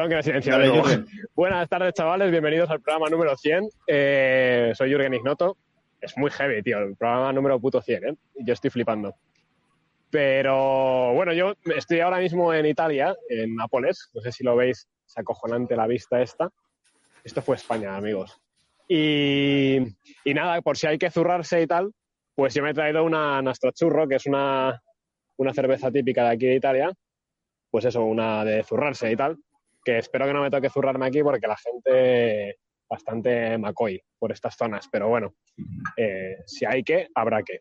Perdón que me he silenciado. Buenas tardes, chavales. Bienvenidos al programa número 100. Eh, soy Jürgen Ignoto. Es muy heavy, tío. El programa número puto 100, ¿eh? Yo estoy flipando. Pero bueno, yo estoy ahora mismo en Italia, en Nápoles. No sé si lo veis, es acojonante la vista esta. Esto fue España, amigos. Y, y nada, por si hay que zurrarse y tal, pues yo me he traído una Churro, que es una, una cerveza típica de aquí de Italia. Pues eso, una de zurrarse y tal. Que espero que no me toque zurrarme aquí porque la gente bastante macoy por estas zonas. Pero bueno, eh, si hay que, habrá que.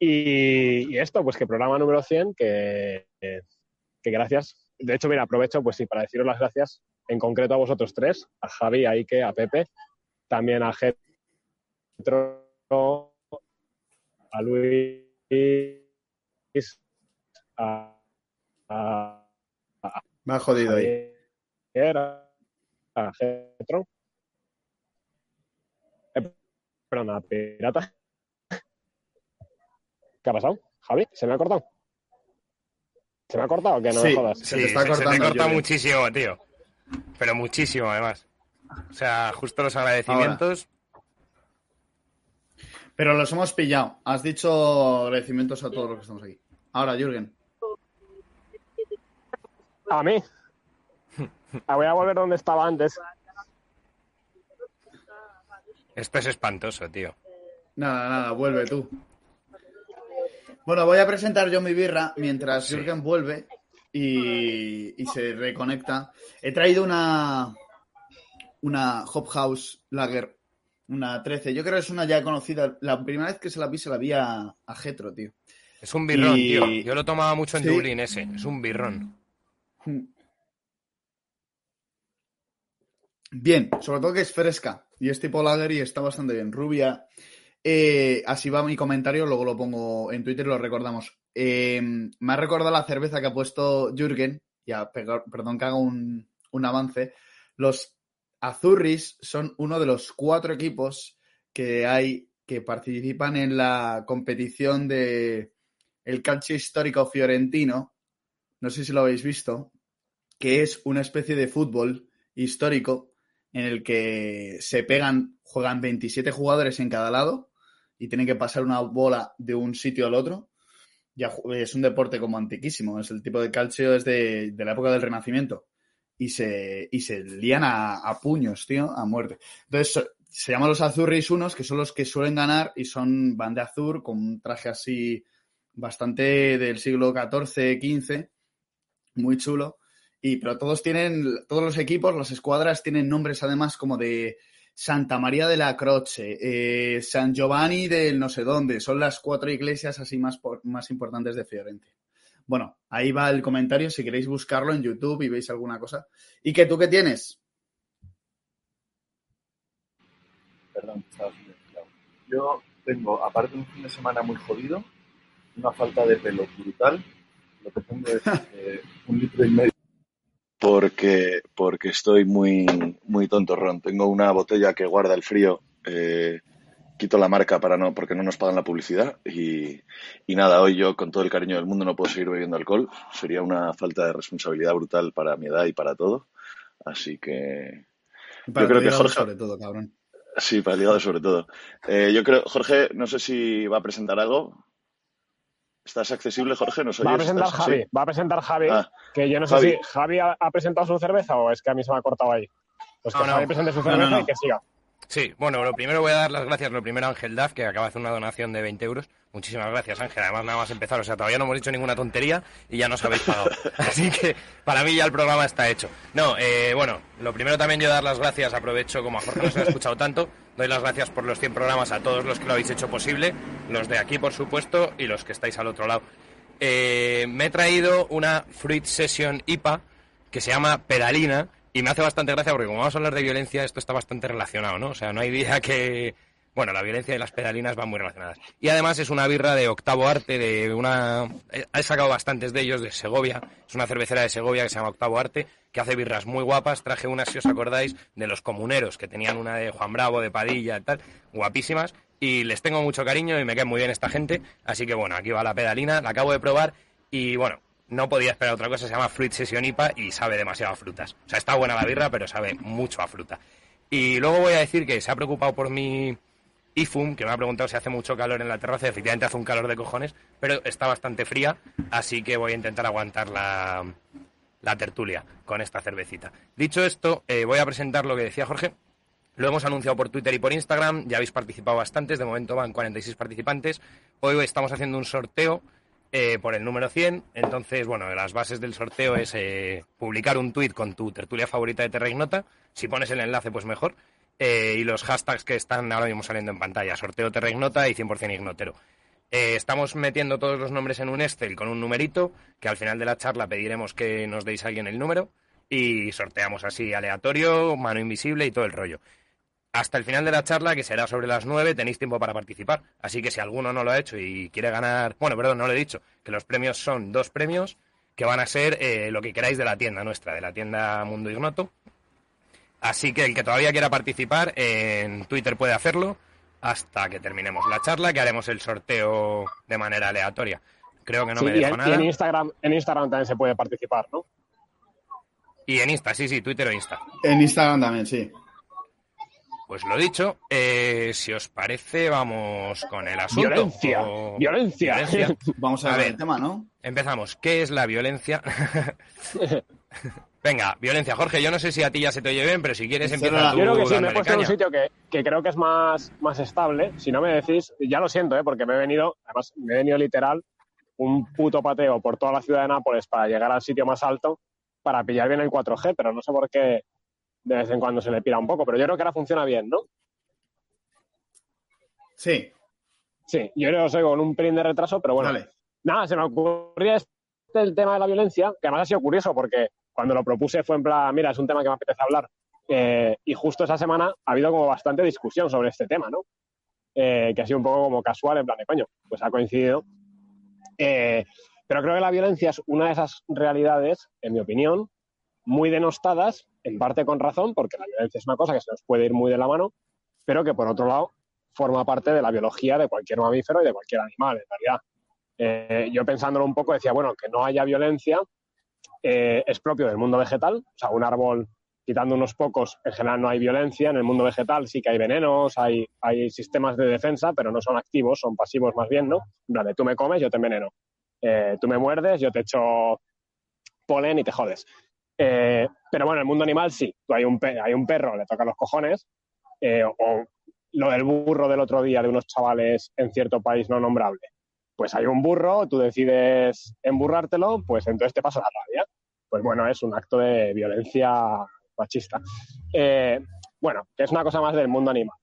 Y, esto, pues que programa número 100, que, que gracias. De hecho, mira, aprovecho, pues sí, para deciros las gracias en concreto a vosotros tres, a Javi, a Ike, a Pepe, también a Getro, a Luis, a, Me ha jodido ahí. A Getro. Eh, perdón, a Pirata. ¿Qué ha pasado? Javi, ¿se me ha cortado? ¿Se me ha cortado o que no me jodas? Se te está cortando. Se, corta muchísimo, tío. Pero muchísimo, además. O sea, justo los agradecimientos. Pero los hemos pillado. Has dicho agradecimientos a todos los que estamos aquí. Ahora, Jürgen. A mí. Ah, voy a volver donde estaba antes. Esto es espantoso, tío. Nada, nada, vuelve tú. Bueno, voy a presentar yo mi birra mientras Jürgen vuelve y, se reconecta. He traído una, una Hop House Lager, una 13. Yo creo que es una ya conocida. La primera vez que se la vi, se la vi a, Getro, tío. Es un birrón, tío. Yo lo tomaba mucho en Dublín ese. Es un birrón. Bien, sobre todo que es fresca. Y es tipo lager y está bastante bien. Rubia. Eh, así va mi comentario, luego lo pongo en Twitter y lo recordamos. Eh, me ha recordado la cerveza que ha puesto Jürgen, ya, perdón que haga un, avance. Los Azurris son uno de los cuatro equipos que hay que participan en la competición de el calcio histórico fiorentino. No sé si lo habéis visto, que es una especie de fútbol histórico en el que se pegan, juegan 27 jugadores en cada lado y tienen que pasar una bola de un sitio al otro. Ya es un deporte como antiquísimo, es el tipo de calcio es de, la época del Renacimiento. Y se, y se lían a, puños, tío, a muerte. Entonces, se llaman los Azurris unos, que son los que suelen ganar y son van de azur con un traje así bastante del siglo XIV, XV, muy chulo. Y, pero todos tienen, todos los equipos, las escuadras tienen nombres además como de Santa María de la Croce, eh, San Giovanni del no sé dónde. Son las cuatro iglesias así más, más importantes de Fiorentina. Bueno, ahí va el comentario si queréis buscarlo en YouTube y veis alguna cosa. ¿Y que tú qué tienes? Perdón, estaba Yo tengo, aparte de un fin de semana muy jodido, una falta de pelo brutal. Lo que tengo es eh, un litro y medio porque, porque estoy muy, muy tontorrón. Tengo una botella que guarda el frío. Eh, quito la marca para no, porque no nos pagan la publicidad. Y, y, nada, hoy yo, con todo el cariño del mundo, no puedo seguir bebiendo alcohol. Sería una falta de responsabilidad brutal para mi edad y para todo. Así que. Para yo creo que Jorge. Sobre todo, cabrón. Sí, para el hígado sobre todo. Eh, yo creo, Jorge, no sé si va a presentar algo. ¿Estás accesible, Jorge? ¿Nos va a presentar Javi, va a presentar Javi, ah, que yo no sé si Javi ha, presentado su cerveza o es que a mí se me ha cortado ahí. Pues que Javi presente su cerveza y que siga. Sí, bueno, lo primero voy a dar las gracias, lo primero a Ángel Duff, que acaba de hacer una donación de 20 euros. Muchísimas gracias, Ángel. Además, nada más empezar, o sea, todavía no hemos hecho ninguna tontería y ya nos habéis pagado. Así que para mí ya el programa está hecho. No, eh, bueno, lo primero también yo dar las gracias, aprovecho como a Jorge nos ha escuchado tanto, doy las gracias por los 100 programas a todos los que lo habéis hecho posible, los de aquí, por supuesto, y los que estáis al otro lado. Eh, me he traído una Fruit Session IPA que se llama Pedalina y me hace bastante gracia porque como vamos a hablar de violencia, esto está bastante relacionado, ¿no? O sea, no hay día que... Bueno, la violencia y las pedalinas van muy relacionadas. Y además es una birra de octavo arte, de una... He sacado bastantes de ellos de Segovia. Es una cervecera de Segovia que se llama Octavo Arte, que hace birras muy guapas. Traje unas, si os acordáis, de los comuneros, que tenían una de Juan Bravo, de Padilla tal. Guapísimas y les tengo mucho cariño y me cae muy bien esta gente. Así que bueno, aquí va la pedalina, la acabo de probar y bueno, no podía esperar otra cosa, se llama Fruit Session IPA y sabe demasiado a frutas. O sea, está buena la birra, pero sabe mucho a fruta. Y luego voy a decir que se ha preocupado por mi IFUM, que me ha preguntado si hace mucho calor en la terraza. Efectivamente hace un calor de cojones, pero está bastante fría, así que voy a intentar aguantar la, tertulia con esta cervecita. Dicho esto, eh, voy a presentar lo que decía Jorge. Lo hemos anunciado por Twitter y por Instagram, ya habéis participado bastantes, de momento van 46 participantes. Hoy estamos haciendo un sorteo eh, por el número 100. Entonces, bueno, las bases del sorteo es eh, publicar un tuit con tu tertulia favorita de Terra Ignota. Si pones el enlace, pues mejor. Eh, y los hashtags que están ahora mismo saliendo en pantalla, sorteo Terra Ignota y 100% Ignotero. estamos metiendo todos los nombres en un Excel con un numerito, que al final de la charla pediremos que nos deis a alguien el número y sorteamos así aleatorio, mano invisible y todo el rollo hasta el final de la charla, que será sobre las 9, tenéis tiempo para participar. Así que si alguno no lo ha hecho y quiere ganar, bueno, perdón, no lo he dicho, que los premios son dos premios que van a ser eh, lo que queráis de la tienda nuestra, de la tienda Mundo Ignoto. Así que el que todavía quiera participar en Twitter puede hacerlo hasta que terminemos la charla, que haremos el sorteo de manera aleatoria. Creo que no me dejo nada. Y en Instagram, en Instagram también se puede participar, ¿no? Y en Insta, sí, sí, Twitter o Insta. En Instagram también, sí. Pues lo dicho, eh, si os parece, vamos con el asunto. Violencia. Violencia. Vamos a, ver, el tema, ¿no? Empezamos. ¿Qué es la violencia? Venga, violencia. Jorge, yo no sé si a ti ya se te oye bien, pero si quieres empieza tú. Yo creo que sí, me he puesto en un sitio que, creo que es más, más estable. Si no me decís, ya lo siento, ¿eh? porque me he venido, además me he venido literal un puto pateo por toda la ciudad de Nápoles para llegar al sitio más alto para pillar bien el 4G, pero no sé por qué de vez en cuando se le pira un poco, pero yo creo que ahora funciona bien, ¿no? Sí. Sí, yo que soy con un pelín de retraso, pero bueno. Nada, se me ocurría este, el tema de la violencia, que además ha sido curioso porque cuando lo propuse fue en plan, mira, es un tema que me apetece hablar. Eh, y justo esa semana ha habido como bastante discusión sobre este tema, ¿no? Eh, que ha sido un poco como casual, en plan de coño, pues ha coincidido. Eh, pero creo que la violencia es una de esas realidades, en mi opinión, muy denostadas, en parte con razón, porque la violencia es una cosa que se nos puede ir muy de la mano, pero que por otro lado forma parte de la biología de cualquier mamífero y de cualquier animal, en realidad. Eh, yo pensándolo un poco decía, bueno, que no haya violencia eh, es propio del mundo vegetal, o sea, un árbol quitando unos pocos, en general no hay violencia, en el mundo vegetal sí que hay venenos, hay, hay sistemas de defensa, pero no son activos, son pasivos más bien, ¿no? En tú me comes, yo te enveneno. Eh, tú me muerdes, yo te echo polen y te jodes. Eh, pero bueno, en el mundo animal sí. Hay un, hay un perro, le toca los cojones. Eh, o lo del burro del otro día de unos chavales en cierto país no nombrable. Pues hay un burro, tú decides emburrártelo, pues entonces te pasa la rabia. Pues bueno, es un acto de violencia machista. Eh, bueno, que es una cosa más del mundo animal,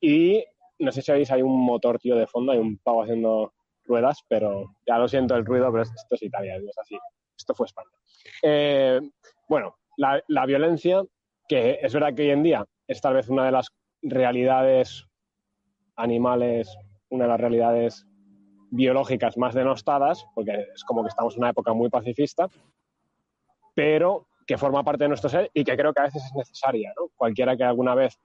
y no sé si oís, hay un motor, tío, de fondo, hay un pavo haciendo ruedas, pero ya lo siento el ruido, pero esto es Italia, es así esto fue España. Eh, bueno, la, violencia, que es verdad que hoy en día es tal vez una de las realidades animales, una de las realidades biológicas más denostadas, porque es como que estamos en una época muy pacifista, pero que forma parte de nuestro ser y que creo que a veces es necesaria. ¿no? Cualquiera que alguna vez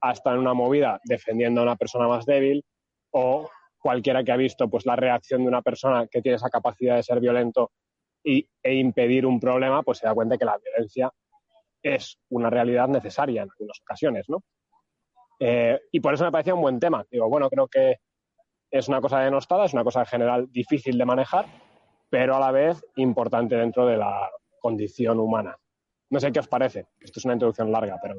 ha estado en una movida defendiendo a una persona más débil o cualquiera que ha visto pues, la reacción de una persona que tiene esa capacidad de ser violento y, e impedir un problema, pues se da cuenta que la violencia es una realidad necesaria en algunas ocasiones, ¿no? Eh, y por eso me parecía un buen tema. Digo, bueno, creo que es una cosa denostada, es una cosa en general difícil de manejar, pero a la vez importante dentro de la condición humana. No sé qué os parece. Esto es una introducción larga, pero.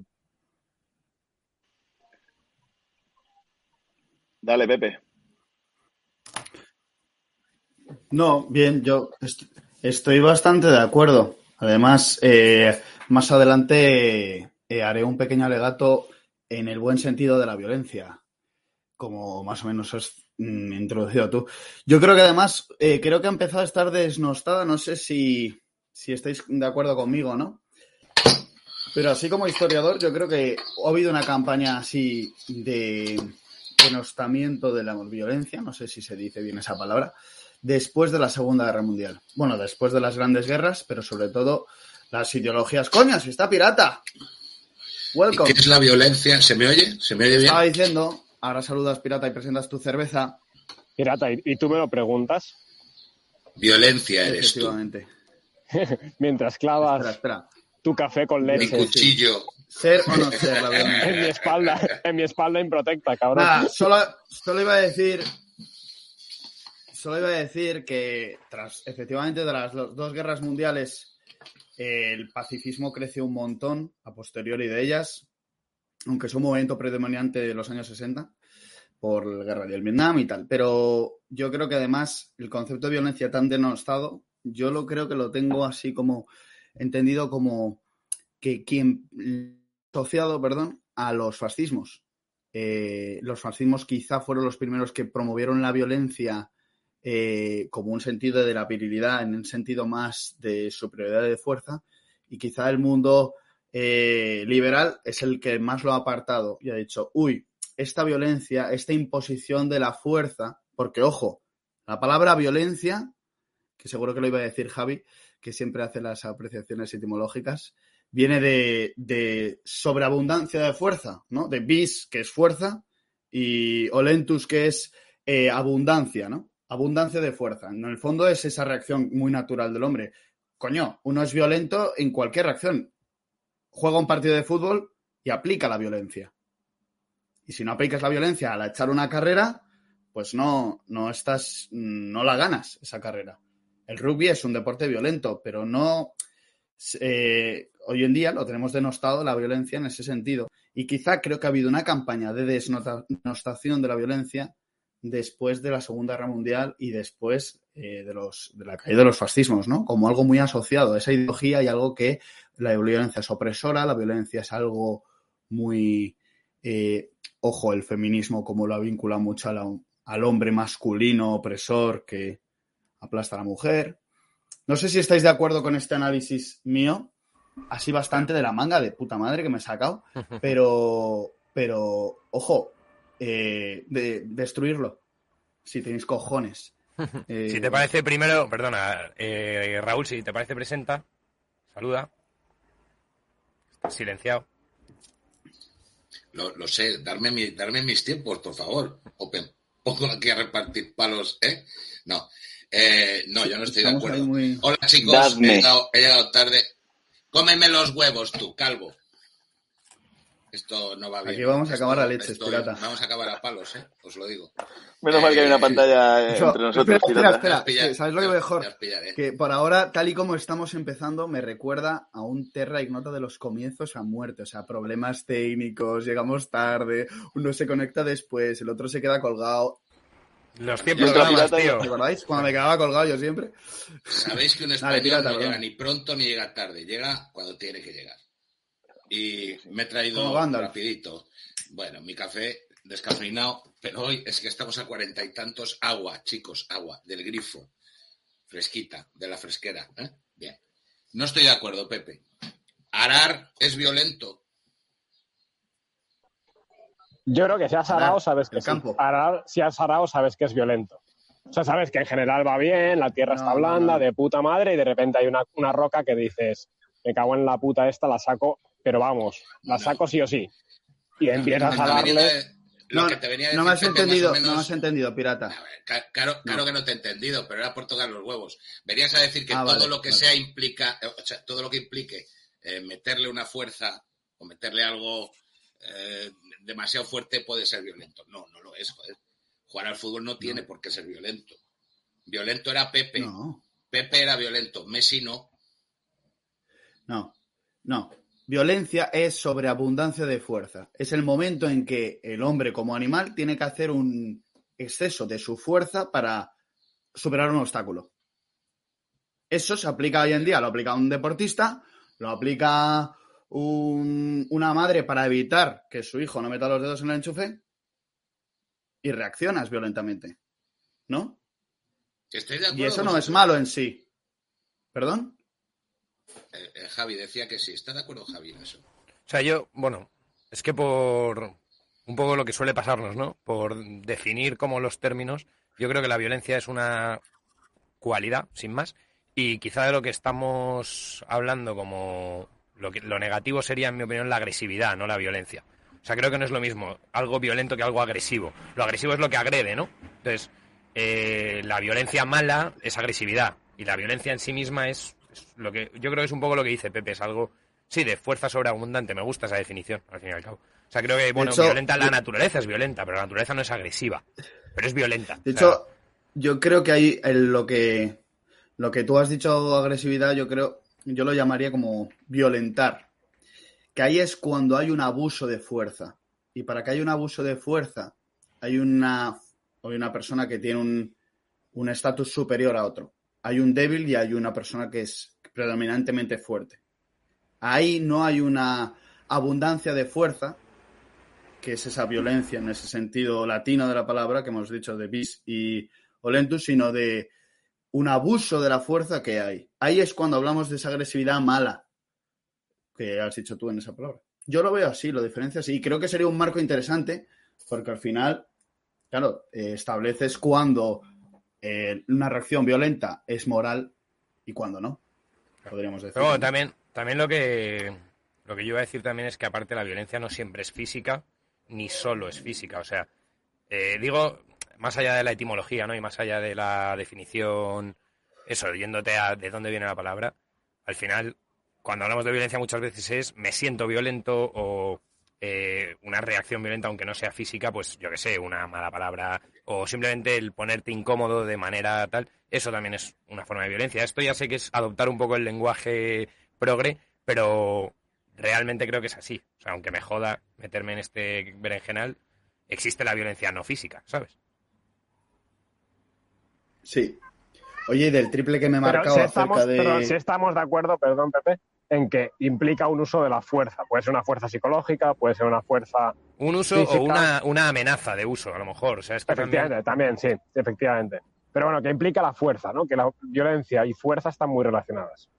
Dale, Pepe. No, bien, yo Estoy bastante de acuerdo. Además, eh, más adelante eh, haré un pequeño alegato en el buen sentido de la violencia, como más o menos has mm, introducido tú. Yo creo que además, eh, creo que ha empezado a estar desnostada, no sé si, si estáis de acuerdo conmigo, ¿no? Pero así como historiador, yo creo que ha habido una campaña así de denostamiento de la violencia, no sé si se dice bien esa palabra, después de la Segunda Guerra Mundial. Bueno, después de las grandes guerras, pero sobre todo las ideologías. ¡Coño, si está pirata! Welcome. ¿Qué es la violencia? ¿Se me oye? ¿Se me oye bien? Estaba diciendo, ahora saludas pirata y presentas tu cerveza. Pirata, ¿y tú me lo preguntas? violencia eres tú. Mientras clavas tu café con leche. Mi cuchillo. Ser o no ser la violencia. en mi espalda, en mi espalda improtecta, cabrón. solo, solo iba a decir solo iba a decir que tras, efectivamente, tras las dos guerras mundiales, el pacifismo creció un montón a posteriori de ellas, aunque es un momento predominante de los años 60 por la guerra del Vietnam y tal. Pero yo creo que además el concepto de violencia tan denostado, yo lo creo que lo tengo así como entendido como que quien asociado, perdón, a los fascismos. Eh, los fascismos quizá fueron los primeros que promovieron la violencia eh, como un sentido de la virilidad, en un sentido más de superioridad de fuerza, y quizá el mundo eh, liberal es el que más lo ha apartado y ha dicho, uy, esta violencia, esta imposición de la fuerza, porque ojo, la palabra violencia, que seguro que lo iba a decir Javi, que siempre hace las apreciaciones etimológicas, viene de, sobreabundancia de fuerza, ¿no? De bis, que es fuerza, y olentus, que es eh, abundancia, ¿no? Abundancia de fuerza. En el fondo es esa reacción muy natural del hombre. Coño, uno es violento en cualquier reacción. Juega un partido de fútbol y aplica la violencia. Y si no aplicas la violencia al echar una carrera, pues no, no estás, no la ganas esa carrera. El rugby es un deporte violento, pero no. Eh, hoy en día lo tenemos denostado la violencia en ese sentido. Y quizá creo que ha habido una campaña de desnotación de la violencia después de la Segunda Guerra Mundial y después eh, de, los, de la caída de los fascismos, ¿no? Como algo muy asociado a esa ideología y algo que la violencia es opresora, la violencia es algo muy... Eh, ojo, el feminismo como lo vincula mucho al hombre masculino opresor que aplasta a la mujer. No sé si estáis de acuerdo con este análisis mío, así bastante de la manga de puta madre que me he sacado, pero, pero, ojo, eh, de destruirlo. Si tenéis cojones. si te parece primero, perdona, eh, Raúl, si te parece presenta, saluda. Estás silenciado. Lo, sé, darme, darme mis tiempos, por favor. Open. Pongo aquí a repartir palos, ¿eh? No. Eh, no, yo no estoy de acuerdo. Hola chicos, he llegado, tarde. Cómeme los huevos tú, calvo. Esto no va bien. Aquí vamos a acabar a leche, pirata. Vamos a acabar a palos, ¿eh? Os lo digo. Menos mal que hay una eh, pantalla entre nosotros. Espera, espera, espera. ¿Sabes lo que mejor? Que por ahora, tal y como estamos empezando, me recuerda a un Terra Ignota de los comienzos a muerte. O sea, problemas técnicos, llegamos tarde, uno se conecta después, el otro se queda colgado. Los tiempos programas, tío. ¿Recordáis? Cuando me quedaba colgado yo siempre. Sabéis que un español no llega ni pronto ni llega tarde. Llega cuando tiene que llegar y me he traído rapidito. Bueno, mi café descafeinado, pero hoy es que estamos a cuarenta y tantos agua, chicos, agua del grifo, fresquita, de la fresquera. ¿eh? Bien. No estoy de acuerdo, Pepe. Arar es violento. Yo creo que si has arado, sabes que campo. Arar, si has arado, sabes que es violento. O sea, sabes que en general va bien, la tierra está blanda, de puta madre, y de repente hay una, una roca que dices, me cago en la puta esta, la saco pero vamos, la saco sí o sí. Y empiezas a darle... No, no me has entendido, no me has entendido, pirata. Claro, claro que no te he entendido, pero era por tocar los huevos. Venías a decir que ah, todo lo que sea implica, o sea, todo lo que implique eh, meterle una fuerza o meterle algo eh, demasiado fuerte puede ser violento. No, no lo es, joder. Jugar al fútbol no tiene por qué ser violento. Violento era Pepe. Pepe era violento, Messi no. No, no. Violencia es sobreabundancia de fuerza. Es el momento en que el hombre como animal tiene que hacer un exceso de su fuerza para superar un obstáculo. Eso se aplica hoy en día, lo aplica un deportista, lo aplica una madre para evitar que su hijo no meta los dedos en el enchufe y reaccionas violentamente. ¿No? y eso no es malo en sí. ¿Perdón? Eh, eh, Javi decía que sí. ¿Está de acuerdo Javi en eso? O sea, yo, bueno, es que por un poco lo que suele pasarnos, ¿no? Por definir como los términos, yo creo que la violencia es una cualidad, sin más, y quizá de lo que estamos hablando como lo, que, lo negativo sería, en mi opinión, la agresividad, no la violencia. O sea, creo que no es lo mismo algo violento que algo agresivo. Lo agresivo es lo que agrede, ¿no? Entonces, eh, la violencia mala es agresividad y la violencia en sí misma es, lo que yo creo que es un poco lo que dice Pepe, es algo, sí, de fuerza sobreabundante. Me gusta esa definición, al fin y al cabo. O sea, creo que, bueno, violenta la naturaleza es violenta, pero la naturaleza no es agresiva, pero es violenta. De hecho, yo creo que hay lo que lo que tú has dicho agresividad, yo creo, yo lo llamaría como violentar. Que ahí es cuando hay un abuso de fuerza. Y para que haya un abuso de fuerza, hay una, hay una persona que tiene un estatus superior a otro. Hay un débil y hay una persona que es predominantemente fuerte. Ahí no hay una abundancia de fuerza, que es esa violencia en ese sentido latino de la palabra que hemos dicho de bis y olentus, sino de un abuso de la fuerza que hay. Ahí es cuando hablamos de esa agresividad mala que has dicho tú en esa palabra. Yo lo veo así, lo diferencia así. Y creo que sería un marco interesante porque al final, claro, eh, estableces cuando eh, una reacción violenta es moral y cuando no. Podríamos decir. También, también lo que lo que yo iba a decir también es que aparte la violencia no siempre es física, ni solo es física. O sea, eh, digo, más allá de la etimología, ¿no? Y más allá de la definición, eso, yéndote a de dónde viene la palabra, al final, cuando hablamos de violencia muchas veces es me siento violento o eh, una reacción violenta, aunque no sea física, pues yo qué sé, una mala palabra o simplemente el ponerte incómodo de manera tal, eso también es una forma de violencia. Esto ya sé que es adoptar un poco el lenguaje progre, pero realmente creo que es así. O sea, aunque me joda meterme en este berenjenal, existe la violencia no física, ¿sabes? Sí. Oye, y del triple que me he marcado acerca de... Pero si estamos de acuerdo, perdón, Pepe, en que implica un uso de la fuerza. Puede ser una fuerza psicológica, puede ser una fuerza. Un uso o una, una, amenaza de uso, a lo mejor. O sea, es que efectivamente, también... sí, efectivamente. Pero bueno, que implica la fuerza, ¿no? Que la violencia y fuerza están muy relacionadas.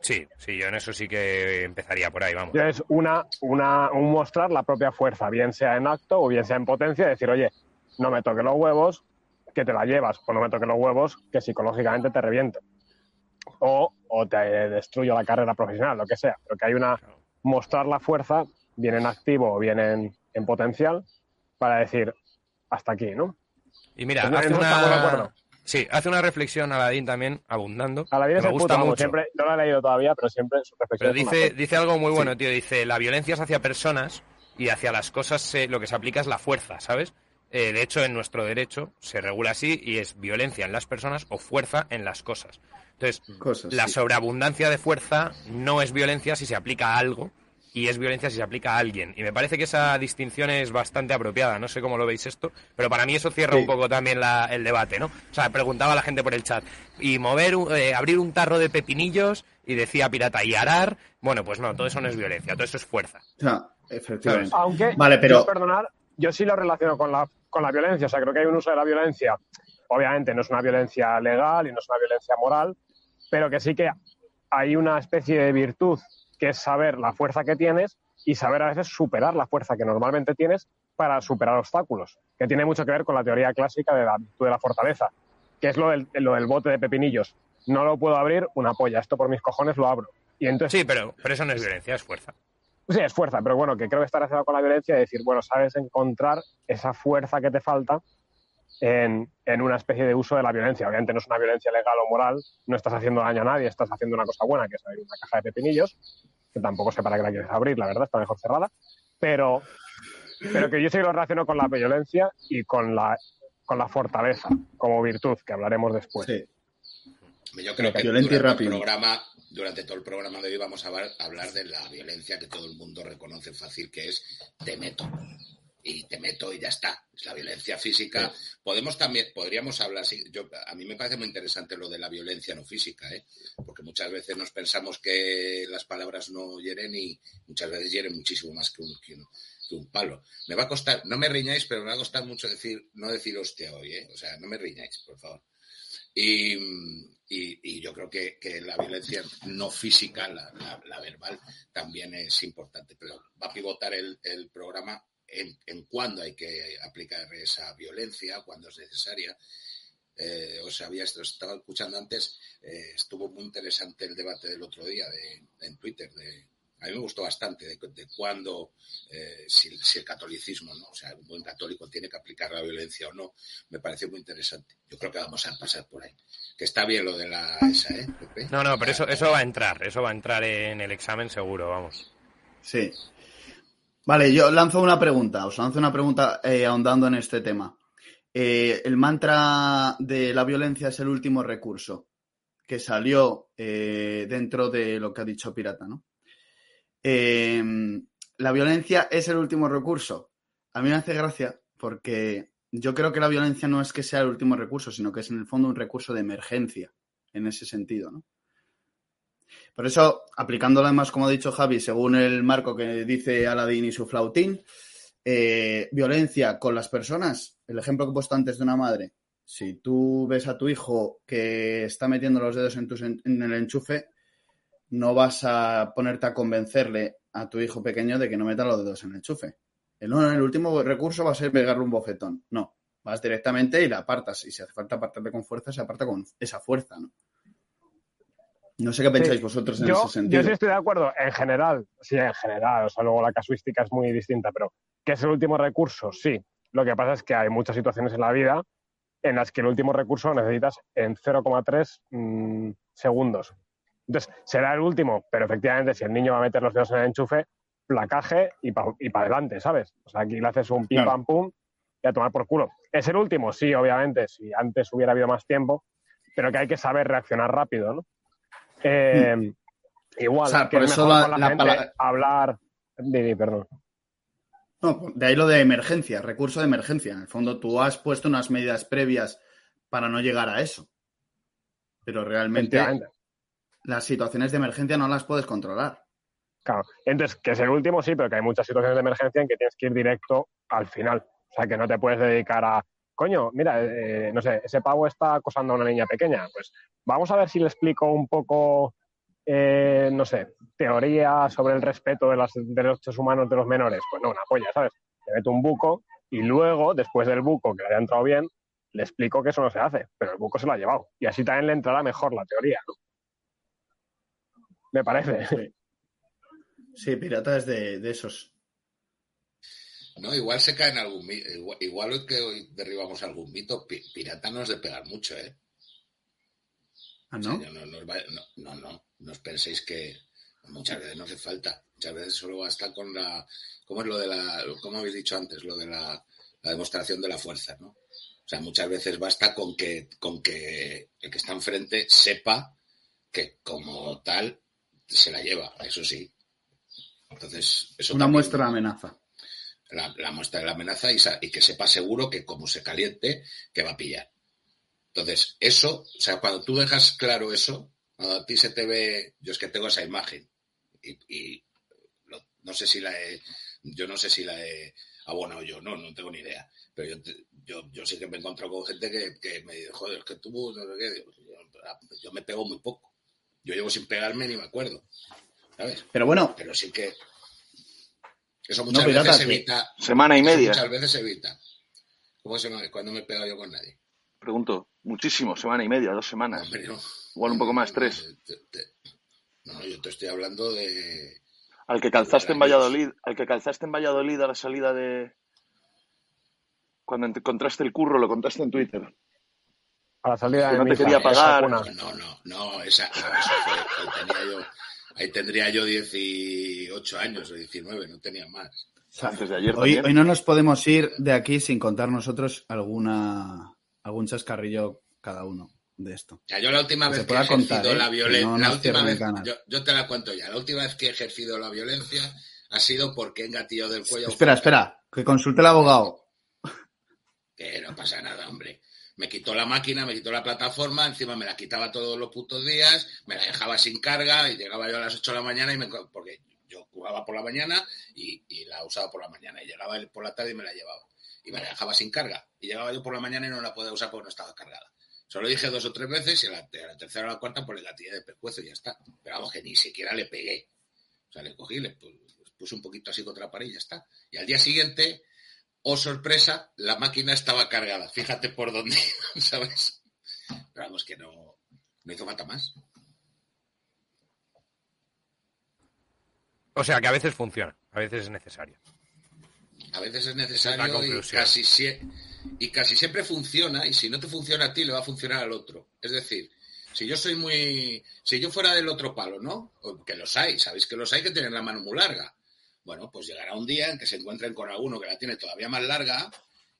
Sí, sí, yo en eso sí que empezaría por ahí, vamos. Es una, una, un mostrar la propia fuerza, bien sea en acto o bien sea en potencia, decir, oye, no me toques los huevos, que te la llevas, o no me toques los huevos, que psicológicamente te reviento. O, o te destruyo la carrera profesional, lo que sea. Pero que hay una. mostrar la fuerza, bien en activo o bien en, potencial, para decir hasta aquí, ¿no? Y mira, hace una... Sí, hace una reflexión Aladín también, abundando. Aladín es me gusta mucho. Siempre, no la he leído todavía, pero siempre su reflexión. Pero dice, dice algo muy bueno, tío. Dice, la violencia es hacia personas y hacia las cosas lo que se aplica es la fuerza, ¿sabes? Eh, de hecho, en nuestro derecho se regula así y es violencia en las personas o fuerza en las cosas. Entonces, la sobreabundancia de fuerza no es violencia si se aplica a algo y es violencia si se aplica a alguien. Y me parece que esa distinción es bastante apropiada. No sé cómo lo veis esto, pero para mí eso cierra un poco también el debate, ¿no? O sea, preguntaba a la gente por el chat. Y mover, eh, abrir un tarro de pepinillos y decía pirata y arar, bueno, pues no, todo eso no es violencia, todo eso es fuerza. efectivamente. Aunque, vale, pero... perdonar, yo sí lo relaciono con la con la violencia. O sea, creo que hay un uso de la violencia. Obviamente no es una violencia legal y no es una violencia moral, pero que sí que hay una especie de virtud que es saber la fuerza que tienes y saber a veces superar la fuerza que normalmente tienes para superar obstáculos, que tiene mucho que ver con la teoría clásica de la virtud de la fortaleza, que es lo del, lo del bote de pepinillos. No lo puedo abrir, una polla, esto por mis cojones lo abro. Y entonces, sí, pero, pero eso no es violencia, es fuerza. Sí, es fuerza, pero bueno, que creo que está relacionado con la violencia, de decir, bueno, sabes encontrar esa fuerza que te falta en, una especie de uso de la violencia. Obviamente no es una violencia legal o moral, no estás haciendo daño a nadie, estás haciendo una cosa buena, que es abrir una caja de pepinillos, que tampoco sé para qué la quieres abrir, la verdad, está mejor cerrada, pero, pero que yo sí lo relaciono con la violencia y con la, con la fortaleza como virtud, que hablaremos después. Sí. Yo creo que durante, el programa, durante todo el programa de hoy vamos a hablar de la violencia que todo el mundo reconoce fácil, que es te meto. Y te meto y ya está. Es la violencia física. Podemos también, podríamos hablar, yo, a mí me parece muy interesante lo de la violencia no física, ¿eh? porque muchas veces nos pensamos que las palabras no hieren y muchas veces hieren muchísimo más que un, que un palo. Me va a costar, no me riñáis, pero me va a costar mucho decir, no decir hostia hoy, ¿eh? O sea, no me riñáis, por favor. Y, y, yo creo que, la violencia no física, la, verbal, también es importante. Pero va a pivotar el, programa en, en cuándo hay que aplicar esa violencia, cuándo es necesaria. Eh, os había estaba escuchando antes, eh, estuvo muy interesante el debate del otro día de, en Twitter de a mí me gustó bastante de, de cuándo, eh, si, el catolicismo, ¿no? O sea, un buen católico tiene que aplicar la violencia o no, me pareció muy interesante. Yo creo que vamos a pasar por ahí. Que está bien lo de la esa, ¿eh? No, no, pero eso, eso va a entrar, eso va a entrar en el examen seguro, vamos. Sí. Vale, yo lanzo una pregunta, os lanzo una pregunta eh, ahondando en este tema. Eh, el mantra de la violencia es el último recurso que salió eh, dentro de lo que ha dicho Pirata, ¿no? Em, la violencia es el último recurso. A mí me hace gracia porque yo creo que la violencia no es que sea el último recurso, sino que es en el fondo un recurso de emergencia, en ese sentido, ¿no? Por eso, aplicándolo además, como ha dicho Javi, según el marco que dice Aladín y su flautín, eh, violencia con las personas, el ejemplo que he puesto antes de una madre, si tú ves a tu hijo que está metiendo los dedos en, en el enchufe, no vas a ponerte a convencerle a tu hijo pequeño de que no meta los dedos en el enchufe. El, el último recurso va a ser pegarle un bofetón. No, vas directamente y la apartas. Y si hace falta apartarle con fuerza, se aparta con esa fuerza, ¿no? No sé qué pensáis vosotros en ese sentido. Yo sí estoy de acuerdo, en general, sí, en general, o sea, luego la casuística es muy distinta, pero ¿qué es el último recurso? Sí. Lo que pasa es que hay muchas situaciones en la vida en las que el último recurso necesitas en 0,3 mm, segundos. Entonces, será el último, pero efectivamente, si el niño va a meter los dedos en el enchufe, placaje y para y adelante, ¿sabes? O sea, aquí le haces un pim pam pum y a tomar por culo. ¿Es el último? Sí, obviamente, si antes hubiera habido más tiempo, pero que hay que saber reaccionar rápido, ¿no? Eh, igual, o sea, por eso la, hablar. Didi, perdón. No, de ahí lo de emergencia, recurso de emergencia. En el fondo, tú has puesto unas medidas previas para no llegar a eso. Pero realmente las situaciones de emergencia no las puedes controlar. Claro. Entonces, que es el último, sí, pero que hay muchas situaciones de emergencia en que tienes que ir directo al final. O sea, que no te puedes dedicar a, coño, mira, eh, no sé, ese pavo está acosando a una niña pequeña. Pues vamos a ver si le explico un poco, eh, no sé, teoría sobre el respeto de los derechos humanos de los menores. Pues no, una polla, ¿sabes? Le meto un buco y luego, después del buco que le haya entrado bien, le explico que eso no se hace, pero el buco se lo ha llevado. Y así también le entrará mejor la teoría, ¿no? Me parece. Sí, pirata es de, esos. No, igual se cae en algún mito. Igual, que hoy derribamos algún mito, pirata no es de pegar mucho, ¿eh? ¿Ah, no? no, no, no, no, os penséis que muchas veces no hace falta. Muchas veces solo basta con la. ¿Cómo es lo de la. ¿Cómo habéis dicho antes? Lo de la, la demostración de la fuerza, ¿no? O sea, muchas veces basta con que, con que el que está enfrente sepa que como tal se la lleva, eso sí. Entonces, eso Una muestra de amenaza. La, muestra de la amenaza y, que sepa seguro que como se caliente, que va a pillar. Entonces, eso, o sea, cuando tú dejas claro eso, cuando a ti se te ve, yo es que tengo esa imagen y, no, sé si la he, yo no sé si la he abonado yo, no, no tengo ni idea. Pero yo, yo, yo sí que me he encontrado con gente que, me dice, joder, es que tú, no sé yo me pego muy poco. Yo llevo sin pegarme ni me acuerdo. ¿Sabes? Pero bueno. Pero sí que. Eso muchas veces se evita. Semana y media. Muchas veces se evita. ¿Cómo se llama? Cuando me he pegado yo con nadie. Pregunto, muchísimo, semana y media, dos semanas. Igual un poco más, tres. No, yo te estoy hablando de. Al que calzaste en Valladolid, al que calzaste en Valladolid a la salida de. Cuando encontraste el curro, lo contaste en Twitter a la salida de no te quería pagar. No, no, no, esa, eso fue, tenía yo, ahí tendría yo 18 años o 19, no tenía más. Antes de ayer hoy, hoy no nos podemos ir de aquí sin contar nosotros alguna algún chascarrillo cada uno de esto. Ya, yo la última vez que he ejercido ¿eh? la violencia, la última vez, yo, yo, te la cuento ya, la última vez que he ejercido la violencia ha sido porque he engatillo del cuello. Espera, espera, que consulte el abogado. Que no pasa nada, hombre me quitó la máquina, me quitó la plataforma, encima me la quitaba todos los putos días, me la dejaba sin carga y llegaba yo a las 8 de la mañana y me... porque yo jugaba por la mañana y, la usaba por la mañana y llegaba por la tarde y me la llevaba y me la dejaba sin carga y llegaba yo por la mañana y no la podía usar porque no estaba cargada. Solo dije dos o tres veces y a la, tercera o la cuarta por pues, el gatillo de pescuezo y ya está. Pero vamos, que ni siquiera le pegué. O sea, le cogí, le puse un poquito así contra la pared y ya está. Y al día siguiente oh sorpresa, la máquina estaba cargada. Fíjate por dónde, ¿sabes? Pero vamos, que no, no hizo falta más. O sea, que a veces funciona, a veces es necesario. A veces es necesario y casi, y casi siempre funciona, y si no te funciona a ti, le va a funcionar al otro. Es decir, si yo soy muy. Si yo fuera del otro palo, ¿no? Que los hay, sabéis que los hay que tienen la mano muy larga. Bueno, pues llegará un día en que se encuentren con alguno que la tiene todavía más larga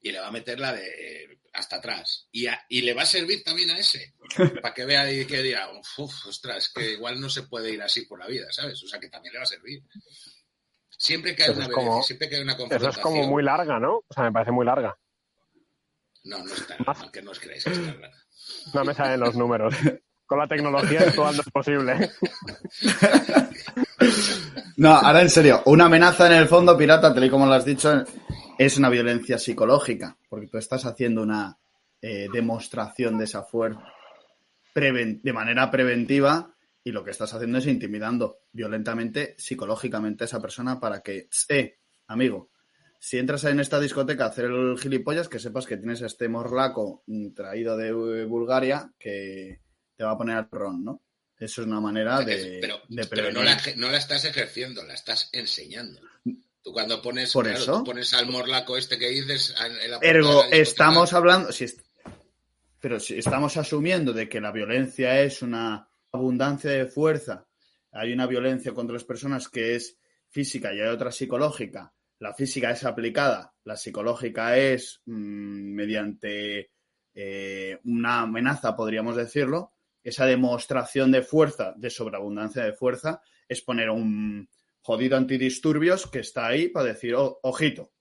y le va a meter la de hasta atrás. Y, y le va a servir también a ese, para que vea y que diga, uff, ostras, que igual no se puede ir así por la vida, ¿sabes? O sea, que también le va a servir. Siempre que hay una como, siempre que hay una confrontación. Eso es como muy larga, ¿no? O sea, me parece muy larga. No, no está, aunque no os creáis que es larga. No me salen los números. Con la tecnología actual no es posible. No, ahora en serio, una amenaza en el fondo, pirata, tal y como lo has dicho, es una violencia psicológica, porque tú estás haciendo una eh, demostración de esa fuerza de manera preventiva y lo que estás haciendo es intimidando violentamente, psicológicamente a esa persona para que, eh, amigo, si entras en esta discoteca a hacer el gilipollas, que sepas que tienes este morlaco traído de Bulgaria que te va a poner al ron, ¿no? Eso es una manera de, pero, pero no, la, estás ejerciendo, la estás enseñando. Tú cuando pones, ¿Por eso? pones al morlaco este que dices en la Ergo, estamos hablando, si pero si estamos asumiendo de que la violencia es una abundancia de fuerza, hay una violencia contra las personas que es física y hay otra psicológica. La física es aplicada, la psicológica es mm, mediante eh, una amenaza, podríamos decirlo, esa demostración de fuerza, de sobreabundancia de fuerza, es poner un jodido antidisturbios que está ahí para decir, oh, ojito,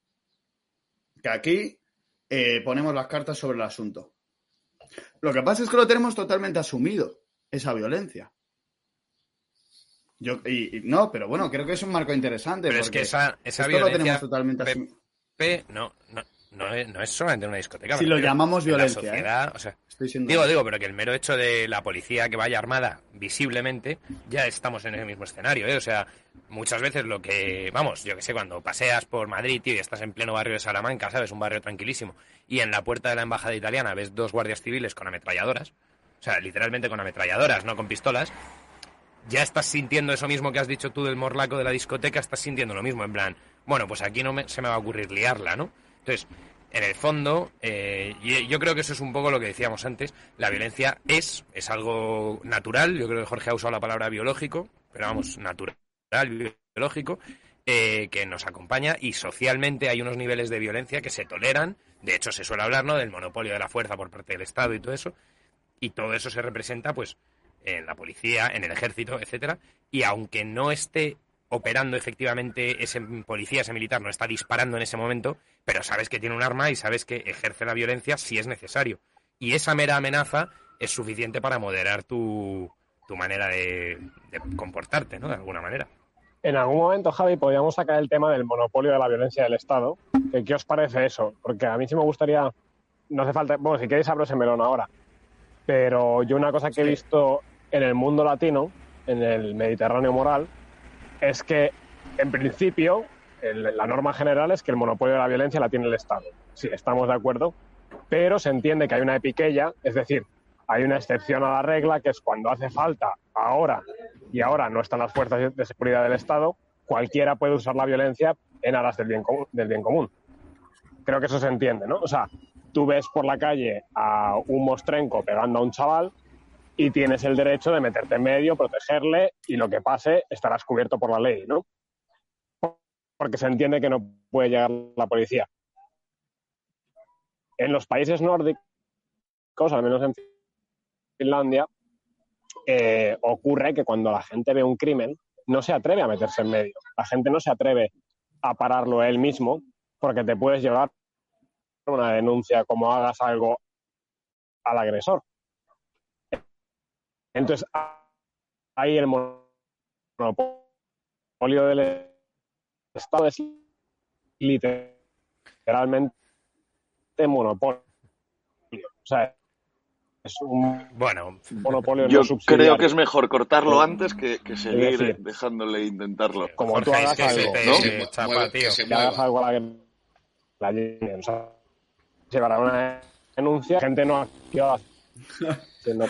que aquí eh, ponemos las cartas sobre el asunto. Lo que pasa es que lo tenemos totalmente asumido, esa violencia. Yo, y, no, pero bueno, creo que es un marco interesante. Pero es que esa, esa violencia. Lo tenemos totalmente asumido. no, no, no es, no es solamente una discoteca. Si lo llamamos violencia. ¿eh? o sea, digo, digo, pero que el mero hecho de la policía que vaya armada visiblemente, ya estamos en el mismo escenario. ¿eh? O sea, muchas veces lo que, vamos, yo que sé, cuando paseas por Madrid, tío, y estás en pleno barrio de Salamanca, ¿sabes? Un barrio tranquilísimo, y en la puerta de la embajada italiana ves dos guardias civiles con ametralladoras, o sea, literalmente con ametralladoras, no con pistolas, ya estás sintiendo eso mismo que has dicho tú del morlaco de la discoteca, estás sintiendo lo mismo, en plan, bueno, pues aquí no se me va a ocurrir liarla, ¿no? Entonces, en el fondo, eh, yo creo que eso es un poco lo que decíamos antes, la violencia es, es algo natural, yo creo que Jorge ha usado la palabra biológico, pero vamos, natural, biológico, eh, que nos acompaña y socialmente hay unos niveles de violencia que se toleran, de hecho se suele hablar ¿no? del monopolio de la fuerza por parte del Estado y todo eso, y todo eso se representa pues en la policía, en el ejército, etcétera, y aunque no esté operando efectivamente ese policía, ese militar, no está disparando en ese momento, pero sabes que tiene un arma y sabes que ejerce la violencia si es necesario. Y esa mera amenaza es suficiente para moderar tu, tu manera de, comportarte, ¿no? De alguna manera. En algún momento, Javi, podríamos sacar el tema del monopolio de la violencia del Estado. ¿Qué os parece eso? Porque a mí sí me gustaría, no hace falta, bueno, si queréis abro ese melón ahora, pero yo una cosa que he visto en el mundo latino, en el Mediterráneo moral, es que, en principio, la norma general es que el monopolio de la violencia la tiene el Estado. Sí, estamos de acuerdo, pero se entiende que hay una epiqueya, es decir, hay una excepción a la regla que es cuando hace falta ahora y ahora no están las fuerzas de seguridad del Estado, cualquiera puede usar la violencia en aras del bien. Del bien común. Creo que eso se entiende, ¿no? O sea, tú ves por la calle a un mostrenco pegando a un chaval y tienes el derecho de meterte en medio, protegerle y lo que pase estarás cubierto por la ley, ¿no? Porque se entiende que no puede llegar la policía. En los países nórdicos, al menos en Finlandia, eh, ocurre que cuando la gente ve un crimen, no se atreve a meterse en medio. La gente no se atreve a pararlo él mismo porque te puedes llevar una denuncia como hagas algo al agresor. Entonces, ahí el monopolio del Estado es literalmente monopolio. O sea, es un bueno, monopolio Yo creo que es mejor cortarlo antes que, seguir dejándole intentarlo. Como tú hagas algo, ¿no? que hagas algo a la, la o sea, llevará una denuncia, gente no activa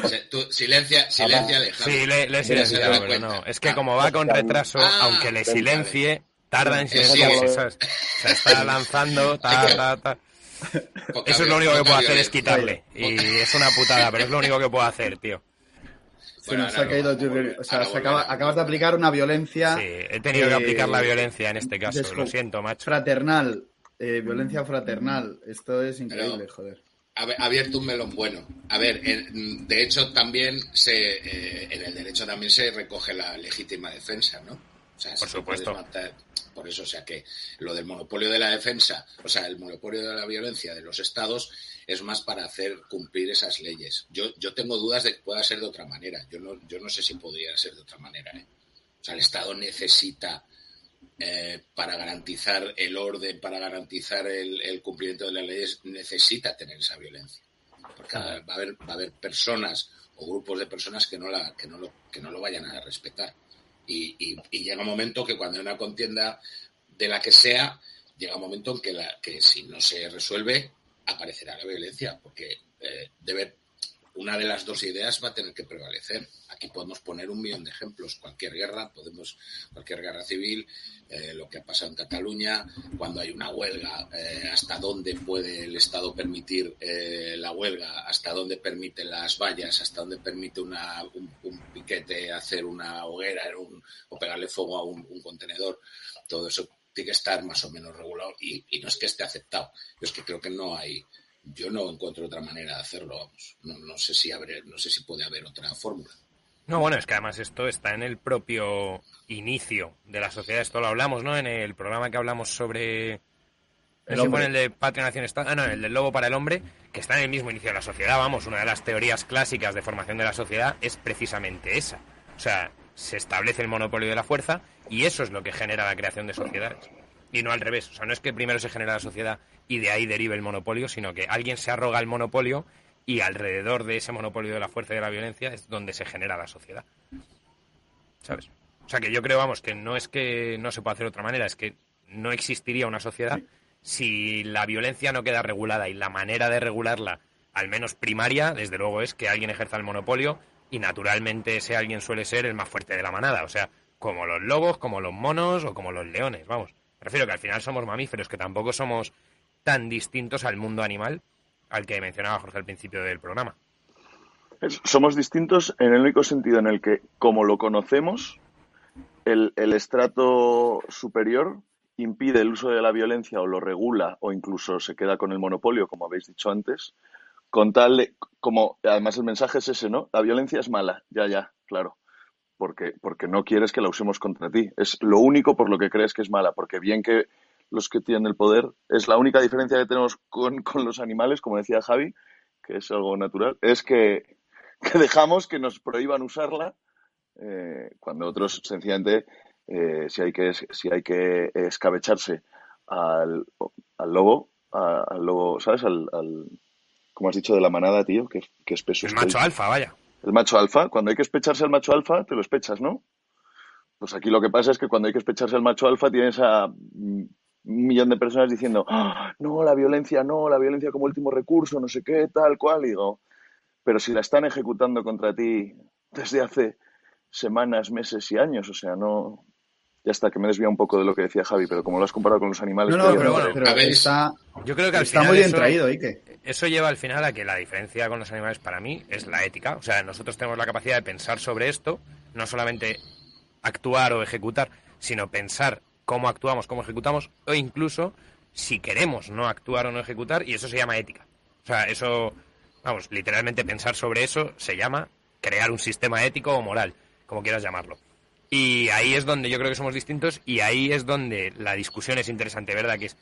silencia, silencia, Sí, le, le silenciado, pero no. Es que ah, como va con retraso, ah, aunque le silencie, tarda en silenciarse. Se está lanzando, ta, ta, Eso es lo único que puedo hacer, es quitarle. Y es una putada, pero es lo único que puedo hacer, tío. Se nos ha caído O sea, acabas de aplicar una violencia. Sí, he tenido que aplicar la violencia en este caso. Lo siento, macho. Fraternal. Eh, violencia fraternal. Esto es increíble, joder. Ha abierto un melón bueno. A ver, de hecho también se, eh, en el derecho también se recoge la legítima defensa, ¿no? O sea, por supuesto. por eso, o sea que lo del monopolio de la defensa, o sea, el monopolio de la violencia de los estados es más para hacer cumplir esas leyes. Yo, yo tengo dudas de que pueda ser de otra manera. Yo no, yo no sé si podría ser de otra manera. ¿eh? O sea, el Estado necesita, eh, para garantizar el orden, para garantizar el, cumplimiento de las leyes, necesita tener esa violencia. Porque va a haber, va a haber personas o grupos de personas que no, la, que no, lo, que no lo vayan a respetar. Y, y, llega un momento que cuando hay una contienda de la que sea, llega un momento en que, la, que si no se resuelve, aparecerá la violencia, porque eh, debe, una de las dos ideas va a tener que prevalecer. Aquí podemos poner un millón de ejemplos. Cualquier guerra, podemos, cualquier guerra civil, eh, lo que ha pasado en Cataluña, cuando hay una huelga, eh, hasta dónde puede el Estado permitir la huelga, hasta dónde permite las vallas, hasta dónde permite una, un, piquete hacer una hoguera o pegarle fuego a un, contenedor. Todo eso tiene que estar más o menos regulado y, no es que esté aceptado, es que creo que no hay, yo no encuentro otra manera de hacerlo, vamos, no, sé si no sé si puede haber otra fórmula. No, bueno, es que además esto está en el propio inicio de la sociedad, esto lo hablamos, ¿no? En el programa que hablamos sobre el, el de Patria Nación Estado, ah, no, el del lobo para el hombre, que está en el mismo inicio de la sociedad, vamos, una de las teorías clásicas de formación de la sociedad es precisamente esa. O sea, se establece el monopolio de la fuerza y eso es lo que genera la creación de sociedades. Y no al revés. O sea, no es que primero se genera la sociedad y de ahí derive el monopolio, sino que alguien se arroga el monopolio y alrededor de ese monopolio de la fuerza y de la violencia es donde se genera la sociedad. ¿Sabes? O sea, que yo creo, vamos, que no es que no se pueda hacer de otra manera, es que no existiría una sociedad si la violencia no queda regulada y la manera de regularla, al menos primaria, desde luego es que alguien ejerza el monopolio y naturalmente ese alguien suele ser el más fuerte de la manada, o sea, como los lobos, como los monos o como los leones, vamos. Prefiero que al final somos mamíferos, que tampoco somos tan distintos al mundo animal al que mencionaba Jorge al principio del programa. Somos distintos en el único sentido en el que, como lo conocemos, el, el estrato superior impide el uso de la violencia o lo regula o incluso se queda con el monopolio, como habéis dicho antes, con tal de, como, además el mensaje es ese, ¿no? La violencia es mala, ya, ya, claro, porque, porque no quieres que la usemos contra ti. Es lo único por lo que crees que es mala, porque bien que los que tienen el poder, es la única diferencia que tenemos con, los animales, como decía Javi, que es algo natural, es que, dejamos que nos prohíban usarla eh, cuando otros sencillamente, eh, si, hay que, si hay que escabecharse al, al lobo, al lobo, ¿sabes? al, como has dicho, de la manada, tío, que, que espeso. El macho alfa, vaya. El macho alfa. Cuando hay que especharse al macho alfa, te lo espechas, ¿no? Pues aquí lo que pasa es que cuando hay que especharse al macho alfa, tienes a un millón de personas diciendo, ¡Ah! no, la violencia, no, la violencia como último recurso, no sé qué, tal cual. Y digo, pero si la están ejecutando contra ti desde hace semanas, meses y años, o sea, no, ya está, que me desvía un poco de lo que decía Javi, pero como lo has comparado con los animales. No, no, pero bueno, pero está, yo creo que al está muy bien traído, Ike. Eso lleva al final a que la diferencia con los animales para mí es la ética. O sea, nosotros tenemos la capacidad de pensar sobre esto, no solamente actuar o ejecutar, sino pensar cómo actuamos, cómo ejecutamos, o incluso si queremos no actuar o no ejecutar, y eso se llama ética. O sea, eso, vamos, literalmente pensar sobre eso se llama crear un sistema ético o moral, como quieras llamarlo. Y ahí es donde yo creo que somos distintos y ahí es donde la discusión es interesante, ¿verdad? Que es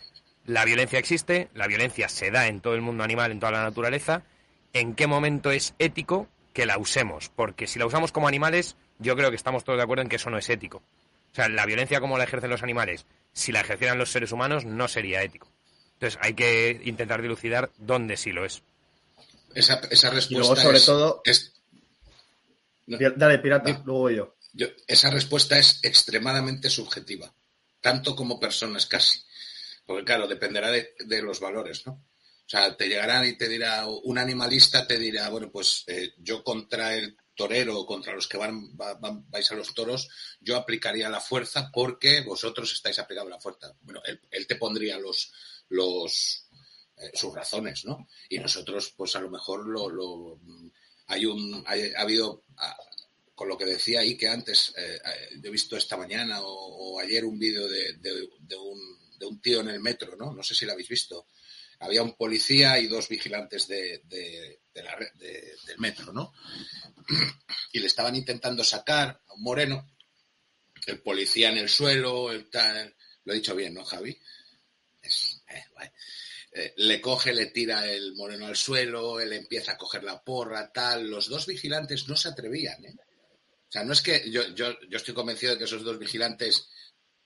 la violencia existe, la violencia se da en todo el mundo animal, en toda la naturaleza. ¿En qué momento es ético que la usemos? Porque si la usamos como animales, yo creo que estamos todos de acuerdo en que eso no es ético. O sea, la violencia como la ejercen los animales, si la ejercieran los seres humanos, no sería ético. Entonces hay que intentar dilucidar dónde sí lo es. Esa, respuesta y luego, sobre todo... Dale, pirata, luego yo esa respuesta es extremadamente subjetiva, tanto como personas casi. Porque claro, dependerá de, los valores, ¿no? O sea, te llegarán y te dirá, un animalista te dirá, bueno, pues eh, yo contra el torero o contra los que van, vais a los toros, yo aplicaría la fuerza porque vosotros estáis aplicando la fuerza. Bueno, él, te pondría los, los eh, sus razones, ¿no? Y nosotros, pues a lo mejor lo, hay un, ha habido, con lo que decía ahí que antes, eh, he visto esta mañana o, ayer un vídeo de, un, de un tío en el metro, ¿no? No sé si lo habéis visto había un policía y dos vigilantes la, del metro, ¿no? Y le estaban intentando sacar a un moreno, el policía en el suelo, el tal, lo he dicho bien, ¿no, Javi? Eh, eh, le coge, le tira el moreno al suelo, él empieza a coger la porra, tal. Los dos vigilantes no se atrevían, ¿eh? O sea, no es que yo, yo, yo estoy convencido de que esos dos vigilantes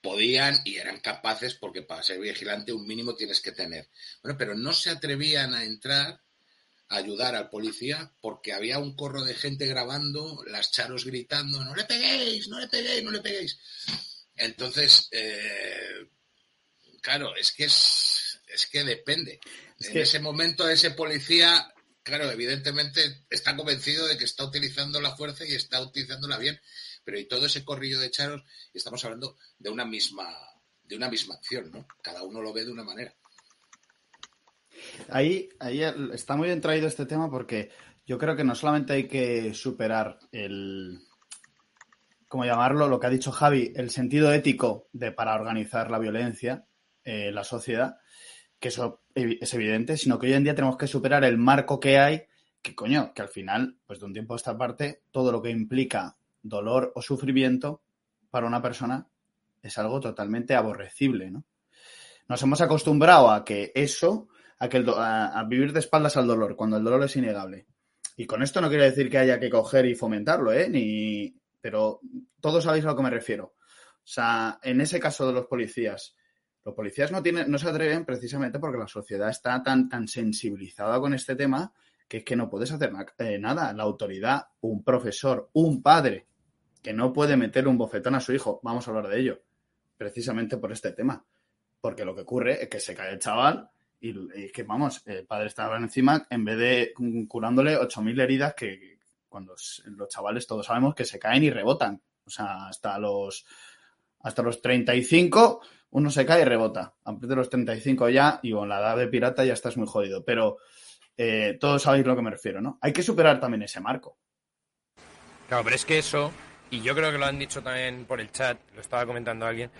podían y eran capaces, porque para ser vigilante un mínimo tienes que tener. Bueno, pero no se atrevían a entrar a ayudar al policía porque había un corro de gente grabando, las charos gritando, no le peguéis, no le peguéis, no le peguéis. Entonces, eh, claro, es que es, es que depende. en ese momento ese policía, claro, evidentemente está convencido de que está utilizando la fuerza y está utilizándola bien pero y todo ese corrillo de charos, estamos hablando de una misma, de una misma acción, ¿no? Cada uno lo ve de una manera. Ahí, ahí está muy bien traído este tema porque yo creo que no solamente hay que superar el, ¿cómo llamarlo? Lo que ha dicho Javi, el sentido ético de para organizar la violencia en la sociedad, que eso es evidente, sino que hoy en día tenemos que superar el marco que hay, que coño, que al final, pues de un tiempo a esta parte, todo lo que implica dolor o sufrimiento para una persona es algo totalmente aborrecible, ¿no? Nos hemos acostumbrado a que eso, a, que a, vivir de espaldas al dolor, cuando el dolor es innegable. Y con esto no quiero decir que haya que coger y fomentarlo, ¿eh? Ni, pero todos sabéis a lo que me refiero. O sea, en ese caso de los policías, los policías no, tienen, no se atreven precisamente porque la sociedad está tan, tan sensibilizada con este tema que es que no puedes hacer eh, nada. La autoridad, un profesor, un padre que no puede meter un bofetón a su hijo. Vamos a hablar de ello, precisamente por este tema. Porque lo que ocurre es que se cae el chaval y, que, vamos, el padre estaba encima en vez de curándole 8.000 heridas que cuando los chavales todos sabemos que se caen y rebotan. O sea, hasta los, hasta los 35 uno se cae y rebota. A partir de los 35 ya, y con la edad de pirata ya estás muy jodido. Pero eh, todos sabéis lo que me refiero, ¿no? Hay que superar también ese marco. Claro, pero es que eso y yo creo que lo han dicho también por el chat, lo estaba comentando alguien,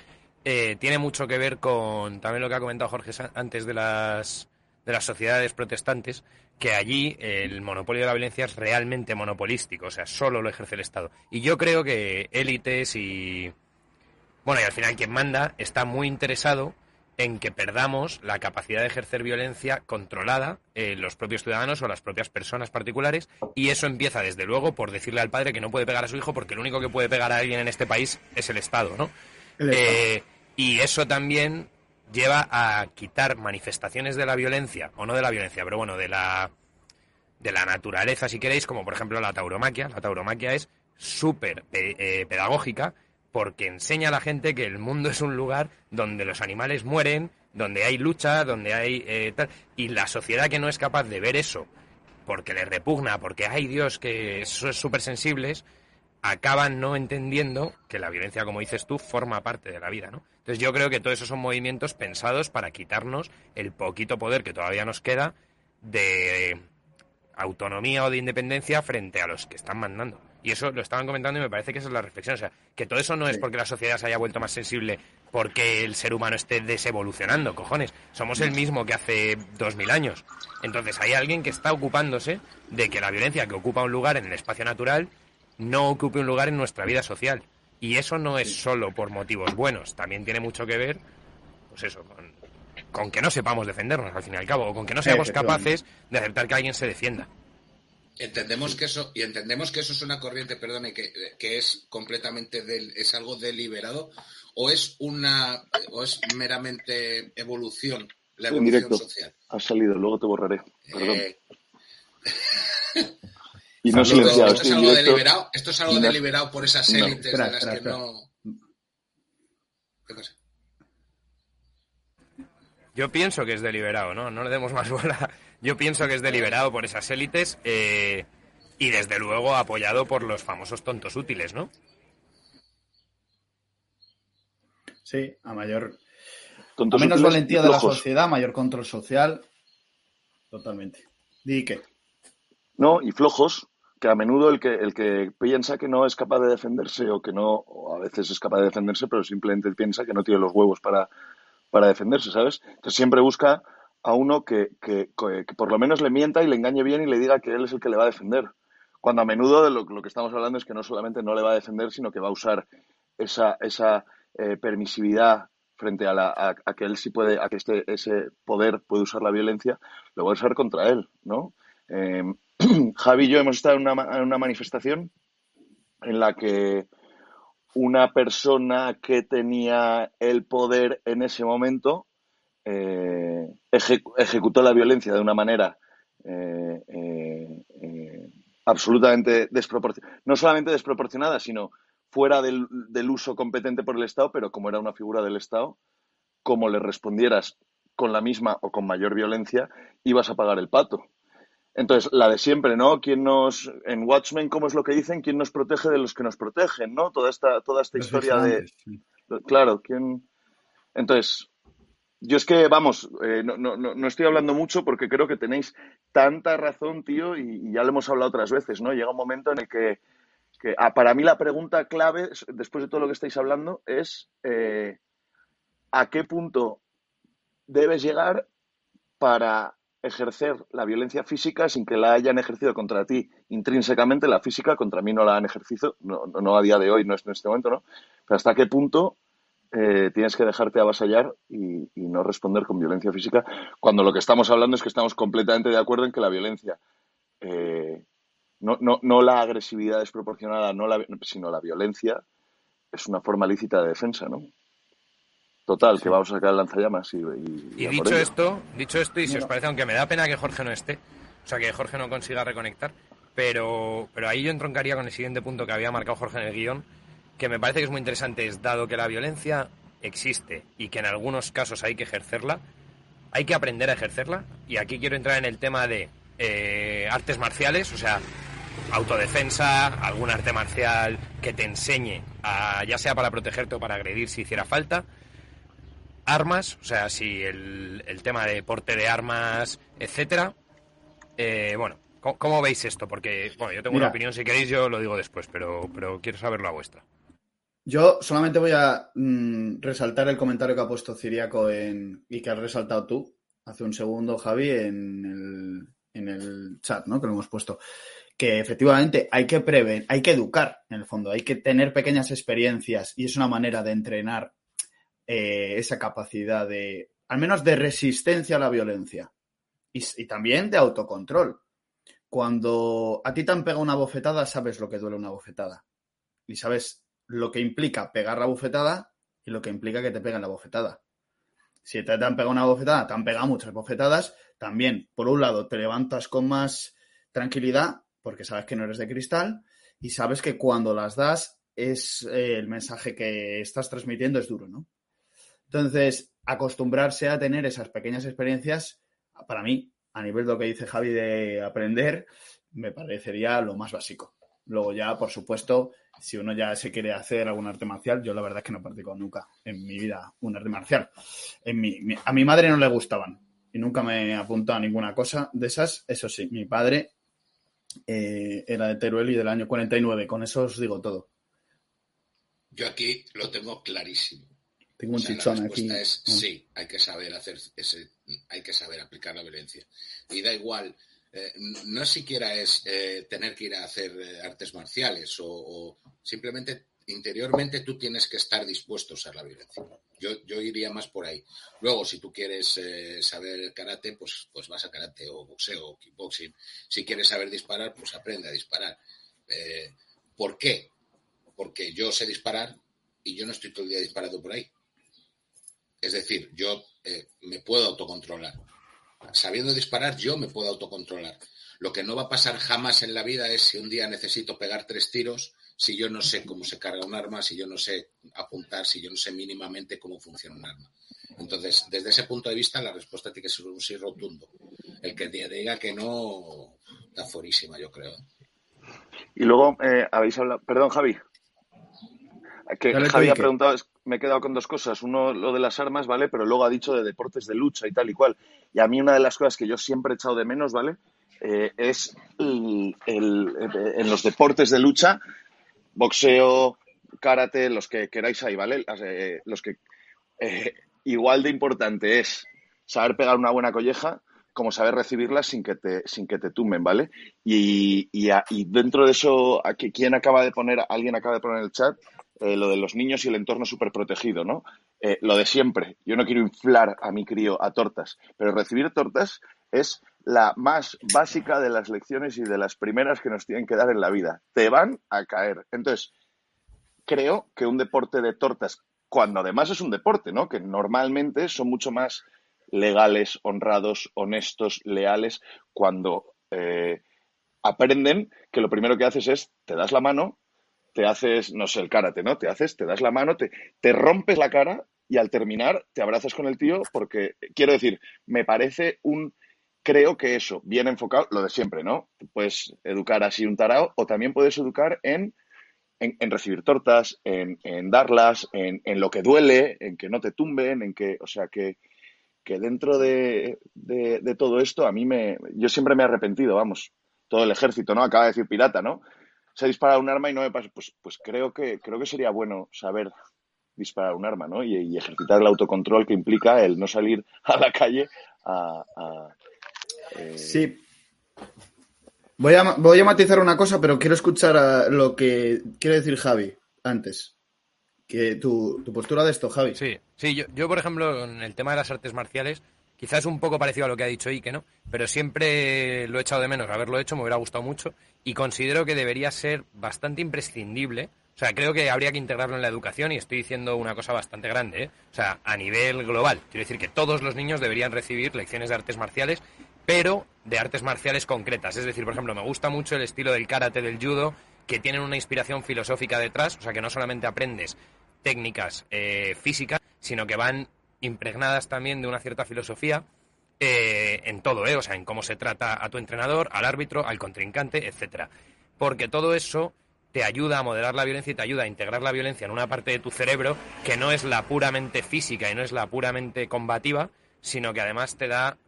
eh, tiene mucho que ver con también lo que ha comentado Jorge antes de las, de las sociedades protestantes, que allí el monopolio de la violencia es realmente monopolístico, o sea, solo lo ejerce el Estado. Y yo creo que élites y... Bueno, y al final quien manda está muy interesado en que perdamos la capacidad de ejercer violencia controlada en los propios ciudadanos o las propias personas particulares y eso empieza desde luego por decirle al padre que no puede pegar a su hijo porque el único que puede pegar a alguien en este país es el Estado, ¿no? Eh, y eso también lleva a quitar manifestaciones de la violencia o no de la violencia, pero bueno, de la de la naturaleza, si queréis, como por ejemplo la tauromaquia. La tauromaquia es súper eh, pedagógica porque enseña a la gente que el mundo es un lugar donde los animales mueren, donde hay lucha, donde hay eh, tal. Y la sociedad que no es capaz de ver eso, porque le repugna, porque hay Dios que son súper sensibles, acaban no entendiendo que la violencia, como dices tú, forma parte de la vida, ¿no? Entonces yo creo que todos esos son movimientos pensados para quitarnos el poquito poder que todavía nos queda de autonomía o de independencia frente a los que están mandando. Y eso lo estaban comentando y me parece que esa es la reflexión. O sea, que todo eso no es porque la sociedad se haya vuelto más sensible porque el ser humano esté desevolucionando, cojones. Somos el mismo que hace dos mil años. Entonces hay alguien que está ocupándose de que la violencia que ocupa un lugar en el espacio natural no ocupe un lugar en nuestra vida social. Y eso no es solo por motivos buenos, también tiene mucho que ver, pues eso, con, con que no sepamos defendernos al fin y al cabo, o con que no seamos capaces de aceptar que alguien se defienda. Entendemos que eso, y entendemos que eso es una corriente, perdone, que, que es completamente del, es algo deliberado, o es una, o es meramente evolución, la evolución en directo. social. Ha salido, luego te borraré. Perdón. Eh, y no silenciado. Esto, es algo deliberado, esto es algo deliberado por esas élites de las que no. ¿Qué pasa? Yo pienso que es deliberado, ¿no? No le demos más bola. Yo pienso que es deliberado por esas élites eh, y desde luego apoyado por los famosos tontos útiles, ¿no? Sí, a mayor... a menos valentía de la sociedad, mayor control social. Totalmente. ¿Di qué? No, y flojos, que a menudo el que, el que piensa que no es capaz de defenderse o que no, o a veces es capaz de defenderse, pero simplemente piensa que no tiene los huevos para, para defenderse, ¿sabes? Entonces siempre busca a uno que, que, por lo menos le mienta y le engañe bien y le diga que él es el que le va a defender. Cuando a menudo de lo, que estamos hablando es que no solamente no le va a defender, sino que va a usar esa, esa eh, permisividad frente a, la, a, que él sí puede, a que este, ese poder puede usar la violencia, lo va a usar contra él, ¿no? Eh, Javi y yo hemos estado en una, en una manifestación en la que una persona que tenía el poder en ese momento eh, ejecutó la violencia de una manera eh, eh, absolutamente desproporcionada, no solamente desproporcionada, sino fuera del, del, uso competente por el Estado, pero como era una figura del Estado, como le respondieras con la misma o con mayor violencia, ibas a pagar el pato. Entonces, la de siempre, ¿no? ¿Quién nos, en Watchmen, cómo es lo que dicen? ¿Quién nos protege de los que nos protegen, ¿no? Toda esta, toda esta historia de... Claro, ¿quién...? Entonces, yo es que, vamos, eh, no, no, no, estoy hablando mucho porque creo que tenéis tanta razón, tío, y, ya lo hemos hablado otras veces, ¿no? Llega un momento en el que, que ah, para mí la pregunta clave, después de todo lo que estáis hablando, es eh, ¿a qué punto debes llegar para ejercer la violencia física sin que la hayan ejercido contra ti intrínsecamente, la física contra mí no la han ejercido, no, no a día de hoy, no es en este momento, ¿no? Pero hasta qué punto eh, tienes que dejarte avasallar y, no responder con violencia física, cuando lo que estamos hablando es que estamos completamente de acuerdo en que la violencia, eh, no, no, no, la agresividad desproporcionada, no la, sino la violencia, es una forma lícita de defensa, ¿no? Total, que vamos a sacar el lanzallamas y. Y, dicho esto, dicho esto, y si os parece, aunque me da pena que Jorge no esté, o sea, que Jorge no consiga reconectar, pero, pero ahí yo entroncaría con el siguiente punto que había marcado Jorge en el guion, que me parece que es muy interesante, es dado que la violencia existe y que en algunos casos hay que ejercerla, hay que aprender a ejercerla, y aquí quiero entrar en el tema de eh, artes marciales, o sea, autodefensa, algún arte marcial que te enseñe, a, ya sea para protegerte o para agredir si hiciera falta, armas, o sea, si el, tema de porte de armas, etcétera. Eh, bueno, ¿cómo, veis esto? Porque, bueno, yo tengo una opinión, si queréis yo lo digo después, pero, pero quiero saber la vuestra. Yo solamente voy a mm, resaltar el comentario que ha puesto Ciriaco en, y que has resaltado tú hace un segundo, Javi, en el, en el chat, ¿no? Que lo hemos puesto. Que efectivamente hay que prever, hay que educar, en el fondo, hay que tener pequeñas experiencias y es una manera de entrenar eh, esa capacidad de, al menos de resistencia a la violencia y, también de autocontrol. Cuando a ti te han pegado una bofetada, sabes lo que duele una bofetada y sabes lo que implica pegar la bofetada y lo que implica que te peguen la bofetada. Si te, han pegado una bofetada, te han pegado muchas bofetadas, también, por un lado, te levantas con más tranquilidad porque sabes que no eres de cristal y sabes que cuando las das es eh, el mensaje que estás transmitiendo es duro, ¿no? Entonces, acostumbrarse a tener esas pequeñas experiencias, para mí, a nivel de lo que dice Javi de aprender, me parecería lo más básico. Luego ya, por supuesto, si uno ya se quiere hacer algún arte marcial, yo la verdad es que no practico nunca en mi vida un arte marcial. En mi, a mi madre no le gustaban y nunca me apuntó a ninguna cosa de esas. Eso sí, mi padre eh, era de Teruel y del año 49. Con eso os digo todo. Yo aquí lo tengo clarísimo. Tengo un chichón aquí. Es, ah. Sí, hay que saber hacer ese, hay que saber aplicar la violencia. Y da igual, eh, no siquiera es eh, tener que ir a hacer eh, artes marciales o, simplemente interiormente tú tienes que estar dispuesto a usar la violencia. Yo, yo iría más por ahí. Luego, si tú quieres saber karate, pues, pues vas a karate o boxeo o kickboxing. Si quieres saber disparar, pues aprende a disparar. ¿Por qué? Porque yo sé disparar y yo no estoy todo el día disparando por ahí. Es decir, yo me puedo autocontrolar. Sabiendo disparar, yo me puedo autocontrolar. Lo que no va a pasar jamás en la vida es si un día necesito pegar tres tiros, si yo no sé cómo se carga un arma, si yo no sé apuntar, si yo no sé mínimamente cómo funciona un arma. Entonces, desde ese punto de vista, la respuesta tiene que ser un sí rotundo. El que diga que no, está forísima, yo creo. Y luego, eh, habéis hablado, perdón, Javi, que Javi ha preguntado, me he quedado con dos cosas. Uno, lo de las armas, ¿vale? Pero luego ha dicho de deportes de lucha y tal y cual. Y a mí una de las cosas que yo siempre he echado de menos, ¿vale? Eh, es el, en los deportes de lucha, boxeo, karate, los que queráis ahí, ¿vale? Eh, los que eh, igual de importante es saber pegar una buena colleja como saber recibirla sin que te, sin que te tumben, ¿vale? Y, y, y dentro de eso, ¿quién acaba de poner, alguien acaba de poner en el chat, eh, lo de los niños y el entorno súper protegido, ¿no? Eh, lo de siempre. Yo no quiero inflar a mi crío a tortas, pero recibir tortas es la más básica de las lecciones y de las primeras que nos tienen que dar en la vida. Te van a caer. Entonces, creo que un deporte de tortas, cuando además es un deporte, ¿no? Que normalmente son mucho más legales, honrados, honestos, leales, cuando eh, aprenden que lo primero que haces es te das la mano, te haces, no sé, el karate, ¿no? Te haces, te das la mano, te, te rompes la cara y al terminar te abrazas con el tío porque, quiero decir, me parece un, creo que eso, bien enfocado, lo de siempre, ¿no? Puedes educar así un tarao o también puedes educar en, en, recibir tortas, en, en darlas, en, en, lo que duele, en que no te tumben, en que, o sea, que, que dentro de, de, de, todo esto a mí me, yo siempre me he arrepentido, vamos, todo el ejército, ¿no? Acaba de decir pirata, ¿no? Se dispara un arma y no me pasa. Pues, pues creo, que, creo que sería bueno saber disparar un arma, ¿no? Y, ejercitar el autocontrol que implica el no salir a la calle a... Eh, sí. Voy a, voy a matizar una cosa, pero quiero escuchar lo que quiere decir Javi antes. Que tu, tu postura de esto, Javi. Sí, sí yo, yo, por ejemplo, en el tema de las artes marciales, Quizás un poco parecido a lo que ha dicho Ike, ¿no? Pero siempre lo he echado de menos haberlo hecho, me hubiera gustado mucho y considero que debería ser bastante imprescindible. O sea, creo que habría que integrarlo en la educación y estoy diciendo una cosa bastante grande, ¿eh? O sea, a nivel global. Quiero decir que todos los niños deberían recibir lecciones de artes marciales, pero de artes marciales concretas. Es decir, por ejemplo, me gusta mucho el estilo del karate, del judo, que tienen una inspiración filosófica detrás, o sea, que no solamente aprendes técnicas eh, físicas, sino que van impregnadas también de una cierta filosofía eh, en todo, ¿eh? O sea, en cómo se trata a tu entrenador, al árbitro, al contrincante, etcétera. Porque todo eso te ayuda a moderar la violencia y te ayuda a integrar la violencia en una parte de tu cerebro que no es la puramente física y no es la puramente combativa, sino que además te da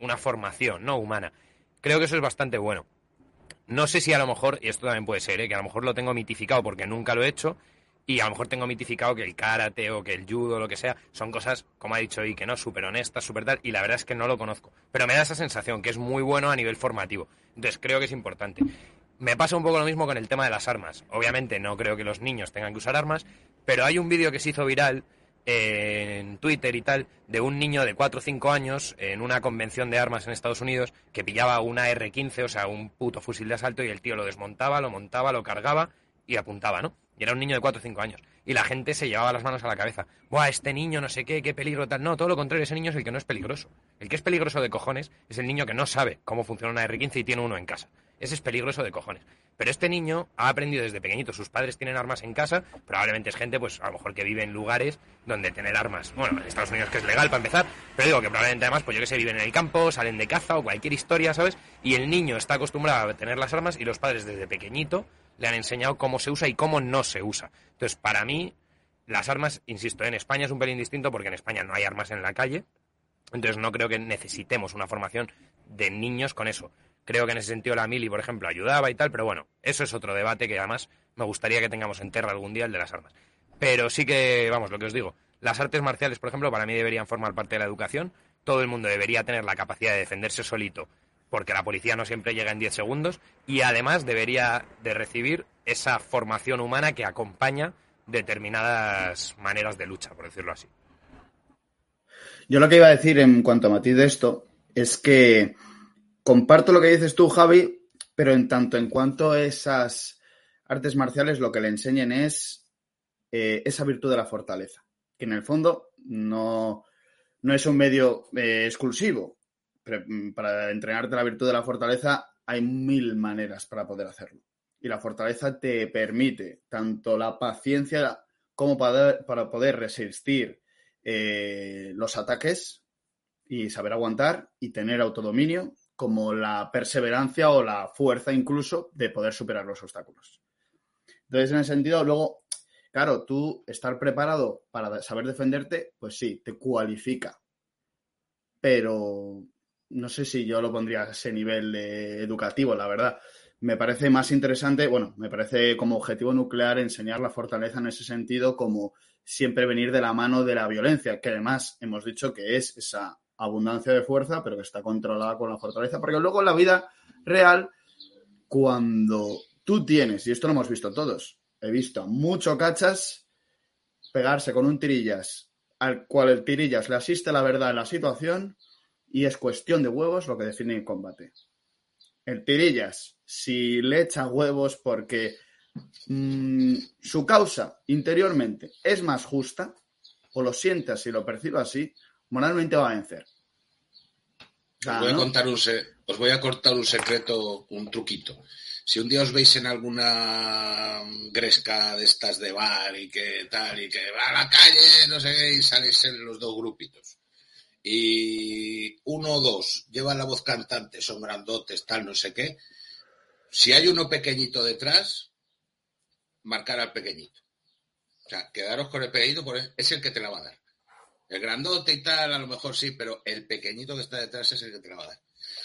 una formación, ¿no? Humana. Creo que eso es bastante bueno. No sé si a lo mejor, y esto también puede ser, ¿eh? que a lo mejor lo tengo mitificado porque nunca lo he hecho, y a lo mejor tengo mitificado que el karate o que el judo o lo que sea son cosas, como ha dicho y que no, súper honestas, súper tal, y la verdad es que no lo conozco. Pero me da esa sensación que es muy bueno a nivel formativo. Entonces creo que es importante. Me pasa un poco lo mismo con el tema de las armas. Obviamente no creo que los niños tengan que usar armas, pero hay un vídeo que se hizo viral eh, en Twitter y tal de un niño de 4 o 5 años en una convención de armas en Estados Unidos que pillaba una R-15, o sea, un puto fusil de asalto y el tío lo desmontaba, lo montaba, lo cargaba y apuntaba, ¿no? Y era un niño de 4 o 5 años. Y la gente se llevaba las manos a la cabeza. Buah, este niño no sé qué, qué peligro tal. No, todo lo contrario, ese niño es el que no es peligroso. El que es peligroso de cojones es el niño que no sabe cómo funciona una R15 y tiene uno en casa. Ese es peligroso de cojones. Pero este niño ha aprendido desde pequeñito. Sus padres tienen armas en casa. Probablemente es gente, pues a lo mejor que vive en lugares donde tener armas. Bueno, en Estados Unidos que es legal para empezar. Pero digo que probablemente además, pues yo que sé, viven en el campo, salen de caza o cualquier historia, ¿sabes? Y el niño está acostumbrado a tener las armas y los padres desde pequeñito le han enseñado cómo se usa y cómo no se usa. Entonces, para mí, las armas, insisto, en España es un pelín distinto porque en España no hay armas en la calle. Entonces, no creo que necesitemos una formación de niños con eso. Creo que en ese sentido la Mili, por ejemplo, ayudaba y tal, pero bueno, eso es otro debate que además me gustaría que tengamos en Terra algún día, el de las armas. Pero sí que, vamos, lo que os digo, las artes marciales, por ejemplo, para mí deberían formar parte de la educación. Todo el mundo debería tener la capacidad de defenderse solito porque la policía no siempre llega en 10 segundos y además debería de recibir esa formación humana que acompaña determinadas maneras de lucha, por decirlo así. Yo lo que iba a decir en cuanto a matiz de esto es que comparto lo que dices tú, Javi, pero en tanto en cuanto a esas artes marciales lo que le enseñen es eh, esa virtud de la fortaleza, que en el fondo no, no es un medio eh, exclusivo, para entrenarte la virtud de la fortaleza hay mil maneras para poder hacerlo. Y la fortaleza te permite tanto la paciencia como para, poder resistir eh, los ataques y saber aguantar y tener autodominio como la perseverancia o la fuerza incluso de poder superar los obstáculos. Entonces, en ese sentido, luego, claro, tú estar preparado para saber defenderte, pues sí, te cualifica. Pero no sé si yo lo pondría a ese nivel educativo, la verdad. Me parece más interesante, bueno, me parece como objetivo nuclear enseñar la fortaleza en ese sentido como siempre venir de la mano de la violencia, que además hemos dicho que es esa abundancia de fuerza, pero que está controlada con la fortaleza, porque luego en la vida real, cuando tú tienes, y esto lo hemos visto todos, he visto mucho cachas pegarse con un tirillas al cual el tirillas le asiste la verdad en la situación y es cuestión de huevos lo que define el combate. El tirillas, si le echa huevos porque Mm, su causa interiormente es más justa, o lo siente así, lo percibe así, moralmente va a vencer. os, voy a contar un os voy a cortar un secreto, un truquito. Si un día os veis en alguna gresca de estas de bar y que tal, y que va a la calle, no sé qué, y salen en los dos grupitos. Y uno o dos llevan la voz cantante, son grandotes, tal, no sé qué. Si hay uno pequeñito detrás, marcar al pequeñito. O sea, quedaros con el pequeñito, porque es el que te la va a dar. El grandote y tal, a lo mejor sí, pero el pequeñito que está detrás es el que te la va a dar.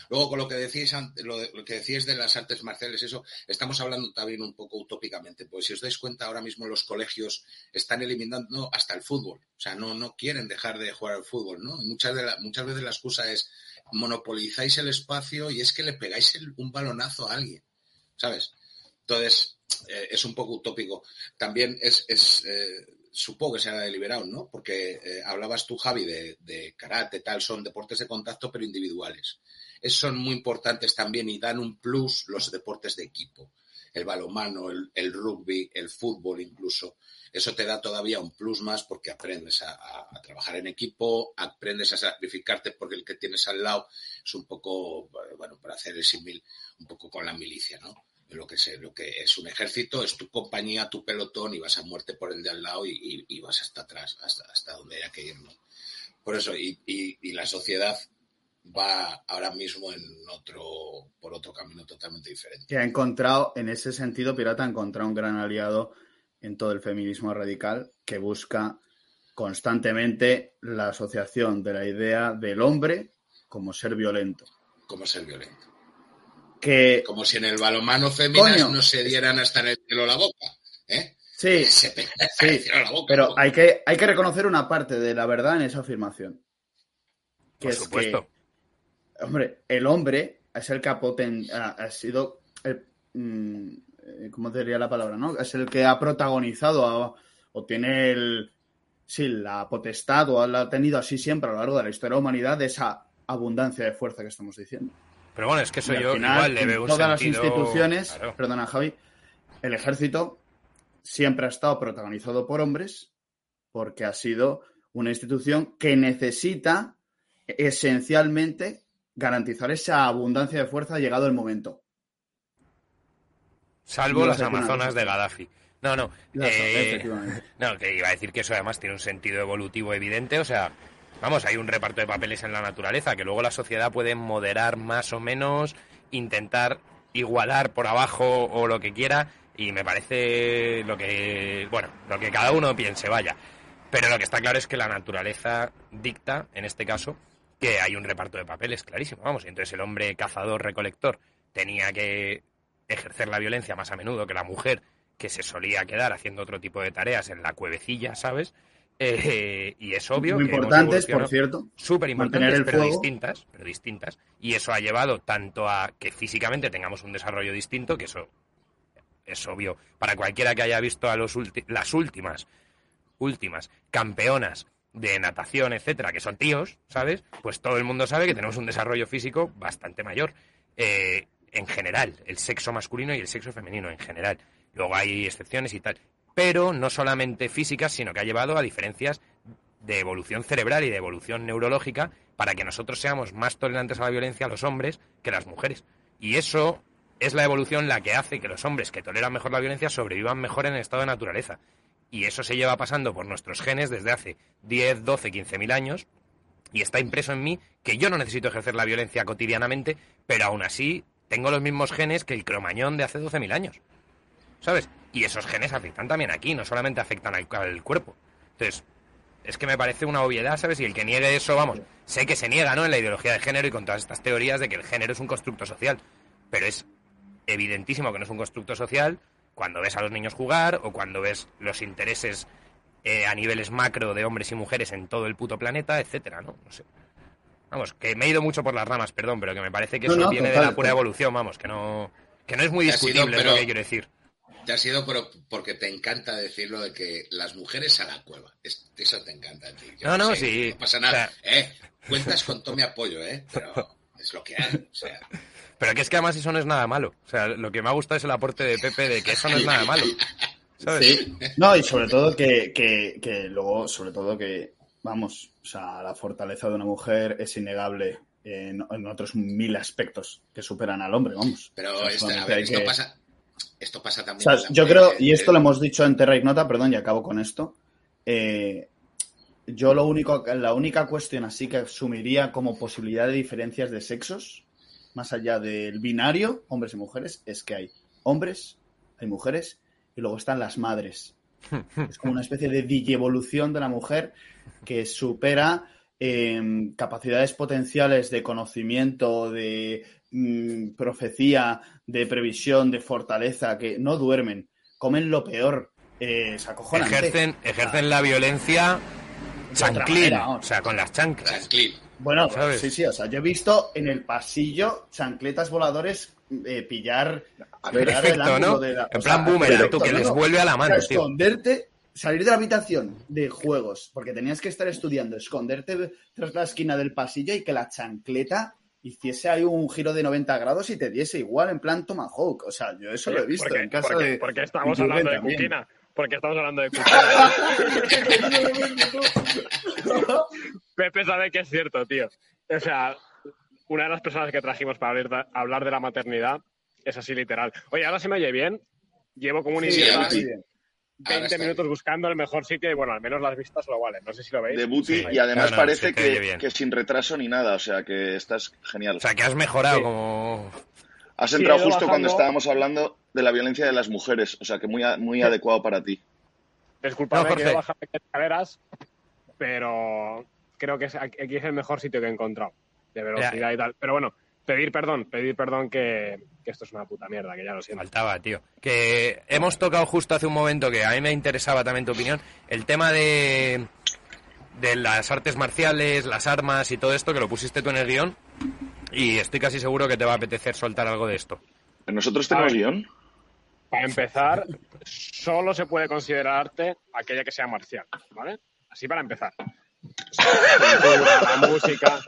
Luego, con lo que decís, lo, que decís de las artes marciales, eso, estamos hablando también un poco utópicamente, porque si os dais cuenta, ahora mismo los colegios están eliminando hasta el fútbol. O sea, no, no quieren dejar de jugar al fútbol, ¿no? muchas, de muchas veces la excusa es monopolizáis el espacio y es que le pegáis un balonazo a alguien, ¿sabes? Entonces, eh, es un poco utópico. También es, eh, supongo que será deliberado, ¿no? Porque eh, hablabas tú, Javi, de, karate, tal, son deportes de contacto, pero individuales. Son muy importantes también y dan un plus los deportes de equipo. El balonmano, el, rugby, el fútbol incluso. Eso te da todavía un plus más porque aprendes a, trabajar en equipo, aprendes a sacrificarte porque el que tienes al lado es un poco, bueno, para hacer el símil, un poco con la milicia, ¿no? lo que, sé, lo que es un ejército, es tu compañía, tu pelotón y vas a muerte por el de al lado y, vas hasta atrás, hasta, hasta donde haya que ir. Por eso, y, la sociedad va ahora mismo en otro, por otro camino totalmente diferente. Que ha encontrado, en ese sentido, Pirata ha encontrado un gran aliado en todo el feminismo radical que busca constantemente la asociación de la idea del hombre como ser violento. Como ser violento. Como si en el balomano femenino no se dieran hasta en el cielo la boca. ¿eh? Sí, sí pero hay, que, hay que reconocer una parte de la verdad en esa afirmación. Por supuesto. Hombre, el hombre es el que ha, ha, sido, mm, ¿cómo diría la palabra? no? Es el que ha protagonizado o tiene el, sí, la potestad o la ha tenido así siempre a lo largo de la historia de la humanidad de esa abundancia de fuerza que estamos diciendo. Pero bueno, es que eso yo igual le veo un Todas las instituciones, perdona Javi, el ejército siempre ha estado protagonizado por hombres porque ha sido una institución que necesita esencialmente garantizar esa abundancia de fuerza llegado el momento. Salvo las Amazonas de Gaddafi. No, no. Eh, no, que iba a decir que eso además tiene un sentido evolutivo evidente. O sea, Vamos, hay un reparto de papeles en la naturaleza que luego la sociedad puede moderar más o menos, intentar igualar por abajo o lo que quiera y me parece lo que, bueno, lo que cada uno piense, vaya. Pero lo que está claro es que la naturaleza dicta, en este caso, que hay un reparto de papeles clarísimo, vamos. Entonces el hombre cazador-recolector tenía que ejercer la violencia más a menudo que la mujer, que se solía quedar haciendo otro tipo de tareas en la cuevecilla, ¿sabes? Eh, y es obvio. Muy importantes, por cierto. Súper importantes, pero distintas, pero distintas. Y eso ha llevado tanto a que físicamente tengamos un desarrollo distinto, que eso es obvio. Para cualquiera que haya visto a los las últimas, últimas campeonas de natación, etcétera, que son tíos, ¿sabes? Pues todo el mundo sabe que tenemos un desarrollo físico bastante mayor. Eh, en general, el sexo masculino y el sexo femenino en general. Luego hay excepciones y tal pero no solamente físicas, sino que ha llevado a diferencias de evolución cerebral y de evolución neurológica para que nosotros seamos más tolerantes a la violencia los hombres que las mujeres. Y eso es la evolución la que hace que los hombres que toleran mejor la violencia sobrevivan mejor en el estado de naturaleza. Y eso se lleva pasando por nuestros genes desde hace 10, 12, 15 mil años y está impreso en mí que yo no necesito ejercer la violencia cotidianamente, pero aún así tengo los mismos genes que el cromañón de hace 12.000 años. ¿Sabes? Y esos genes afectan también aquí, no solamente afectan al, cuerpo. Entonces, es que me parece una obviedad, ¿sabes? Y el que niegue eso, vamos, sé que se niega, ¿no? En la ideología de género y con todas estas teorías de que el género es un constructo social. Pero es evidentísimo que no es un constructo social cuando ves a los niños jugar o cuando ves los intereses eh, a niveles macro de hombres y mujeres en todo el puto planeta, etcétera, ¿no? No sé. Vamos, que me he ido mucho por las ramas, perdón, pero que me parece que eso viene de la pura evolución, vamos, que no, que no es muy discutible lo que quiero decir. Te ha sido porque te encanta decirlo de que las mujeres a la cueva. eso te encanta a ti. no, no, sí. No pasa nada. ¿eh? Cuentas con todo mi apoyo, ¿eh? Pero es lo que hay. O sea. Pero que es que además eso no es nada malo. O sea, lo que me ha gustado es el aporte de Pepe de que eso no es nada malo. ¿sabes? Sí. No, y sobre todo que, que, que luego, sobre todo que vamos, o sea, la fortaleza de una mujer es innegable en, otros mil aspectos que superan al hombre, vamos. Pero este, esto, pasa, esto pasa también. yo creo, y esto lo hemos dicho en Terra Ignota, perdón, y acabo con esto. Eh, yo lo único, la única cuestión así que asumiría como posibilidad de diferencias de sexos, más allá del binario, hombres y mujeres, es que hay hombres, hay mujeres, y luego están las madres. Es como una especie de digievolución de la mujer que supera em, capacidades potenciales de conocimiento, de mm, profecía, de previsión, de fortaleza, que no duermen, comen lo peor, eh, se acojonan. Ejercen, ejercen la violencia chanclín, o sea, con las chanclas. Bueno, sí, sí, o sea, yo he visto en el pasillo chancletas voladores eh, pillar, Perfecto, ¿no? en plan boomerang, tú que les vuelve a la mano, Esconderte salir de la habitación de juegos, porque tenías que estar estudiando, esconderte tras la esquina del pasillo y que la chancleta hiciese ahí un giro de 90 grados y te diese igual en plan Tomahawk. O sea, yo eso lo he visto en casa porque, de. Porque estamos hablando de Cuquina. Porque estamos hablando de Pepe sabe que es cierto, tío. O sea, una de las personas que trajimos para hablar de la maternidad es así literal. Oye, ahora se me oye bien. Llevo como un idiota. 20 minutos buscando el mejor sitio y bueno, al menos las vistas lo valen. No sé si lo veis. De Booty y además parece que, sin retraso ni nada, o sea que estás genial. O sea que has mejorado como... Has entrado justo cuando estábamos hablando de la violencia de las mujeres, o sea que muy, muy adecuado para ti. Disculpa, que he bajado escaleras, pero creo que aquí es el mejor sitio que he encontrado de velocidad y tal. Pero bueno, pedir perdón, pedir perdón que, esto es una puta mierda, que ya lo siento. Faltaba, tío. Que hemos tocado justo hace un momento que a mí me interesaba también tu opinión, el tema de, de las artes marciales, las armas y todo esto, que lo pusiste tú en el guion, y estoy casi seguro que te va a apetecer soltar algo de esto. ¿Nosotros tenemos guion? Para empezar, solo se puede considerar arte aquella que sea marcial, ¿vale? Así para empezar. la música,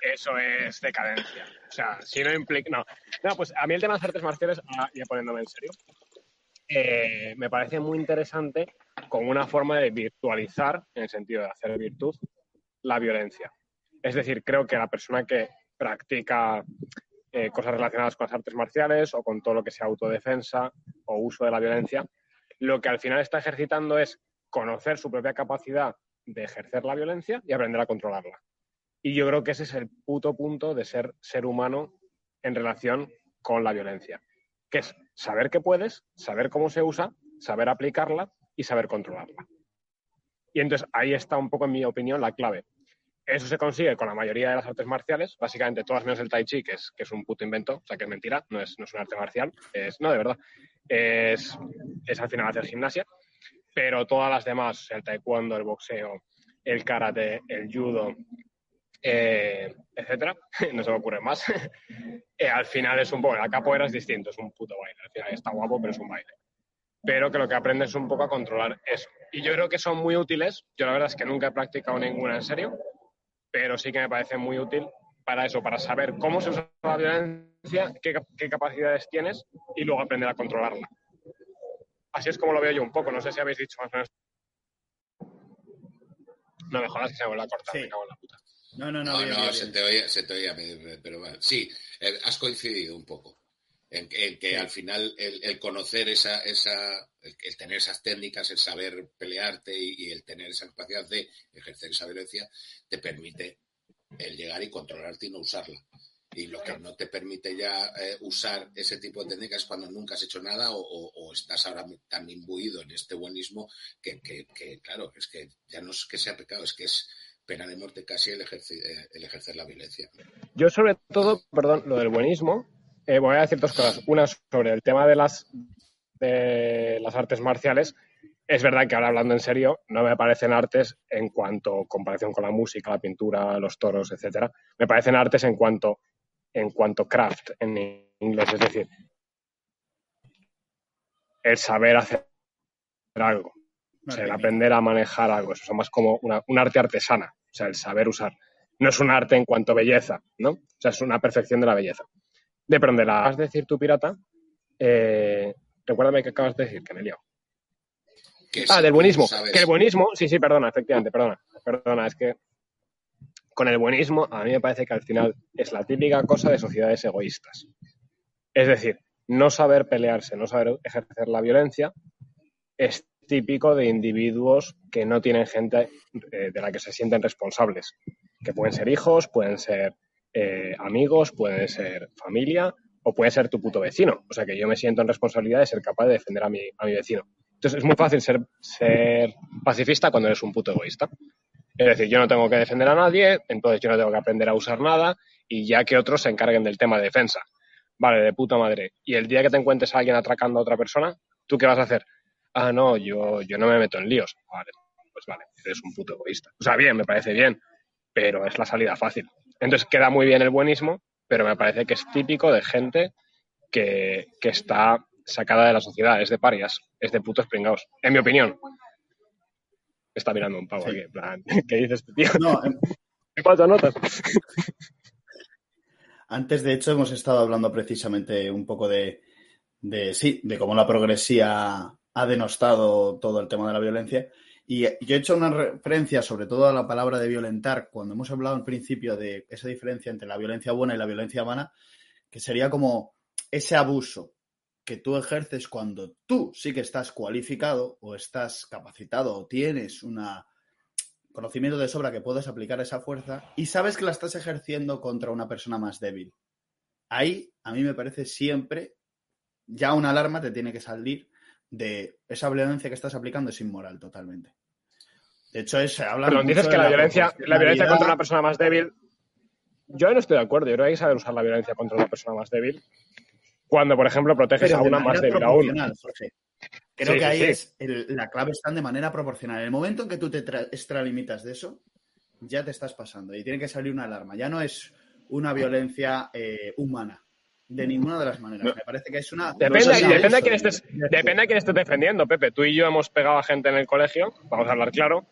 eso es decadencia. O sea, si no implica. No. no, pues a mí el tema de las artes marciales, ah, ya poniéndome en serio, eh, me parece muy interesante como una forma de virtualizar, en el sentido de hacer virtud, la violencia. Es decir, creo que la persona que practica eh, cosas relacionadas con las artes marciales o con todo lo que sea autodefensa o uso de la violencia, lo que al final está ejercitando es conocer su propia capacidad de ejercer la violencia y aprender a controlarla. Y yo creo que ese es el puto punto de ser ser humano en relación con la violencia, que es saber que puedes, saber cómo se usa, saber aplicarla y saber controlarla. Y entonces ahí está un poco, en mi opinión, la clave. Eso se consigue con la mayoría de las artes marciales, básicamente todas menos el tai chi, que es, que es un puto invento, o sea que es mentira, no es, no es un arte marcial, es, no, de verdad, es, es al final hacer gimnasia, pero todas las demás, el taekwondo, el boxeo, el karate, el judo, eh, etcétera, no se me ocurre más. Eh, al final es un poco, la capoeira es distinto, es un puto baile. Al final está guapo, pero es un baile. Pero que lo que aprendes es un poco a controlar eso. Y yo creo que son muy útiles. Yo la verdad es que nunca he practicado ninguna en serio, pero sí que me parece muy útil para eso, para saber cómo se usa la violencia, qué, qué capacidades tienes y luego aprender a controlarla. Así es como lo veo yo un poco. No sé si habéis dicho más o menos. No me jodas que se me vuelve a cortar, me cago en la puta. No, no, no. No, no, se, Te oía, se te oía, pero bueno, sí, eh, has coincidido un poco. En, que al final el, conocer esa, esa el, tener esas técnicas, el saber pelearte y, el tener esa capacidad de ejercer esa violencia, te permite el llegar y controlarte y no usarla. Y lo que no te permite ya eh, usar ese tipo de técnicas es cuando nunca has hecho nada o, estás ahora tan imbuido en este buenismo que, claro, es que ya no es que sea pecado, es que es pena de muerte casi el ejercer, eh, el ejercer la violencia. Yo sobre todo, perdón, lo del buenismo, eh, voy a decir dos cosas. Una sobre el tema de las, de las artes marciales. Es verdad que ahora hablando en serio, no me parecen artes en cuanto comparación con la música, la pintura, los toros, etcétera. Me parecen artes en cuanto en cuanto craft en inglés, es decir, el saber hacer algo, o sea, el aprender a manejar algo, eso es más como una, un arte artesana, o sea, el saber usar. No es un arte en cuanto belleza, ¿no? O sea, es una perfección de la belleza. De pronto, de la vas a decir tu pirata, eh, recuérdame que acabas de decir, que me he liado. Ah, del buenismo. Que el buenismo, sí, sí, perdona, efectivamente, perdona. Perdona, es que con el buenismo a mí me parece que al final es la típica cosa de sociedades egoístas. Es decir, no saber pelearse, no saber ejercer la violencia es típico de individuos que no tienen gente eh, de la que se sienten responsables, que pueden ser hijos, pueden ser eh, amigos, pueden ser familia o puede ser tu puto vecino. O sea que yo me siento en responsabilidad de ser capaz de defender a mi, a mi vecino. Entonces es muy fácil ser, ser pacifista cuando eres un puto egoísta. Es decir, yo no tengo que defender a nadie, entonces yo no tengo que aprender a usar nada y ya que otros se encarguen del tema de defensa. Vale, de puta madre. Y el día que te encuentres a alguien atracando a otra persona, ¿tú qué vas a hacer? Ah, no, yo, yo no me meto en líos. Vale, pues vale, eres un puto egoísta. O sea, bien, me parece bien, pero es la salida fácil. Entonces queda muy bien el buenismo, pero me parece que es típico de gente que, que está sacada de la sociedad, es de parias, es de putos pringados, en mi opinión. Está mirando un pavo aquí, en plan, ¿qué dices, este tío? No, em- ¿Qué falta notas? Antes, de hecho, hemos estado hablando precisamente un poco de, de, sí, de cómo la progresía ha denostado todo el tema de la violencia. Y yo he hecho una referencia sobre todo a la palabra de violentar cuando hemos hablado al principio de esa diferencia entre la violencia buena y la violencia vana, que sería como ese abuso que tú ejerces cuando tú sí que estás cualificado o estás capacitado o tienes un conocimiento de sobra que puedes aplicar esa fuerza y sabes que la estás ejerciendo contra una persona más débil. Ahí a mí me parece siempre ya una alarma te tiene que salir de esa violencia que estás aplicando es inmoral totalmente. De hecho, es, habla Pero dices que la, violencia, la violencia contra una persona más débil. Yo no estoy de acuerdo. Yo creo que hay que saber usar la violencia contra una persona más débil cuando, por ejemplo, proteges a una más débil aún. Creo que ahí es la clave está de manera proporcional. En el momento en que tú te extralimitas de eso, ya te estás pasando y tiene que salir una alarma. Ya no es una violencia eh, humana. De ninguna de las maneras. Me parece que es una. Depende, depende, de quién estés, depende de quién estés defendiendo, Pepe. Tú y yo hemos pegado a gente en el colegio, vamos a hablar claro,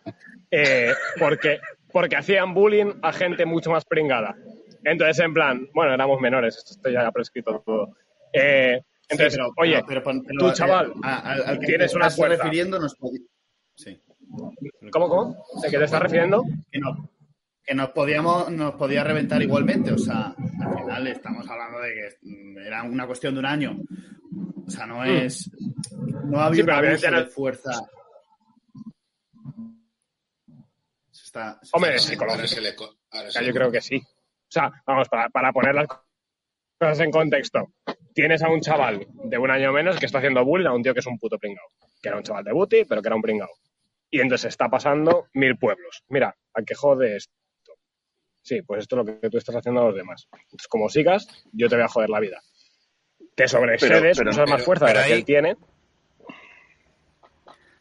eh, porque, porque hacían bullying a gente mucho más pringada. Entonces, en plan, bueno, éramos menores, esto ya ha prescrito todo. Eh, entonces, oye, pero, tú, eh, chaval, al que tienes te una fuerza. refiriendo nos sí. ¿Cómo, cómo? ¿De qué te estás refiriendo? Que, no, que nos podíamos, nos podía reventar igualmente. O sea, al final estamos hablando de que era una cuestión de un año. O sea, no hmm. es. No ha habido sí, de fuerza. está, Hombre, sí, yo creo que sí. O sea, vamos, para, para poner las cosas en contexto tienes a un chaval de un año menos que está haciendo bullying a un tío que es un puto pringao. Que era un chaval de booty, pero que era un pringao. Y entonces está pasando mil pueblos. Mira, ¿a qué jode esto? Sí, pues esto es lo que tú estás haciendo a los demás. Entonces, como sigas, yo te voy a joder la vida. Te sobreexcedes, pero, usas más fuerza de la que él tiene.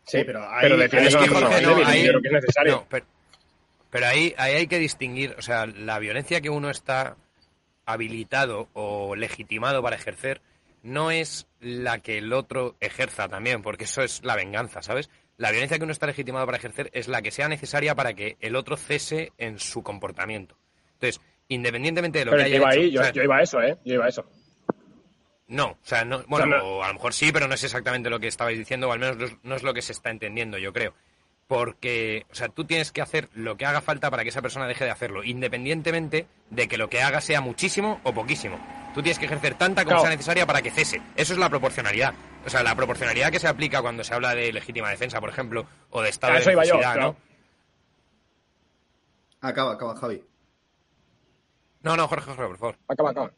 Sí, pero, ahí, pero defiendes a una persona creo que es necesario. pero, pero ahí, ahí hay que distinguir, o sea, la violencia que uno está habilitado o legitimado para ejercer no es la que el otro ejerza también, porque eso es la venganza, ¿sabes? La violencia que uno está legitimado para ejercer es la que sea necesaria para que el otro cese en su comportamiento. Entonces, independientemente de lo que haya iba hecho, ahí, yo, iba a eso, ¿eh? Yo iba a eso. No, o sea, no, bueno, a lo mejor sí, pero no es exactamente lo que estabais diciendo, o al menos no es lo que se está entendiendo, yo creo porque, o sea, tú tienes que hacer lo que haga falta para que esa persona deje de hacerlo, independientemente de que lo que haga sea muchísimo o poquísimo. Tú tienes que ejercer tanta como sea necesaria para que cese. Eso es la proporcionalidad. O sea, la proporcionalidad que se aplica cuando se habla de legítima defensa, por ejemplo, o de estado de necesidad, ¿no? Acaba, acaba, Javi. No, no, Jorge, Jorge, por favor. Acaba, acaba.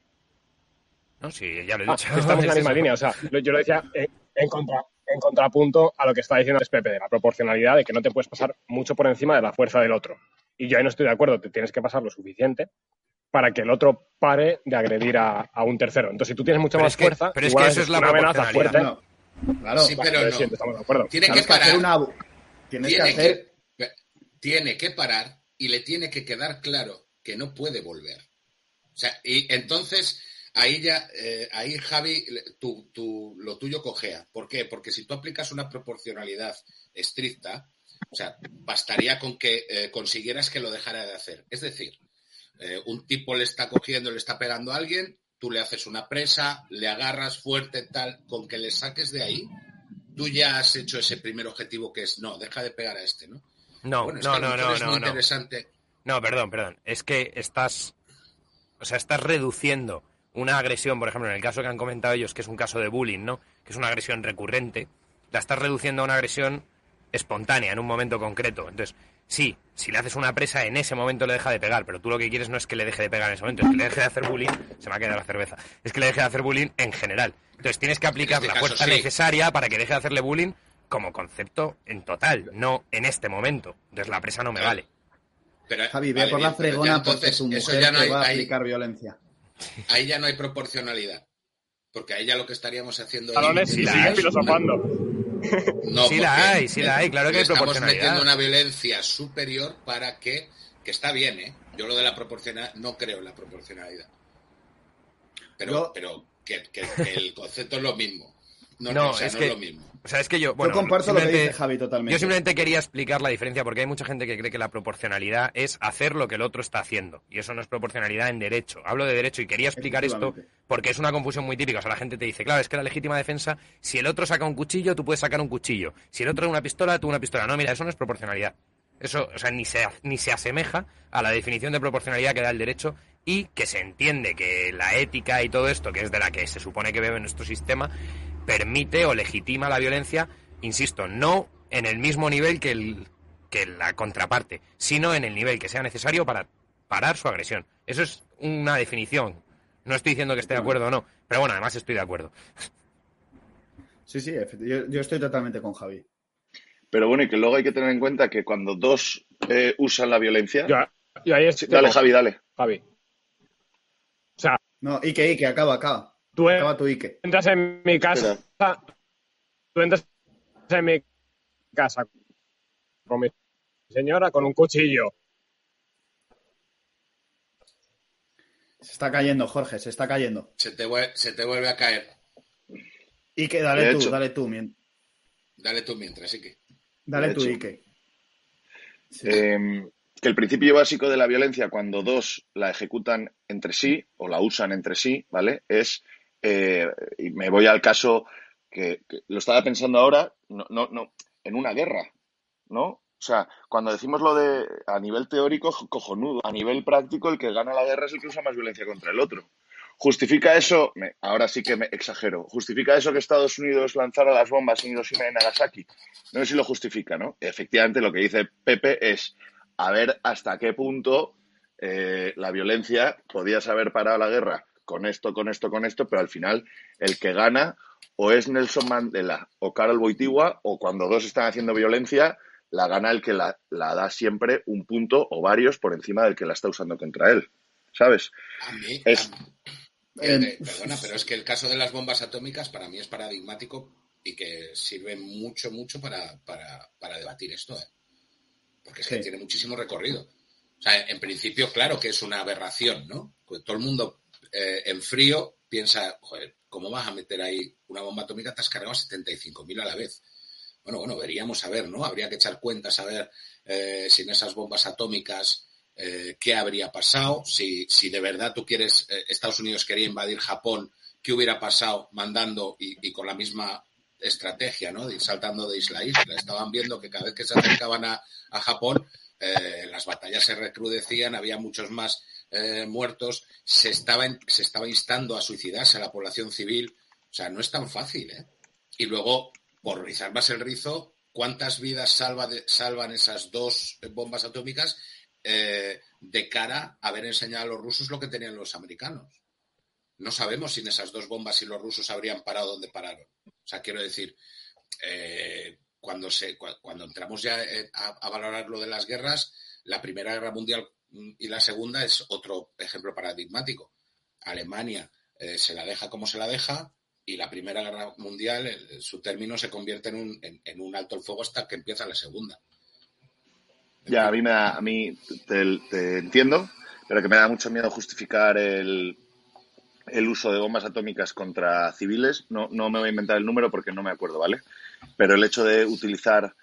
No, sí, ya lo he ah, dicho. estamos en la misma línea. O sea, yo lo decía en, contra, en contrapunto a lo que está diciendo Pepe de la proporcionalidad, de que no te puedes pasar mucho por encima de la fuerza del otro. Y yo ahí no estoy de acuerdo, te tienes que pasar lo suficiente para que el otro pare de agredir a, un tercero. Entonces, si tú tienes mucha más fuerza, pero es que eso es la una amenaza fuerte. Claro, sí, pero no. estamos de acuerdo. Tiene que parar. tiene que hacer... tiene que parar y le tiene que quedar claro que no puede volver. O sea, y entonces ahí ya, eh, ahí Javi, lo tuyo cojea. ¿Por qué? Porque si tú aplicas una proporcionalidad estricta, o sea, bastaría con que eh, consiguieras que lo dejara de hacer. Es decir, eh, un tipo le está cogiendo, le está pegando a alguien, tú le haces una presa, le agarras fuerte, tal, con que le saques de ahí, tú ya has hecho ese primer objetivo que es, no, deja de pegar a este, ¿no? No, no, no, no, no, interesante. No, perdón, perdón. Es que estás, o sea, estás reduciendo una agresión, por ejemplo, en el caso que han comentado ellos, que es un caso de bullying, ¿no? Que es una agresión recurrente, la estás reduciendo a una agresión espontánea en un momento concreto. Entonces, sí, si le haces una presa, en ese momento le deja de pegar, pero tú lo que quieres no es que le deje de pegar en ese momento, es que le deje de hacer bullying, se me ha quedado la cerveza, es que le deje de hacer bullying en general. Entonces tienes que aplicar este la fuerza necesaria para que deje de hacerle bullying como concepto en total, no en este momento. Entonces la presa no me vale. Pero, Javi, ve por la fregona porque su mujer ya no hay, va a aplicar violencia. Ahí ya no hay proporcionalidad. Porque ahí ya lo que estaríamos haciendo... es sigue filosofando. No, sí la hay, sí la hay, claro que hay Estamos metiendo una violencia superior para que, que está bien, ¿eh? Yo lo de la proporcionalidad, no creo en la proporcionalidad. Pero, pero que, el concepto es lo mismo. No, es, que, lo mismo. O sea, es que yo. Bueno, yo comparto lo que dice Javi totalmente. Yo simplemente quería explicar la diferencia porque hay mucha gente que cree que la proporcionalidad es hacer lo que el otro está haciendo. Y eso no es proporcionalidad en derecho. Hablo de derecho y quería explicar esto porque es una confusión muy típica. O sea, la gente te dice, claro, es que la legítima defensa, si el otro saca un cuchillo, tú puedes sacar un cuchillo. Si el otro una pistola, tú una pistola. No, mira, eso no es proporcionalidad. Eso, o sea, ni se, ni se asemeja a la definición de proporcionalidad que da el derecho y que se entiende que la ética y todo esto, que es de la que se supone que bebe nuestro sistema, permite o legitima la violencia, insisto, no en el mismo nivel que, el, que la contraparte, sino en el nivel que sea necesario para parar su agresión. Eso es una definición. No estoy diciendo que esté de acuerdo o no, pero bueno, además estoy de acuerdo. Sí, sí, yo, estoy totalmente con Javi. Pero bueno, y que luego hay que tener en cuenta que cuando dos eh, usan la violencia. dale, Javi, dale. Javi. O sea. No, Ike, Ike, acaba, acaba. Tú entras en mi casa. Tú entras en mi casa con mi señora con un cuchillo. Se está cayendo, Jorge, se está cayendo. Se te, vuelve, a caer. Ike, dale tú, dale tú. Dale tú mientras, Ike. Dale tú, Ike. Em, que el principio básico de la violencia cuando dos la ejecutan entre sí o la usan entre sí, ¿vale? Es eh, y me voy al caso que, lo estaba pensando ahora, no, no, no, en una guerra, ¿no? O sea, cuando decimos lo de a nivel teórico, cojonudo, a nivel práctico, el que gana la guerra es el que usa más violencia contra el otro. ¿Justifica eso? ahora sí que me exagero. ¿Justifica eso que Estados Unidos lanzara las bombas en Hiroshima y Nagasaki? No sé si lo justifica, ¿no? Efectivamente, lo que dice Pepe es a ver hasta qué punto eh, la violencia podía saber parado la guerra con esto, con esto, con esto, pero al final el que gana o es Nelson Mandela o Carol Boitigua o cuando dos están haciendo violencia, la gana el que la, da siempre un punto o varios por encima del que la está usando contra él. ¿Sabes? A mí, es... Eh, perdona, pero es que el caso de las bombas atómicas para mí es paradigmático y que sirve mucho, mucho para, debatir esto. ¿eh? Porque es que tiene muchísimo recorrido. O sea, en principio, claro que es una aberración, ¿no? Todo el mundo eh, en frío piensa, joder, ¿cómo vas a meter ahí una bomba atómica? Te has cargado 75.000 a la vez. Bueno, bueno, veríamos a ver, ¿no? Habría que echar cuentas a ver eh, si en esas bombas atómicas eh, qué habría pasado, si, si de verdad tú quieres, Estados Unidos quería invadir Japón, qué hubiera pasado mandando y, con la misma estrategia, ¿no? De ir saltando de isla a isla. Estaban viendo que cada vez que se acercaban a, a Japón, las batallas se recrudecían, había muchos más eh, muertos, se estaba, se estaba instando a suicidarse a la población civil. O sea, no es tan fácil, ¿eh? Y luego, por rizar más el rizo, ¿cuántas vidas salvan esas dos bombas atómicas eh, de cara a haber enseñado a los rusos lo que tenían los americanos? No sabemos si esas dos bombas si los rusos habrían parado donde pararon. O sea, quiero decir, cuando, se, cuando entramos ya a valorar lo de las guerras, la Primera Guerra Mundial y la segunda es otro ejemplo paradigmático. Alemania eh, se la deja como se la deja y la Primera Guerra Mundial, su término se convierte en un, en, un alto el fuego hasta que empieza la segunda. Ya, a mí, me da, a mí te, entiendo, pero que me da mucho miedo justificar el, el uso de bombas atómicas contra civiles. No, no me voy a inventar el número porque no me acuerdo, ¿vale? Pero el hecho de utilizar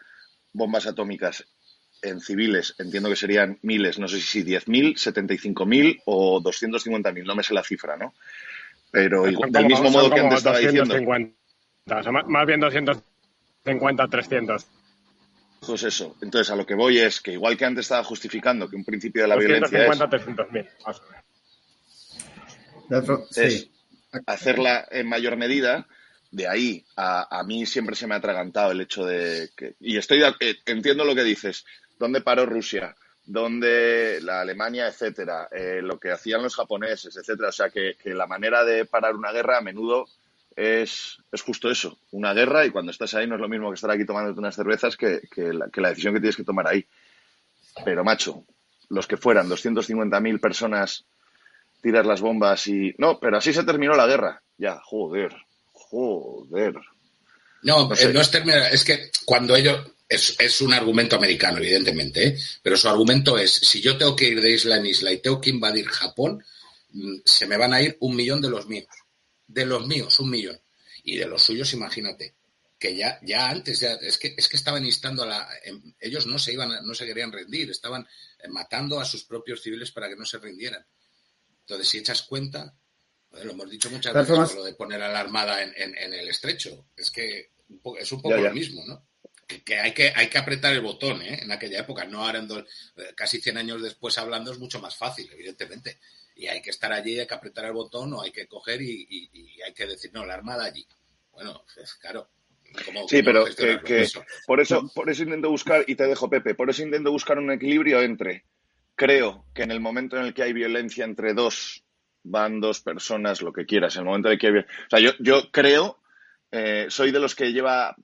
bombas atómicas en civiles entiendo que serían miles, no sé si 10.000, 75.000 o 250.000, no me sé la cifra, ¿no? Pero del mismo modo que antes estaba diciendo. más bien 250, 300. Pues eso. Entonces, a lo que voy es que igual que antes estaba justificando que un principio de la violencia es... 300.000, es hacerla en mayor medida, de ahí a, a, mí siempre se me ha atragantado el hecho de que... Y estoy eh, entiendo lo que dices, dónde paró Rusia, dónde la Alemania, etcétera, eh, lo que hacían los japoneses, etcétera. O sea, que, la manera de parar una guerra a menudo es, es, justo eso, una guerra y cuando estás ahí no es lo mismo que estar aquí tomándote unas cervezas que, la, decisión que tienes que tomar ahí. Pero, macho, los que fueran 250.000 personas tirar las bombas y... No, pero así se terminó la guerra. Ya, joder, joder. No, no, eh, no es terminar, es que cuando ellos, es, un argumento americano, evidentemente, ¿eh? pero su argumento es, si yo tengo que ir de isla en isla y tengo que invadir Japón, mm, se me van a ir un millón de los míos. De los míos, un millón. Y de los suyos, imagínate, que ya, ya antes, ya, es, que, es que estaban instando a la... Em, ellos no se iban, no se querían rendir, estaban eh, matando a sus propios civiles para que no se rindieran. Entonces, si echas cuenta, lo hemos dicho muchas veces, lo de poner a la Armada en, el estrecho, es que es un poco lo mismo, ¿no? Que, hay que hay que apretar el botón ¿eh? en aquella época, no ahora en eh, casi 100 años después hablando es mucho más fácil, evidentemente. Y hay que estar allí, hay que apretar el botón o hay que coger y, hay que decir, no, la armada allí. Bueno, claro. sí, pero que, por eso por eso intento buscar, y te dejo Pepe, por eso intento buscar un equilibrio entre, creo que en el momento en el que hay violencia entre dos bandos, personas, lo que quieras, en el momento en el que hay... O sea, yo, yo creo, eh, soy de los que lleva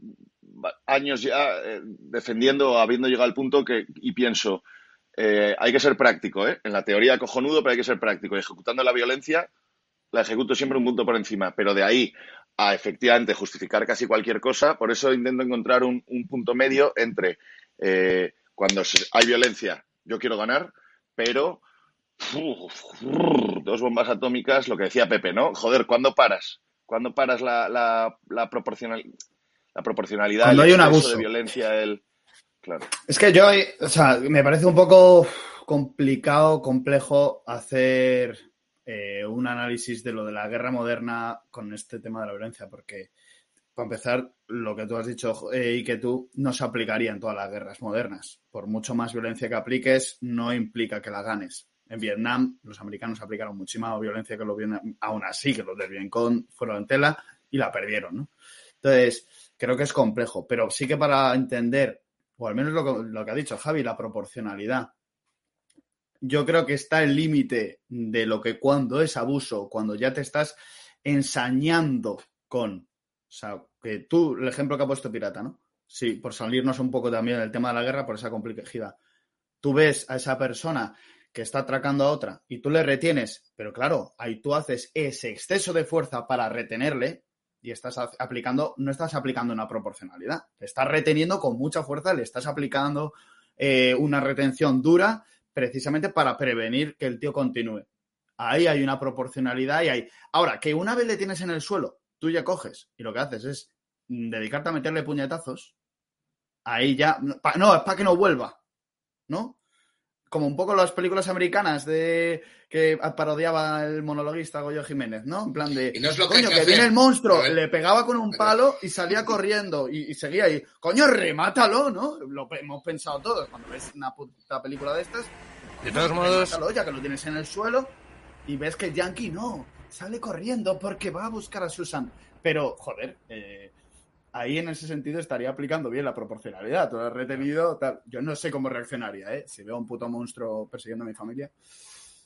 años ya eh, defendiendo, habiendo llegado al punto que, y pienso, eh, hay que ser práctico, ¿eh? En la teoría cojonudo, pero hay que ser práctico. Ejecutando la violencia, la ejecuto siempre un punto por encima, pero de ahí a efectivamente justificar casi cualquier cosa, por eso intento encontrar un, punto medio entre cuando hay violencia, yo quiero ganar, pero dos bombas atómicas, lo que decía Pepe, ¿no? Joder, ¿cuándo paras? ¿Cuándo paras la, la, la proporcional? La proporcionalidad, Cuando hay un abuso de violencia, el... Claro. Es que yo, o sea, me parece un poco complicado, complejo hacer eh, un análisis de lo de la guerra moderna con este tema de la violencia, porque para empezar, lo que tú has dicho eh, y que tú no se aplicaría en todas las guerras modernas. Por mucho más violencia que apliques, no implica que la ganes. En Vietnam, los americanos aplicaron muchísima violencia que lo aún así, que los del Vietcong fueron en tela y la perdieron, ¿no? Entonces, creo que es complejo, pero sí que para entender, o al menos lo que, ha dicho Javi, la proporcionalidad. Yo creo que está el límite de lo que cuando es abuso, cuando ya te estás ensañando con, o sea, que tú, el ejemplo que ha puesto Pirata, ¿no? Sí, por salirnos un poco también del tema de la guerra, por esa complejidad. Tú ves a esa persona que está atracando a otra y tú le retienes, pero claro, ahí tú haces ese exceso de fuerza para retenerle, y estás aplicando, no estás aplicando una proporcionalidad, te estás reteniendo con mucha fuerza, le estás aplicando eh, una retención dura precisamente para prevenir que el tío continúe. Ahí hay una proporcionalidad y hay. Ahora, que una vez le tienes en el suelo, tú ya coges y lo que haces es dedicarte a meterle puñetazos, ahí ya. No, es para que no vuelva, ¿no? Como un poco las películas americanas de que parodiaba el monologuista Goyo Jiménez, ¿no? En plan de, coño, que, viene el monstruo, le pegaba con un palo y salía corriendo y, seguía ahí, coño, remátalo, ¿no? Lo hemos pensado todos cuando ves una puta película de estas, De todos modos. ya que lo tienes en el suelo y ves que Yankee no, sale corriendo porque va a buscar a Susan. Pero, joder, eh, ahí en ese sentido estaría aplicando bien la proporcionalidad. Tú lo has retenido, tal. Yo no sé cómo reaccionaría, ¿eh? Si veo un puto monstruo persiguiendo a mi familia.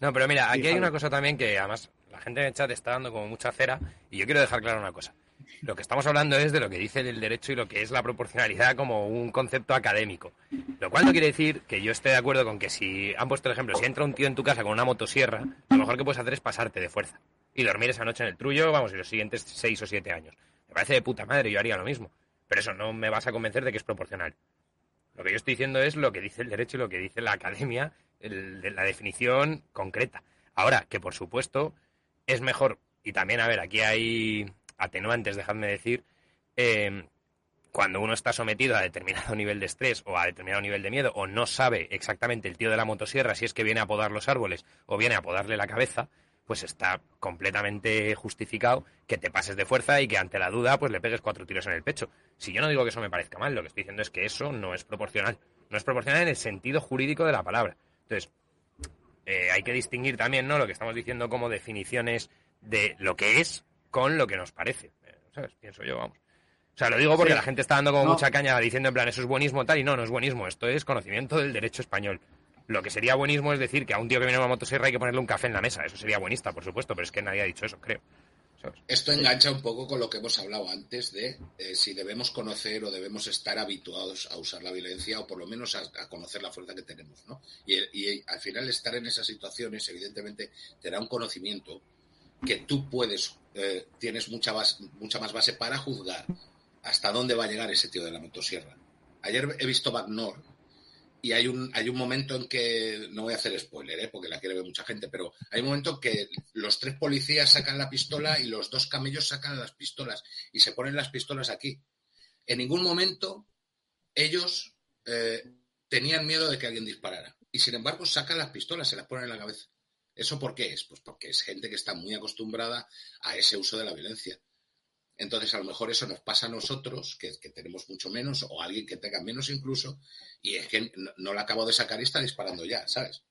No, pero mira, aquí hay una cosa también que además la gente en el chat está dando como mucha cera y yo quiero dejar claro una cosa. Lo que estamos hablando es de lo que dice el derecho y lo que es la proporcionalidad como un concepto académico. Lo cual no quiere decir que yo esté de acuerdo con que si han puesto el ejemplo, si entra un tío en tu casa con una motosierra, lo mejor que puedes hacer es pasarte de fuerza y dormir esa noche en el trullo, vamos, y los siguientes seis o siete años. Me parece de puta madre, yo haría lo mismo. Pero eso no me vas a convencer de que es proporcional. Lo que yo estoy diciendo es lo que dice el derecho y lo que dice la academia, la definición concreta. Ahora, que por supuesto es mejor, y también, a ver, aquí hay atenuantes, dejadme decir, eh, cuando uno está sometido a determinado nivel de estrés o a determinado nivel de miedo o no sabe exactamente el tío de la motosierra si es que viene a podar los árboles o viene a podarle la cabeza, pues está completamente justificado que te pases de fuerza y que ante la duda pues le pegues cuatro tiros en el pecho. Si yo no digo que eso me parezca mal, lo que estoy diciendo es que eso no es proporcional. No es proporcional en el sentido jurídico de la palabra. Entonces, eh, hay que distinguir también, ¿no? Lo que estamos diciendo como definiciones de lo que es con lo que nos parece. Eh, ¿Sabes? Pienso yo, vamos. O sea, lo digo porque la gente está dando como mucha caña diciendo en plan, eso es buenismo tal, y no, no es buenismo, esto es conocimiento del derecho español. Lo que sería buenismo es decir que a un tío que viene a una motosierra hay que ponerle un café en la mesa. Eso sería buenista, por supuesto, pero es que nadie ha dicho eso, creo. Esto engancha un poco con lo que hemos hablado antes de eh, si debemos conocer o debemos estar habituados a usar la violencia o por lo menos a, conocer la fuerza que tenemos, ¿no? Y, al final estar en esas situaciones, evidentemente, te da un conocimiento que tú puedes, eh, tienes mucha, mucha más base para juzgar hasta dónde va a llegar ese tío de la motosierra. Ayer he visto Back y hay un, hay un momento en que, no voy a hacer spoiler, ¿eh? porque la quiere ver mucha gente, pero hay un momento en que los tres policías sacan la pistola y los dos camellos sacan las pistolas y se ponen las pistolas aquí. En ningún momento ellos eh, tenían miedo de que alguien disparara. Y sin embargo sacan las pistolas, se las ponen en la cabeza. ¿Eso por qué es? Pues porque es gente que está muy acostumbrada a ese uso de la violencia. Entonces, a lo mejor eso nos pasa a nosotros, que, tenemos mucho menos, o a alguien que tenga menos incluso, y es que no, lo la acabo de sacar y está disparando ya, ¿sabes?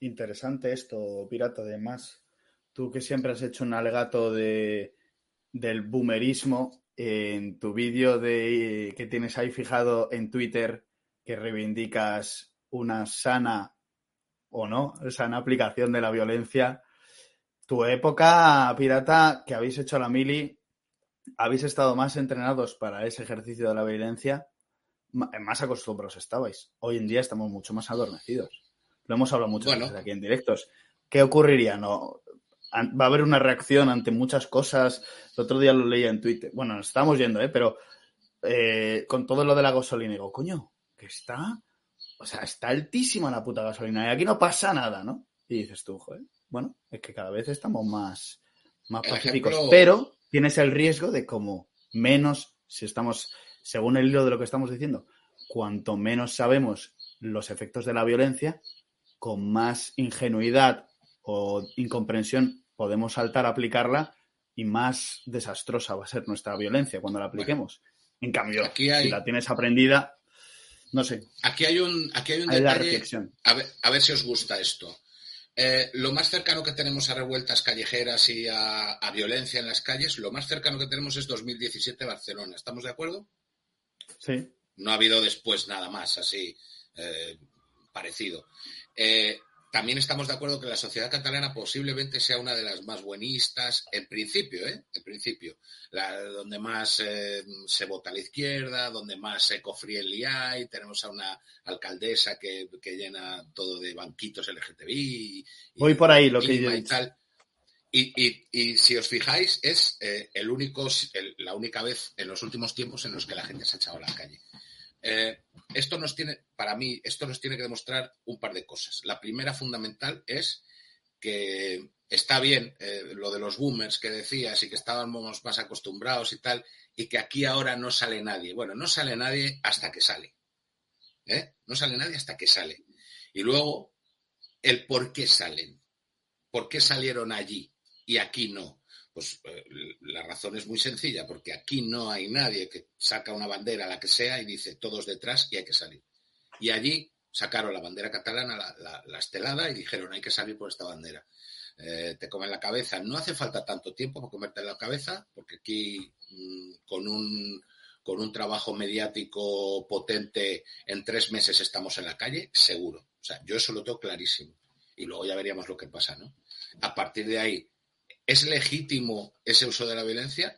Interesante esto, Pirata. Además, tú que siempre has hecho un alegato de, del boomerismo, en tu vídeo de, que tienes ahí fijado en Twitter, que reivindicas una sana o no, sana aplicación de la violencia, tu época pirata que habéis hecho la mili, habéis estado más entrenados para ese ejercicio de la violencia, más acostumbrados estabais. Hoy en día estamos mucho más adormecidos. Lo hemos hablado mucho veces aquí en directos. ¿Qué ocurriría? No, va a haber una reacción ante muchas cosas. El otro día lo leía en Twitter. Bueno, nos estamos yendo, ¿eh? Pero eh, con todo lo de la gasolina, digo, coño, que está. O sea, está altísima la puta gasolina y aquí no pasa nada, ¿no? Y dices tú, joder, bueno, es que cada vez estamos más, más pacíficos. Pero tienes el riesgo de como menos, si estamos, según el hilo de lo que estamos diciendo, cuanto menos sabemos los efectos de la violencia, con más ingenuidad o incomprensión podemos saltar a aplicarla y más desastrosa va a ser nuestra violencia cuando la apliquemos. en cambio, si la tienes aprendida, no sé. Aquí hay un, aquí hay un detalle. A ver, a ver si os gusta esto. Eh, lo más cercano que tenemos a revueltas callejeras y a, violencia en las calles, lo más cercano que tenemos es 2017 Barcelona. ¿Estamos de acuerdo? Sí. No ha habido después nada más así eh, parecido. Eh, también estamos de acuerdo que la sociedad catalana posiblemente sea una de las más buenistas, en principio, ¿eh? En principio. La, donde más eh, se vota a la izquierda, donde más eco-friendly hay. Tenemos a una alcaldesa que, llena todo de banquitos LGTBI. Voy por ahí lo que yo y, tal. Y, si os fijáis, es eh, el único, la única vez en los últimos tiempos en los que la gente se ha echado a la calle. Eh, esto nos tiene, para mí, esto nos tiene que demostrar un par de cosas. La primera fundamental es que está bien eh, lo de los boomers que decías y que estábamos más acostumbrados y tal, y que aquí ahora no sale nadie. Bueno, no sale nadie hasta que sale. ¿eh? No sale nadie hasta que sale. Y luego, el por qué salen. ¿Por qué salieron allí y aquí no? Pues eh, la razón es muy sencilla, porque aquí no hay nadie que saca una bandera, la que sea, y dice todos detrás y hay que salir. Y allí sacaron la bandera catalana, la, estelada, y dijeron hay que salir por esta bandera. Eh, te comen la cabeza. No hace falta tanto tiempo para comerte la cabeza, porque aquí mm, con un con un trabajo mediático potente, en tres meses estamos en la calle, seguro. O sea, yo eso lo tengo clarísimo. Y luego ya veríamos lo que pasa, ¿no? A partir de ahí, ¿es legítimo ese uso de la violencia?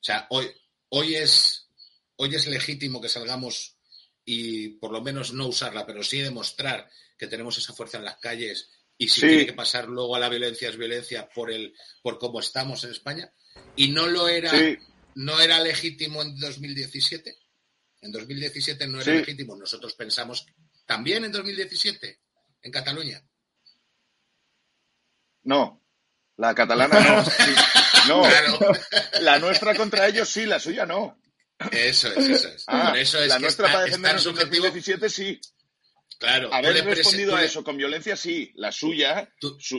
O sea, hoy, hoy, es, hoy es legítimo que salgamos y por lo menos no usarla, pero sí demostrar que tenemos esa fuerza en las calles y si tiene que pasar luego a la violencia es violencia por el por cómo estamos en España. Y no lo era no era legítimo en 2017 en 2017 no era legítimo. Nosotros pensamos también en 2017 en Cataluña. No la catalana no no la nuestra contra ellos sí la suya no eso es, eso es. Ah, eso es la nuestra para defendernos en 2017 sí. Claro. Haber respondido a eso con violencia, sí. La suya,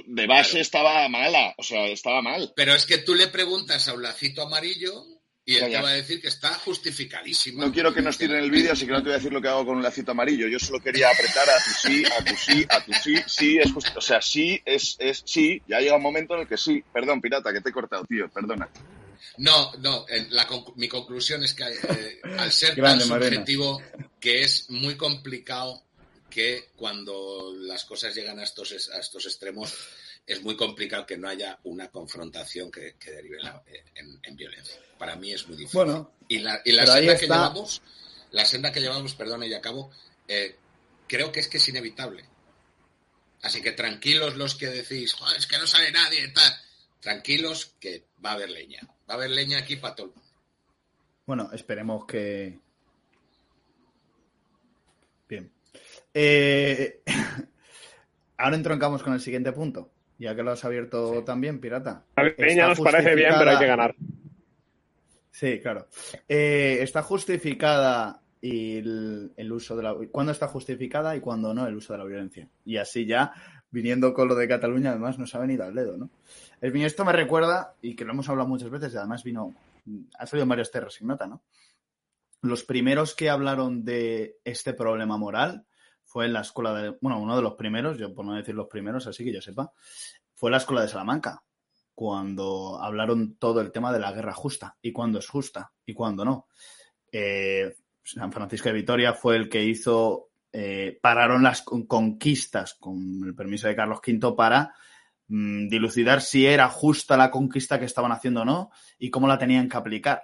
de base, estaba mala. O sea, estaba mal. Pero es que tú le preguntas a un lacito amarillo y él te va a decir que está justificadísimo. No quiero que nos tiren el vídeo, así que no te voy a decir lo que hago con un lacito amarillo. Yo solo quería apretar a tu sí, a tu sí, a tu sí. Sí es justo. O sea, sí es, es sí. Ya llega un momento en el que sí. Perdón, pirata, que te he cortado, tío. Perdona. No, no, mi conclusión es que eh, al ser tan subjetivo que es muy complicado que cuando las cosas llegan a estos, a estos extremos es muy complicado que no haya una confrontación que, derive en, violencia. Para mí es muy difícil. Bueno, y la, senda que llevamos, la senda que llevamos, perdón, y acabo, eh, creo que es que es inevitable. Así que tranquilos los que decís, es que no sale nadie, tal. Tranquilos que va a haber leña. Va a haber leña aquí para todo Bueno, esperemos que. Bien. Eh, ahora entroncamos con el siguiente punto. Ya que lo has abierto también, pirata. La leña nos parece bien, pero hay que ganar. Sí, claro. Eh, está justificada el, el, uso de la. ¿Cuándo está justificada y cuándo no el uso de la violencia? Y así ya, viniendo con lo de Cataluña, además nos ha venido al dedo, ¿no? El esto me recuerda, y que lo hemos hablado muchas veces, y además vino, ha salido en varios terras nota, ¿no? Los primeros que hablaron de este problema moral fue en la escuela de, bueno, uno de los primeros, yo por no decir los primeros, así que yo sepa, fue la escuela de Salamanca, cuando hablaron todo el tema de la guerra justa, y cuándo es justa, y cuándo no. Eh, San Francisco de Vitoria fue el que hizo, eh, pararon las conquistas con el permiso de Carlos V para Mm, dilucidar si era justa la conquista que estaban haciendo o no y cómo la tenían que aplicar.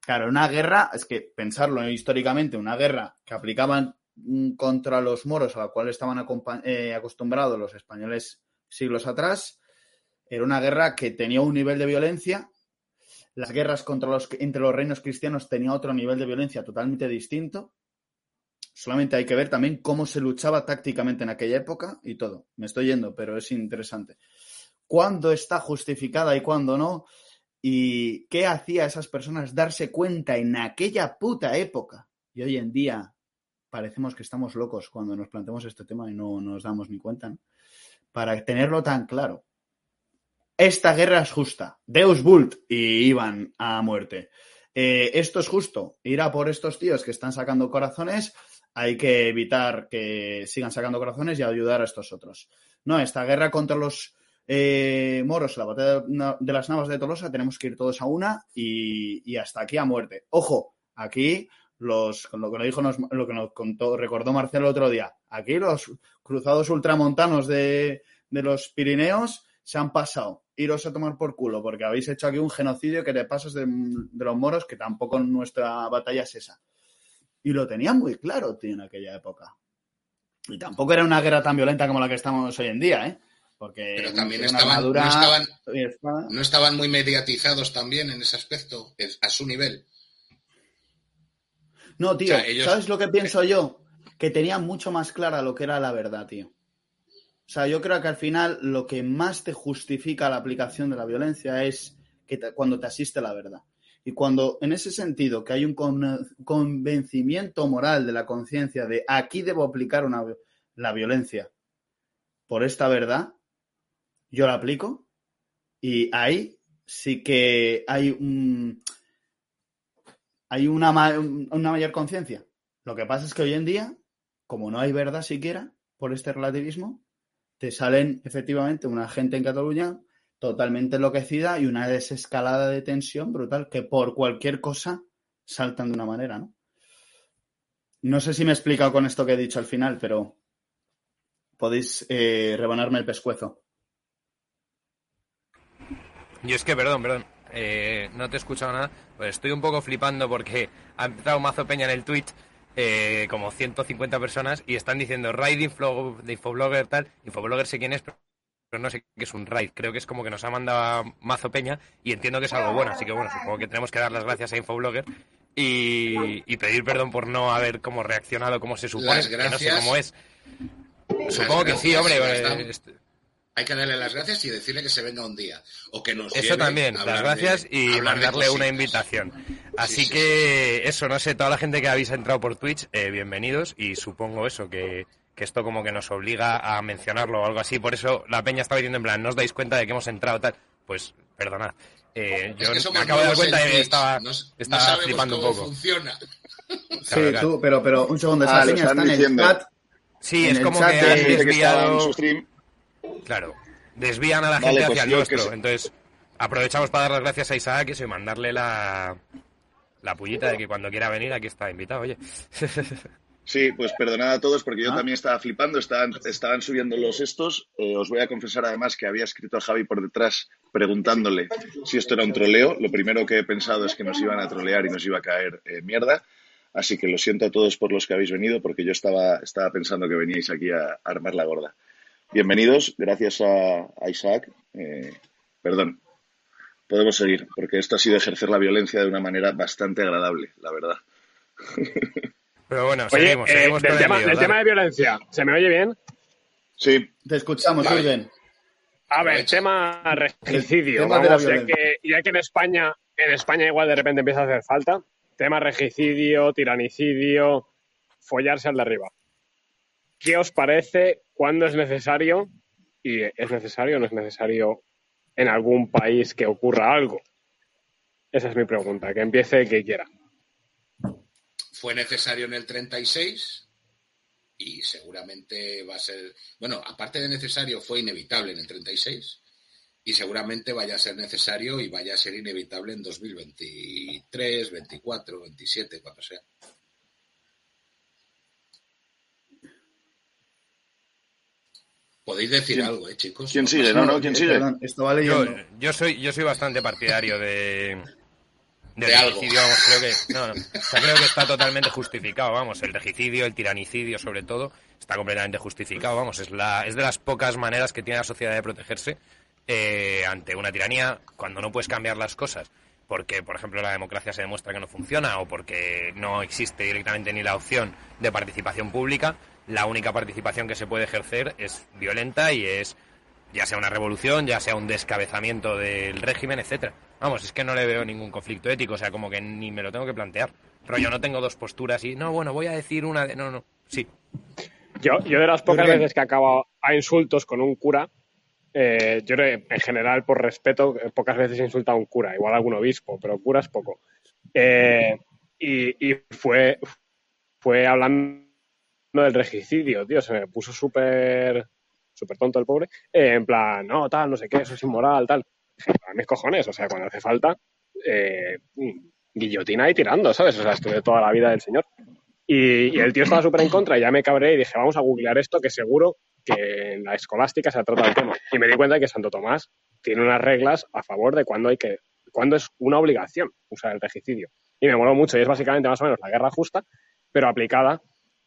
Claro, una guerra, es que pensarlo históricamente, una guerra que aplicaban contra los moros a la cual estaban eh, acostumbrados los españoles siglos atrás, era una guerra que tenía un nivel de violencia. Las guerras contra los, entre los reinos cristianos tenía otro nivel de violencia totalmente distinto. Solamente hay que ver también cómo se luchaba tácticamente en aquella época y todo. Me estoy yendo, pero es interesante. ¿Cuándo está justificada y cuándo no? ¿Y qué hacía esas personas darse cuenta en aquella puta época? Y hoy en día parecemos que estamos locos cuando nos planteamos este tema y no nos damos ni cuenta. Para tenerlo tan claro. Esta guerra es justa. Deus Vult y iban a muerte. Eh, esto es justo. Ir a por estos tíos que están sacando corazones hay que evitar que sigan sacando corazones y ayudar a estos otros. No, esta guerra contra los eh, moros, la batalla de las Navas de Tolosa, tenemos que ir todos a una y, hasta aquí a muerte. Ojo, aquí los, lo que nos dijo, lo que nos contó, recordó Marcelo el otro día, aquí los cruzados ultramontanos de, de los Pirineos se han pasado. Iros a tomar por culo, porque habéis hecho aquí un genocidio que te pasas de, de los moros, que tampoco nuestra batalla es esa. Y lo tenían muy claro, tío, en aquella época. Y tampoco era una guerra tan violenta como la que estamos hoy en día, ¿eh? Porque Pero también estaban, no, estaban, muy mediatizados también en ese aspecto, a su nivel. No, tío, ¿sabes lo que pienso yo? Que tenían mucho más clara lo que era la verdad, tío. O sea, yo creo que al final lo que más te justifica la aplicación de la violencia es que cuando te asiste la verdad. Y cuando en ese sentido que hay un convencimiento moral de la conciencia de aquí debo aplicar una, la violencia por esta verdad, yo la aplico y ahí sí que hay un hay una, una mayor conciencia. Lo que pasa es que hoy en día, como no hay verdad siquiera por este relativismo, te salen efectivamente una gente en Cataluña totalmente enloquecida y una desescalada de tensión brutal que por cualquier cosa saltan de una manera, ¿no? No sé si me he explicado con esto que he dicho al final, pero podéis eh, rebanarme el pescuezo. Yo es que, perdón, perdón, eh, no te he escuchado nada, pues estoy un poco flipando porque ha empezado Mazo Peña en el tweet, eh, como 150 personas, y están diciendo raid de Infoblogger tal, Infoblogger sé quién es, pero no sé qué es un raid, creo que es como que nos ha mandado Mazo Peña y entiendo que es algo bueno, así que bueno, supongo que tenemos que dar las gracias a Infoblogger y, pedir perdón por no haber como reaccionado como se supone, que no sé cómo es. Supongo que sí, hombre. Hay que darle las gracias y decirle que se venga un día. O que nos Eso también, las gracias y mandarle una invitación. Así que eso, no sé, toda la gente que habéis entrado por Twitch, eh, bienvenidos y supongo eso, que, esto como que nos obliga a mencionarlo o algo así. Por eso la peña estaba diciendo en plan, no os dais cuenta de que hemos entrado tal. Pues perdonad. Eh, yo me acabo de dar cuenta y estaba, estaba flipando un poco. funciona. Sí, tú, pero, pero un segundo, esa ah, está en el chat. Sí, es como que han desviado... Claro, desvían a la gente pues hacia el nuestro. Entonces, aprovechamos para dar las gracias a Isaac y mandarle la, la pullita de que cuando quiera venir aquí está invitado, oye. Sí, pues perdonad a todos porque yo ah. también estaba flipando, estaban, estaban subiendo los estos. Eh, os voy a confesar además que había escrito a Javi por detrás preguntándole si esto era un troleo. Lo primero que he pensado es que nos iban a trolear y nos iba a caer eh, mierda. Así que lo siento a todos por los que habéis venido porque yo estaba, estaba pensando que veníais aquí a, armar la gorda. Bienvenidos, gracias a, Isaac. Eh, perdón, podemos seguir porque esto ha sido ejercer la violencia de una manera bastante agradable, la verdad. Pero bueno, seguimos, eh, seguimos del, tema, tema, de violencia, ¿se me oye bien? Sí. Te escuchamos, vale. A ver, tema regicidio. Vamos, ya que, ya que en España, en España igual de repente empieza a hacer falta, tema regicidio, tiranicidio, follarse al de arriba. ¿Qué os parece? ¿Cuándo es necesario? ¿Y es necesario o no es necesario en algún país que ocurra algo? Esa es mi pregunta. Que empiece que quiera. Fue necesario en el 36 y seguramente va a ser, bueno, aparte de necesario, fue inevitable en el 36 y seguramente vaya a ser necesario y vaya a ser inevitable en 2023, 24, 27, cuando sea. Podéis decir algo, eh, chicos. ¿Quién sigue? No, no, ¿quién sigue? yo, soy, yo soy bastante partidario de, de, regicidio, vamos, creo que, no, creo que está totalmente justificado, vamos, el regicidio, el tiranicidio sobre todo, está completamente justificado, vamos, es, la, es de las pocas maneras que tiene la sociedad de protegerse eh, ante una tiranía cuando no puedes cambiar las cosas porque, por ejemplo, la democracia se demuestra que no funciona o porque no existe directamente ni la opción de participación pública, la única participación que se puede ejercer es violenta y es ya sea una revolución, ya sea un descabezamiento del régimen, etcétera. Vamos, es que no le veo ningún conflicto ético, o sea, como que ni me lo tengo que plantear. Pero yo no tengo dos posturas y, no, bueno, voy a decir una de... No, no, sí. Yo, yo de las pocas veces que acabo a insultos con un cura, eh, yo en general, por respeto, pocas veces he insultado a un cura, igual a algún obispo, pero cura es poco. Eh, y, y fue, fue hablando del regicidio, tío, se me puso súper súper tonto el pobre, eh, en plan, no, tal, no sé qué, eso es inmoral, tal. A mis cojones, o sea, cuando hace falta, eh, guillotina y tirando, ¿sabes? O sea, esto de toda la vida del señor. Y, el tío estaba súper en contra y ya me cabré y dije, vamos a googlear esto, que seguro que en la escolástica se trata el tema. Y me di cuenta de que Santo Tomás tiene unas reglas a favor de cuando hay que, cuando es una obligación usar el regicidio. Y me moló mucho y es básicamente más o menos la guerra justa, pero aplicada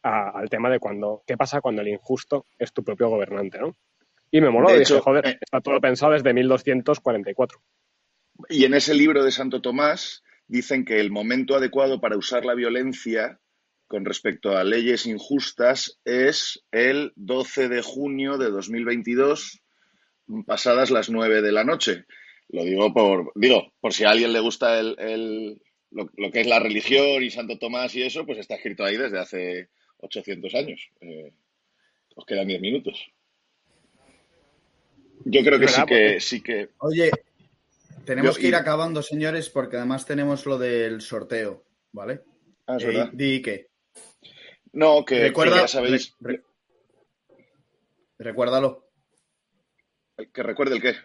al tema de cuando, qué pasa cuando el injusto es tu propio gobernante, ¿no? Y me moló, dije, joder, eh, está todo pensado desde 1244. Y en ese libro de Santo Tomás dicen que el momento adecuado para usar la violencia con respecto a leyes injustas es el 12 de junio de 2022, pasadas las 9 de la noche. Lo digo por, digo, por si a alguien le gusta el, lo, lo, que es la religión y Santo Tomás y eso, pues está escrito ahí desde hace 800 años. Eh, os quedan 10 minutos. Yo creo que sí que, sí que. Oye, tenemos que ir acabando, señores, porque además tenemos lo del sorteo, ¿vale? Ah, es eh, Di qué. No, que, ya sabéis. recuérdalo. ¿Que recuerde el qué?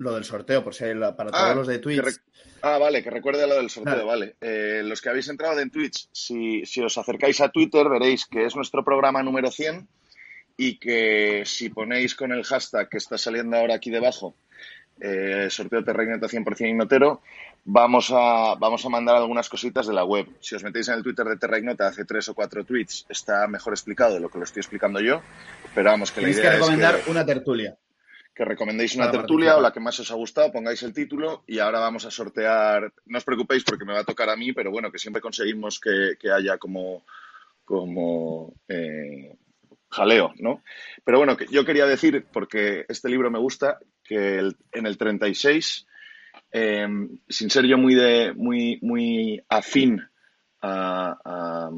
Lo del sorteo, por si hay para todos ah, los de Twitch. Ah, vale, que recuerde lo del sorteo, vale. Eh, los que habéis entrado en Twitch, si, si os acercáis a Twitter, veréis que es nuestro programa número 100 y que si ponéis con el hashtag que está saliendo ahora aquí debajo, eh, sorteo Terraineta 100% Innotero, vamos a, vamos a mandar algunas cositas de la web. Si os metéis en el Twitter de Terrainota hace tres o cuatro tweets, está mejor explicado de lo que lo estoy explicando yo, pero vamos, que la idea que recomendar una tertulia. Que recomendéis una tertulia o la que más os ha gustado, pongáis el título y ahora vamos a sortear, no os preocupéis porque me va a tocar a mí, pero bueno, que siempre conseguimos que, haya como, como eh, jaleo, ¿no? Pero bueno, que yo quería decir, porque este libro me gusta, que en el 36, em, sin ser yo muy, de, muy, muy afín a, a,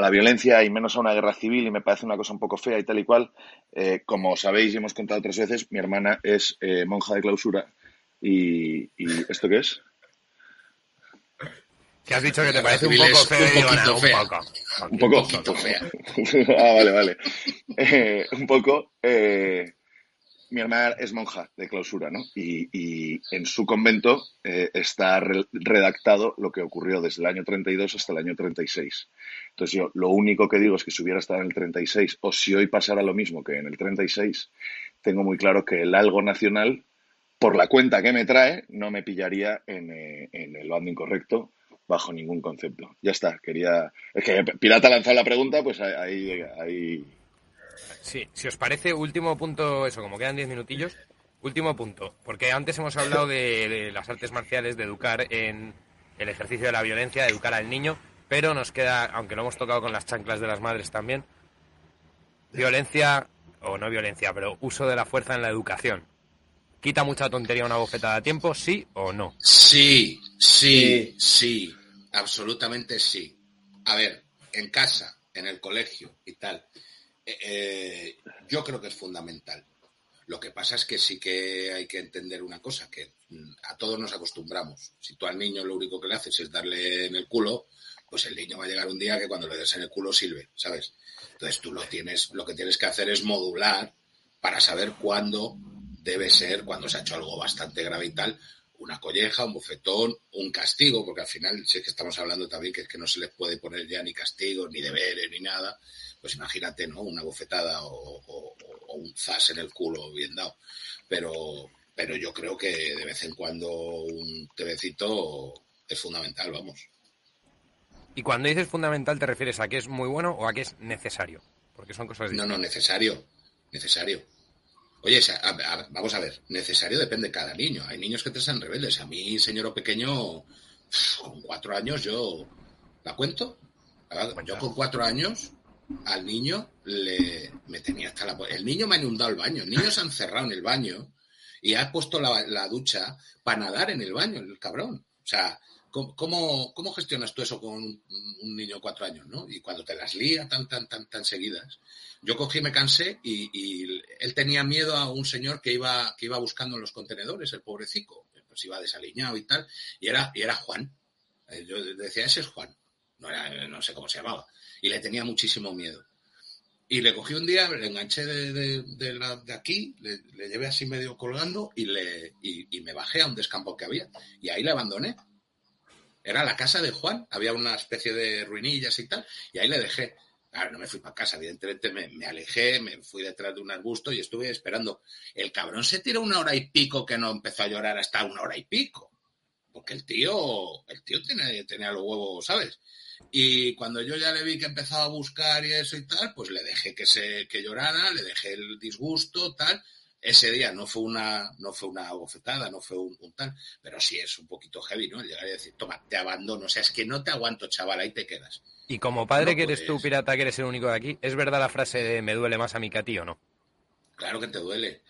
la violencia y menos a una guerra civil, y me parece una cosa un poco fea y tal y cual, eh, como sabéis y hemos contado otras veces, mi hermana es eh, monja de clausura. ¿Y, ¿Y esto qué es? Que has dicho que te parece un poco feo. Un poco, un poco, fea. ah, vale, vale. Eh, un poco. Eh, mi hermana es monja de clausura, ¿no? Y, en su convento eh, está redactado lo que ocurrió desde el año 32 hasta el año 36. Entonces yo lo único que digo es que si hubiera estado en el 36 o si hoy pasara lo mismo que en el 36, tengo muy claro que el algo nacional, por la cuenta que me trae, no me pillaría en, en el bando incorrecto bajo ningún concepto. Ya está, quería... Es que Pirata ha la pregunta, pues ahí... ahí... Sí, si os parece, último punto, eso, como quedan diez minutillos, último punto, porque antes hemos hablado de, las artes marciales, de educar en el ejercicio de la violencia, de educar al niño, pero nos queda, aunque lo hemos tocado con las chanclas de las madres también, violencia, o no violencia, pero uso de la fuerza en la educación. ¿Quita mucha tontería una bofetada a tiempo, sí o no? Sí, sí, sí, absolutamente sí. A ver, en casa, en el colegio y tal, eh, eh, yo creo que es fundamental. Lo que pasa es que sí que hay que entender una cosa, que mm, a todos nos acostumbramos. Si tú al niño lo único que le haces es darle en el culo, pues el niño va a llegar un día que cuando le des en el culo sirve, ¿sabes? Entonces tú lo tienes, lo que tienes que hacer es modular para saber cuándo debe ser, cuando se ha hecho algo bastante grave y tal, una colleja, un bofetón, un castigo, porque al final sí que estamos hablando también que es que no se les puede poner ya ni castigo, ni deberes, ni nada. Pues imagínate, ¿no? Una bofetada o, un zas en el culo bien dado. Pero, pero yo creo que de vez en cuando un tebecito es fundamental, vamos. Y cuando dices fundamental, ¿te refieres a que es muy bueno o a que es necesario? Porque son cosas distintas. No, no, necesario. Necesario. Oye, vamos a ver, necesario depende de cada niño. Hay niños que te sean rebeldes. A mí, señor pequeño, con cuatro años yo la cuento. Yo con cuatro años al niño le me tenía hasta la el niño me ha inundado el baño. El niño se ha encerrado en el baño y ha puesto la, ducha para nadar en el baño, el cabrón. O sea, ¿cómo, cómo, gestionas tú eso con un, niño de cuatro años, no? Y cuando te las lía tan, tan, tan, tan seguidas. Yo cogí, me cansé y, él tenía miedo a un señor que iba, que iba buscando en los contenedores, el pobrecico, pues iba desaliñado y tal, y era, y era Juan. Eh, yo decía, ese es Juan, no, era, no sé cómo se llamaba, y le tenía muchísimo miedo. Y le cogí un día, le enganché de, de, aquí, le, llevé así medio colgando y, le, y, me bajé a un descampo que había. Y ahí le abandoné. Era la casa de Juan, había una especie de ruinillas y tal, y ahí le dejé. Claro, no me fui para casa, evidentemente me, alejé, me fui detrás de un arbusto y estuve esperando. El cabrón se tiró una hora y pico que no empezó a llorar hasta una hora y pico. Porque el tío, el tío tiene, tenía los huevos, ¿sabes? Y cuando yo ya le vi que empezaba a buscar y eso y tal, pues le dejé que se que llorara, le dejé el disgusto, tal. Ese día no fue una, no fue una bofetada, no fue un, tal, pero sí es un poquito heavy, ¿no? llegar a decir, toma, te abandono, o sea, es que no te aguanto, chaval, ahí te quedas. Y como padre que eres tú, pirata, que eres el único de aquí, ¿es verdad la frase de me duele más a mí que a ti o no? Claro que te duele.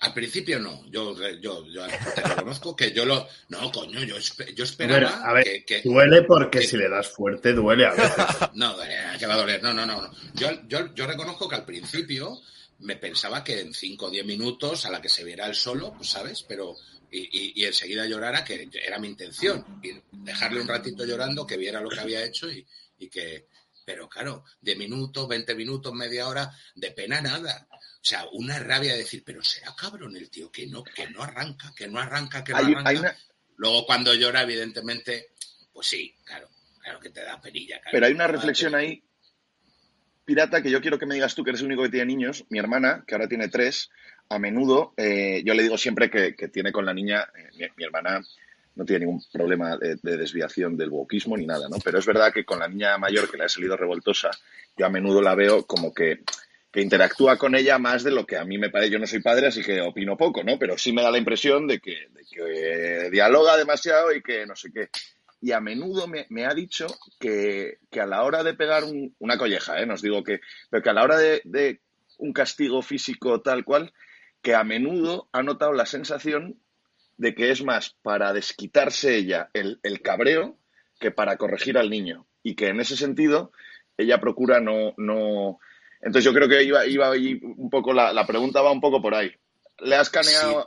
Al principio no, yo, yo, yo te reconozco que yo lo... No, coño, yo, yo esperaba a ver, que, Duele porque si le das fuerte duele a veces. no, que va a doler, no, no, no. Yo, yo, yo reconozco que al principio me pensaba que en 5 o 10 minutos, a la que se viera el solo, pues sabes, pero y, enseguida llorara, que era mi intención, y dejarle un ratito llorando, que viera lo que había hecho y, que, pero claro, de minutos, 20 minutos, media hora, de pena nada. O sea, una rabia de decir, pero será cabrón el tío, que no, que no arranca, que no arranca, que no arranca. Luego cuando llora, evidentemente, pues sí, claro, claro que te da perilla. pero hay una reflexión ahí, pirata, que yo quiero que me digas tú, que eres el único que tiene niños, mi hermana, que ahora tiene tres, a menudo, eh, yo le digo siempre que, tiene con la niña, eh, mi, hermana no tiene ningún problema de, desviación del wokismo ni nada, ¿no? Pero es verdad que con la niña mayor que le ha salido revoltosa, yo a menudo la veo como que, que interactúa con ella más de lo que a mí me parece. Yo no soy padre, así que opino poco, ¿no? Pero sí me da la impresión de que, que dialoga demasiado y que no sé qué. Y a menudo me, ha dicho que, a la hora de pegar una colleja, ¿eh? Nos digo que, pero que a la hora de, de un castigo físico tal cual, que a menudo ha notado la sensación de que es más para desquitarse ella el, cabreo que para corregir al niño. Y que en ese sentido ella procura no. no... Entonces yo creo que iba, iba un poco, la, pregunta va un poco por ahí. ¿Le has caneado?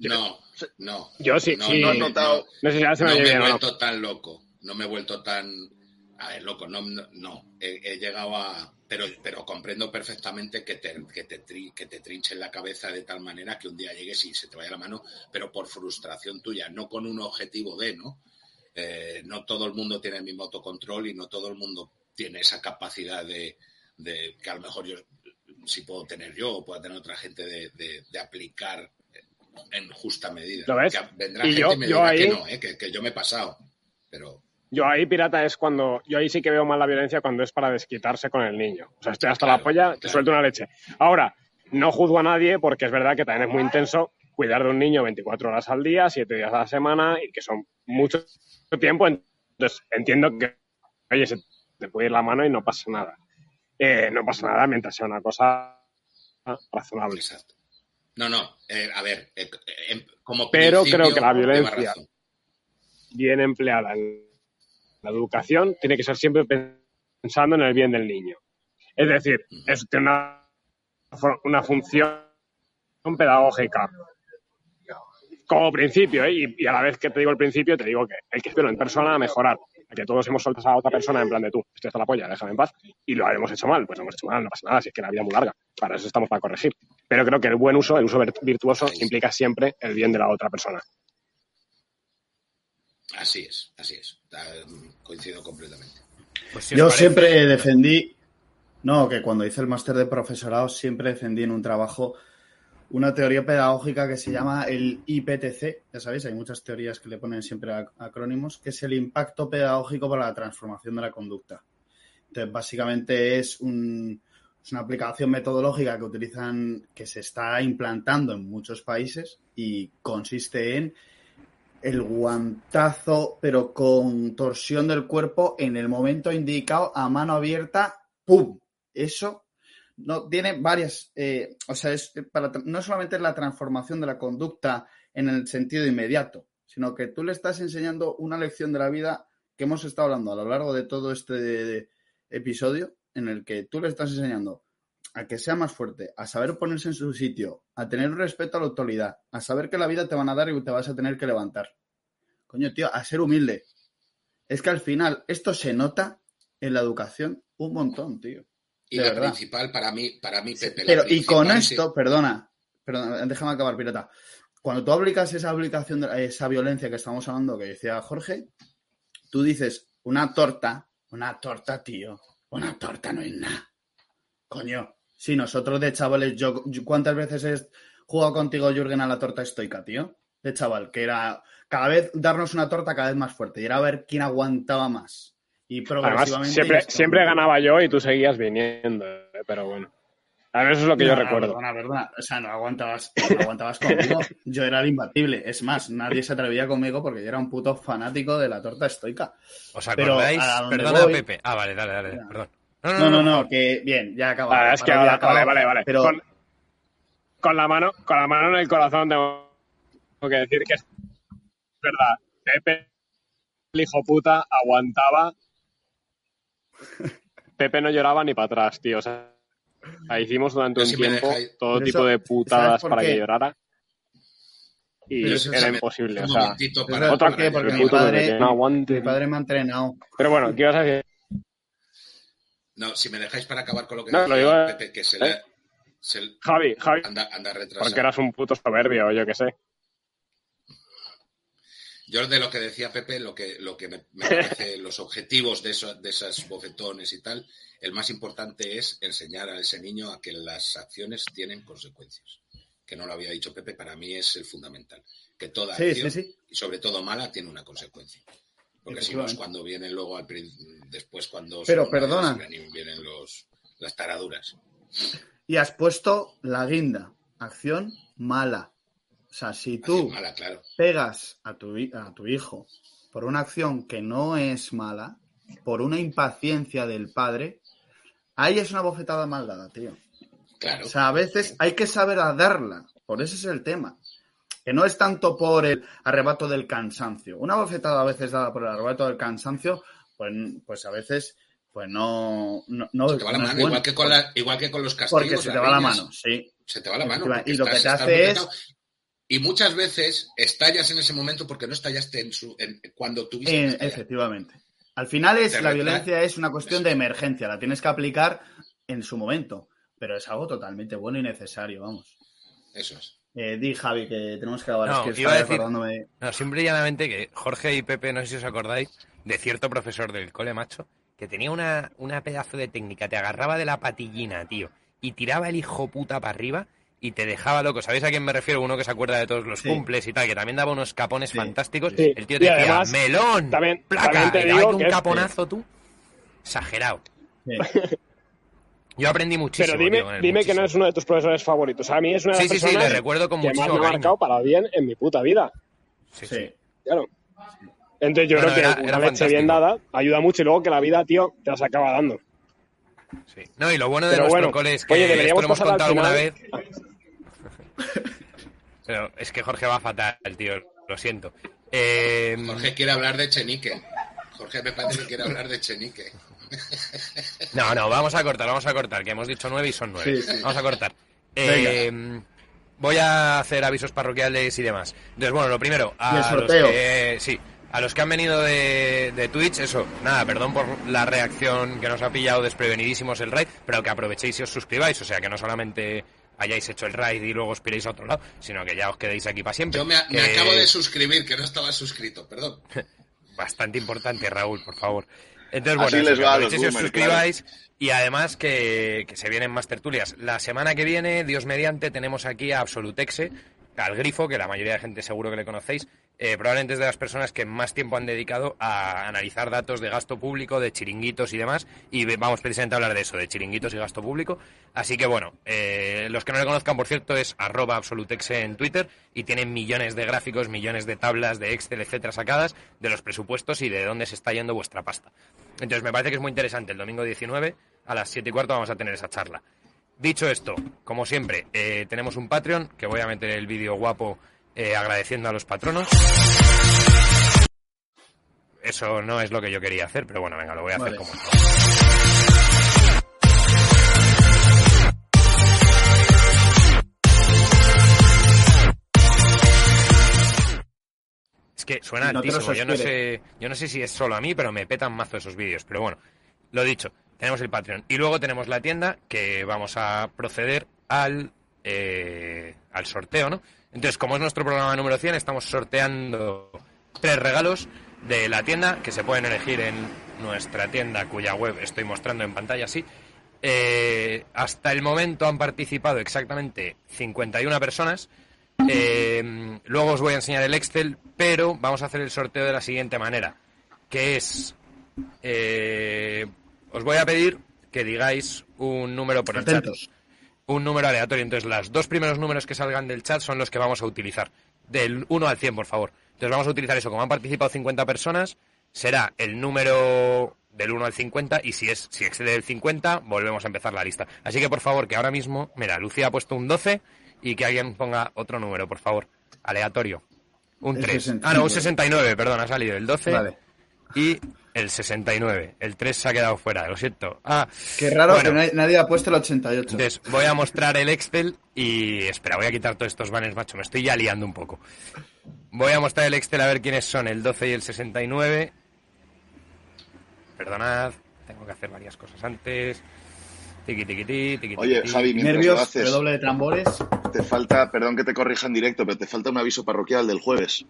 No, no. Yo sí, no, sí. No, notado... no, sé si me, me he vuelto tan loco. No me he vuelto tan. A ver, loco, no, no. he llegado a pero, pero comprendo perfectamente que te, que, te, que te trinche en la cabeza de tal manera que un día llegues y se te vaya la mano, pero por frustración tuya, no con un objetivo de, ¿no? Eh, no todo el mundo tiene el mismo autocontrol y no todo el mundo tiene esa capacidad de, que a lo mejor yo sí puedo tener yo o pueda tener otra gente de, aplicar en justa medida. ¿Lo ves? vendrá gente yo, y me diga que no, ¿eh? que, que yo me he pasado, pero... Yo ahí, pirata, es cuando. Yo ahí sí que veo más la violencia cuando es para desquitarse con el niño. O sea, estoy hasta la polla, te suelto una leche. Ahora, no juzgo a nadie porque es verdad que también es muy intenso cuidar de un niño 24 horas al día, 7 días a la semana y que son mucho tiempo. Entonces, entiendo que, oye, se te puede ir la mano y no pasa nada. Eh, no pasa nada mientras sea una cosa razonable. Exacto. No, no, eh, a ver, eh, em, como Pero creo que la violencia bien empleada en la educación tiene que ser siempre pensando en el bien del niño. Es decir, es una, una función pedagógica como principio, ¿eh? y, a la vez que te digo el principio, te digo que hay que espero en persona a mejorar. Que todos hemos soltado a otra persona en plan de tú, estoy hasta la polla, déjame en paz, y lo hemos hecho mal, pues lo hemos hecho mal, no pasa nada, si es que la vida es muy larga, para eso estamos para corregir. Pero creo que el buen uso, el uso virtuoso, implica siempre el bien de la otra persona. Así es, así es. Coincido completamente. Pues Yo siempre defendí, no, que cuando hice el máster de profesorado siempre defendí en un trabajo una teoría pedagógica que se llama el IPTC, ya sabéis, hay muchas teorías que le ponen siempre acrónimos, que es el impacto pedagógico para la transformación de la conducta. Entonces, básicamente es, un, una aplicación metodológica que utilizan, que se está implantando en muchos países y consiste en el guantazo, pero con torsión del cuerpo en el momento indicado, a mano abierta, ¡pum! Eso no tiene varias, eh, o sea, es para, no solamente la transformación de la conducta en el sentido inmediato, sino que tú le estás enseñando una lección de la vida que hemos estado hablando a lo largo de todo este episodio, en el que tú le estás enseñando a que sea más fuerte, a saber ponerse en su sitio, a tener respeto a la autoridad, a saber que la vida te van a dar y te vas a tener que levantar. Coño, tío, a ser humilde. Es que al final esto se nota en la educación un montón, tío. Y la principal para mí, para mí, Pepe. Pero, y con esto, perdona, perdona, déjame acabar, pirata. Cuando tú aplicas esa aplicación, esa violencia que estamos hablando, que decía Jorge, tú dices una torta, una torta, tío, una torta no es nada. Coño, Sí, nosotros de chavales, yo, ¿cuántas veces he jugado contigo, Jürgen, a la torta estoica, tío? De chaval, que era cada vez darnos una torta cada vez más fuerte y era ver quién aguantaba más. Y progresivamente. siempre, siempre ganaba yo y tú seguías viniendo, ¿eh? pero bueno. A ver, eso es lo que yo recuerdo. Perdona, verdad. O sea, no aguantabas, no aguantabas conmigo. Yo era el imbatible. Es más, nadie se atrevía conmigo porque yo era un puto fanático de la torta estoica. ¿Os acordáis? Perdona, Pepe. Ah, vale, dale, dale, perdón. No, no, no, que bien, ya acaba. Vale, es que ahora, vale, vale, vale. Pero... Con, la mano, con la mano en el corazón tengo que decir que es verdad. Pepe, el hijo puta, aguantaba. Pepe no lloraba ni para atrás, tío. O sea, hicimos durante un tiempo todo tipo de putadas para que llorara. y era imposible. O sea, para, otra que porque mi padre, no aguante. mi padre me ha entrenado. Pero bueno, ¿qué ibas a decir? No, si me dejáis para acabar con lo que no, lo digo, Pepe, que se, le, ¿eh? Javi, Javi. Anda, anda retrasado. Porque eras un puto soberbio, yo qué sé. Yo de lo que decía Pepe, lo que, lo que me, parece los objetivos de, eso, de esas bofetones y tal, el más importante es enseñar a ese niño a que las acciones tienen consecuencias. Que no lo había dicho Pepe, para mí es el fundamental. Que toda acción, y sobre todo mala, tiene una consecuencia. Porque si no es cuando vienen luego al después cuando Pero perdona. vienen los, las taraduras. Y has puesto la guinda. Acción mala. O sea, si tú pegas a tu, a tu hijo por una acción que no es mala, por una impaciencia del padre, ahí es una bofetada mal dada, tío. Claro. O sea, a veces hay que saber darla. Por eso es el tema. Que no es tanto por el arrebato del cansancio. Una bofetada a veces dada por el arrebato del cansancio, pues, pues a veces pues no, no, se te va la mano, igual que, con la, igual que con los castigos. Porque se te va la mano, sí. Se te va la mano. Y lo que te hace es y muchas veces estallas en ese momento porque no estallaste en su, cuando tuviste. efectivamente. Al final es la violencia es una cuestión de emergencia, la tienes que aplicar en su momento, pero es algo totalmente bueno y necesario, vamos. Eso es. Eh, di Javi que tenemos que acabar. No, es que iba a decir, no, simple y llanamente que Jorge y Pepe, no sé si os acordáis, de cierto profesor del cole macho, que tenía una, una pedazo de técnica, te agarraba de la patillina, tío, y tiraba el hijo puta para arriba y te dejaba loco. ¿Sabéis a quién me refiero? Uno que se acuerda de todos los cumples y tal, que también daba unos capones fantásticos. El tío te decía, melón, también, placa, te digo un caponazo tú. Exagerado. Yo aprendí muchísimo. Pero dime, dime que no es uno de tus profesores favoritos. A mí es una de las sí, sí, sí, le recuerdo con que más me ha marcado para bien en mi puta vida. Sí, sí. Claro. Entonces yo creo que una leche bien dada ayuda mucho y luego que la vida, tío, te las acaba dando. Sí. No, y lo bueno de Pero nuestro cole es que oye, esto lo hemos contado alguna vez. Pero es que Jorge va fatal, tío. Lo siento. Eh... Jorge quiere hablar de Chenique. Jorge me parece que quiere hablar de Chenique. No, no, vamos a cortar, vamos a cortar, que hemos dicho nueve y son nueve. Vamos a cortar. Eh, voy a hacer avisos parroquiales y demás. Entonces, bueno, lo primero, a los que, sí, a los que han venido de, de, Twitch, eso, nada, perdón por la reacción que nos ha pillado desprevenidísimos el raid, pero que aprovechéis y os suscribáis, o sea, que no solamente hayáis hecho el raid y luego os piréis a otro lado, sino que ya os quedéis aquí para siempre. Yo me, acabo de suscribir, que no estaba suscrito, perdón. Bastante importante, Raúl, por favor. Entonces, bueno, les va os suscribáis y además que, que, se vienen más tertulias. La semana que viene, Dios mediante, tenemos aquí a Absolutexe, al Grifo, que la mayoría de gente seguro que le conocéis, eh, probablemente es de las personas que más tiempo han dedicado a analizar datos de gasto público, de chiringuitos y demás, y vamos precisamente a hablar de eso, de chiringuitos y gasto público. Así que bueno, eh, los que no le conozcan, por cierto, es arroba absolutexe en Twitter y tienen millones de gráficos, millones de tablas de Excel, etcétera, sacadas de los presupuestos y de dónde se está yendo vuestra pasta. Entonces me parece que es muy interesante. El domingo 19 a las 7 y cuarto vamos a tener esa charla. Dicho esto, como siempre, eh, tenemos un Patreon, que voy a meter el vídeo guapo eh, agradeciendo a los patronos. Eso no es lo que yo quería hacer, pero bueno, venga, lo voy a hacer como Es que suena altísimo. Yo no, sé, yo no sé si es solo a mí, pero me petan mazo esos vídeos. Pero bueno, lo dicho, tenemos el Patreon. Y luego tenemos la tienda que vamos a proceder al, eh, al sorteo, ¿no? Entonces, como es nuestro programa número 100, estamos sorteando tres regalos de la tienda que se pueden elegir en nuestra tienda, cuya web estoy mostrando en pantalla, sí. Eh, hasta el momento han participado exactamente 51 personas. Eh, luego os voy a enseñar el Excel, pero vamos a hacer el sorteo de la siguiente manera, que es... Eh, os voy a pedir que digáis un número por el chat un número aleatorio. Entonces, los dos primeros números que salgan del chat son los que vamos a utilizar. Del 1 al 100, por favor. Entonces, vamos a utilizar eso. Como han participado 50 personas, será el número del 1 al 50 y si, es, si excede el 50, volvemos a empezar la lista. Así que, por favor, que ahora mismo, mira, Lucía ha puesto un 12 y que alguien ponga otro número, por favor. Aleatorio. Un 3. Ah, no, un 69, perdón, ha salido el 12. Vale. Y el 69. El 3 se ha quedado fuera, lo siento. Ah, Qué raro que nadie ha puesto el 88. Entonces, voy a mostrar el Excel y. Espera, voy a quitar todos estos banners, macho. Me estoy ya liando un poco. Voy a mostrar el Excel a ver quiénes son el 12 y el 69. Perdonad, tengo que hacer varias cosas antes. Tiki, tiki, tiki, Oye, Javi, Nervios, lo haces, doble de tambores. Te falta, perdón que te corrija en directo, pero te falta un aviso parroquial del jueves.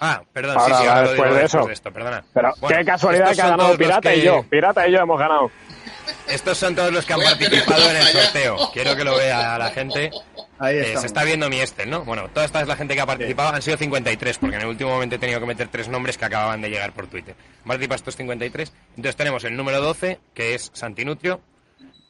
Ah, perdón, sí, sí, ahora lo digo de eso. De esto, perdona. Pero qué casualidad que ha ganado Pirata y yo. Pirata y yo hemos ganado. Estos son todos los que han participado en el sorteo. Quiero que lo vea la gente. Ahí eh, se está viendo mi este, ¿no? Bueno, toda esta es la gente que ha participado. Han sido 53, porque en el último momento he tenido que meter tres nombres que acababan de llegar por Twitter. Han participado estos 53. Entonces tenemos el número 12, que es Santinutrio.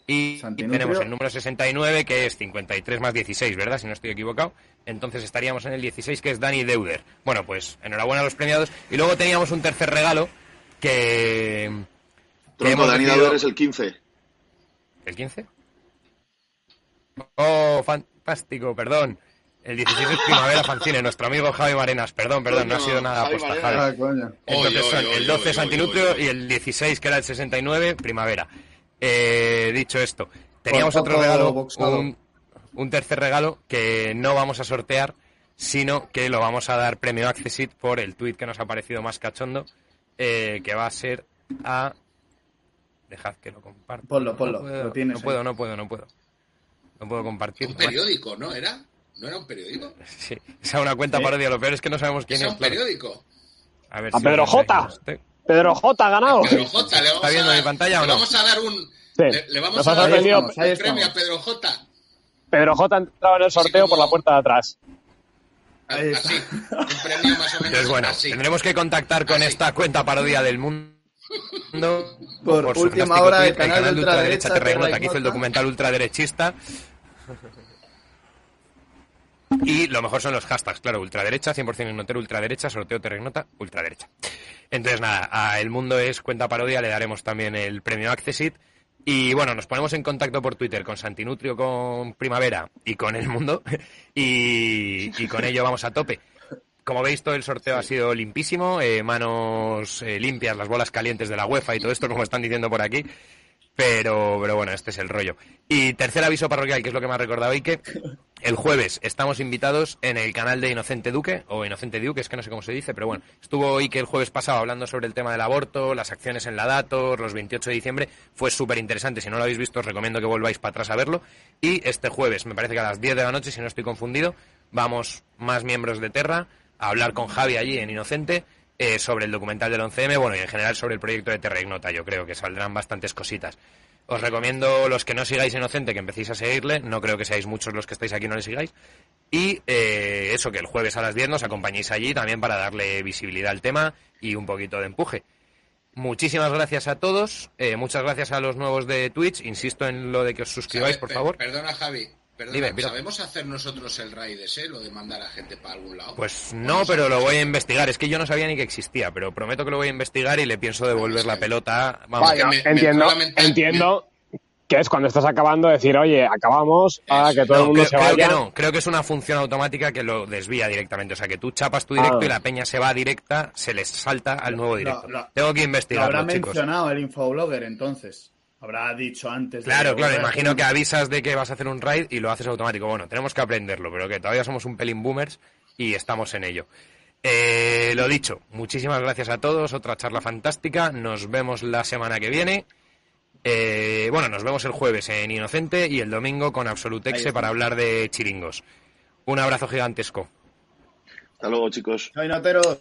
Y, tenemos el número 69, que es 53 más 16, ¿verdad? Si no estoy equivocado. Entonces estaríamos en el 16, que es Dani Deuder. Bueno, pues enhorabuena a los premiados. Y luego teníamos un tercer regalo que... Tronco, Dani Deuder es el 15. ¿El 15? Oh, fantástico, perdón. El 16 es Primavera Fancine, nuestro amigo Javi Marenas. Perdón, perdón, no ha sido nada apuesta, Javi. Ah, Entonces son el 12 Santinutrio y el 16, que era el 69, Primavera. Eh, dicho esto, teníamos otro regalo, un, tercer regalo que no vamos a sortear, sino que lo vamos a dar premio Accessit por el tweet que nos ha parecido más cachondo, eh, que va a ser a... Dejad que lo comparta. Ponlo, ponlo. No puedo, lo tienes no puedo, no puedo, no puedo. No puedo compartir. Un periódico, ¿no era? ¿No era un periódico? Sí, es una cuenta parodia. Lo peor es que no sabemos quién es. ¿Es un periódico? A, ver a Pedro J. Pedro J ha ganado. Pedro J, le vamos ¿Está viendo a dar, mi pantalla o le no? vamos a dar un. Sí. Le, le vamos Nos a dar un, premio estamos. a Pedro J. Pedro J ha entrado en el sorteo como- por la puerta de atrás. Ahí está. Así. Un premio más o menos Entonces, bueno, así. tendremos que contactar con Así. esta cuenta parodia del mundo. Por su última hora, el canal de de ultraderecha, Terranota, Terra que hizo el documental ultraderechista. Y lo mejor son los hashtags, claro, ultraderecha, 100% notero, ultraderecha, sorteo terrenota, ultraderecha. Entonces, nada, a El Mundo es cuenta parodia, le daremos también el premio Accessit. Y bueno, nos ponemos en contacto por Twitter con Santinutrio, con Primavera y con El Mundo. Y, con ello vamos a tope. Como veis, todo el sorteo ha sido limpísimo, eh, manos eh, limpias, las bolas calientes de la UEFA y todo esto, como están diciendo por aquí. Pero, pero bueno, este es el rollo. Y tercer aviso parroquial, que es lo que me ha recordado Ike. El jueves estamos invitados en el canal de Inocente Duque, o Inocente Duque, es que no sé cómo se dice, pero bueno. Estuvo Ike el jueves pasado hablando sobre el tema del aborto, las acciones en la Datos, los 28 de diciembre. Fue súper interesante. Si no lo habéis visto, os recomiendo que volváis para atrás a verlo. Y este jueves, me parece que a las 10 de la noche, si no estoy confundido, vamos más miembros de Terra a hablar con Javi allí en Inocente eh, sobre el documental del 11M, bueno, y en general sobre el proyecto de Terra Ignota. Yo creo que saldrán bastantes cositas. Os recomiendo los que no sigáis Inocente que empecéis a seguirle. No creo que seáis muchos los que estáis aquí y no le sigáis. Y eh, eso, que el jueves a las 10 nos acompañéis allí también para darle visibilidad al tema y un poquito de empuje. Muchísimas gracias a todos. eh, muchas gracias a los nuevos de Twitch. Insisto en lo de que os suscribáis, ¿Sabe- por favor. Perdona, Javi. Perdona, Dime, mira. ¿sabemos hacer nosotros el raid ese, lo de mandar a gente para algún lado? Pues no, pero lo voy a investigar. Es que yo no sabía ni que existía, pero prometo que lo voy a investigar y le pienso devolver la pelota. Vamos, Vaya, me- entiendo, entiendo que es cuando estás acabando decir, oye, acabamos, ahora que todo el mundo creo, se creo vaya. que no, creo que es una función automática que lo desvía directamente. O sea, que tú chapas tu directo Ah. y la peña se va directa, se les salta al nuevo directo. lo- Tengo que Lo investigarlo, habrá chicos. mencionado el infoblogger entonces. Habrá dicho antes. de Claro, claro, imagino que avisas de que vas a hacer un raid y lo haces automático. Bueno, tenemos que aprenderlo, pero que todavía somos un pelín boomers y estamos en ello. Eh, lo dicho, muchísimas gracias a todos, otra charla fantástica, nos vemos la semana que viene. Eh, bueno, nos vemos el jueves en Inocente y el domingo con Absolutexe para hablar de chiringos. Un abrazo gigantesco. Hasta luego, chicos. Soy notero.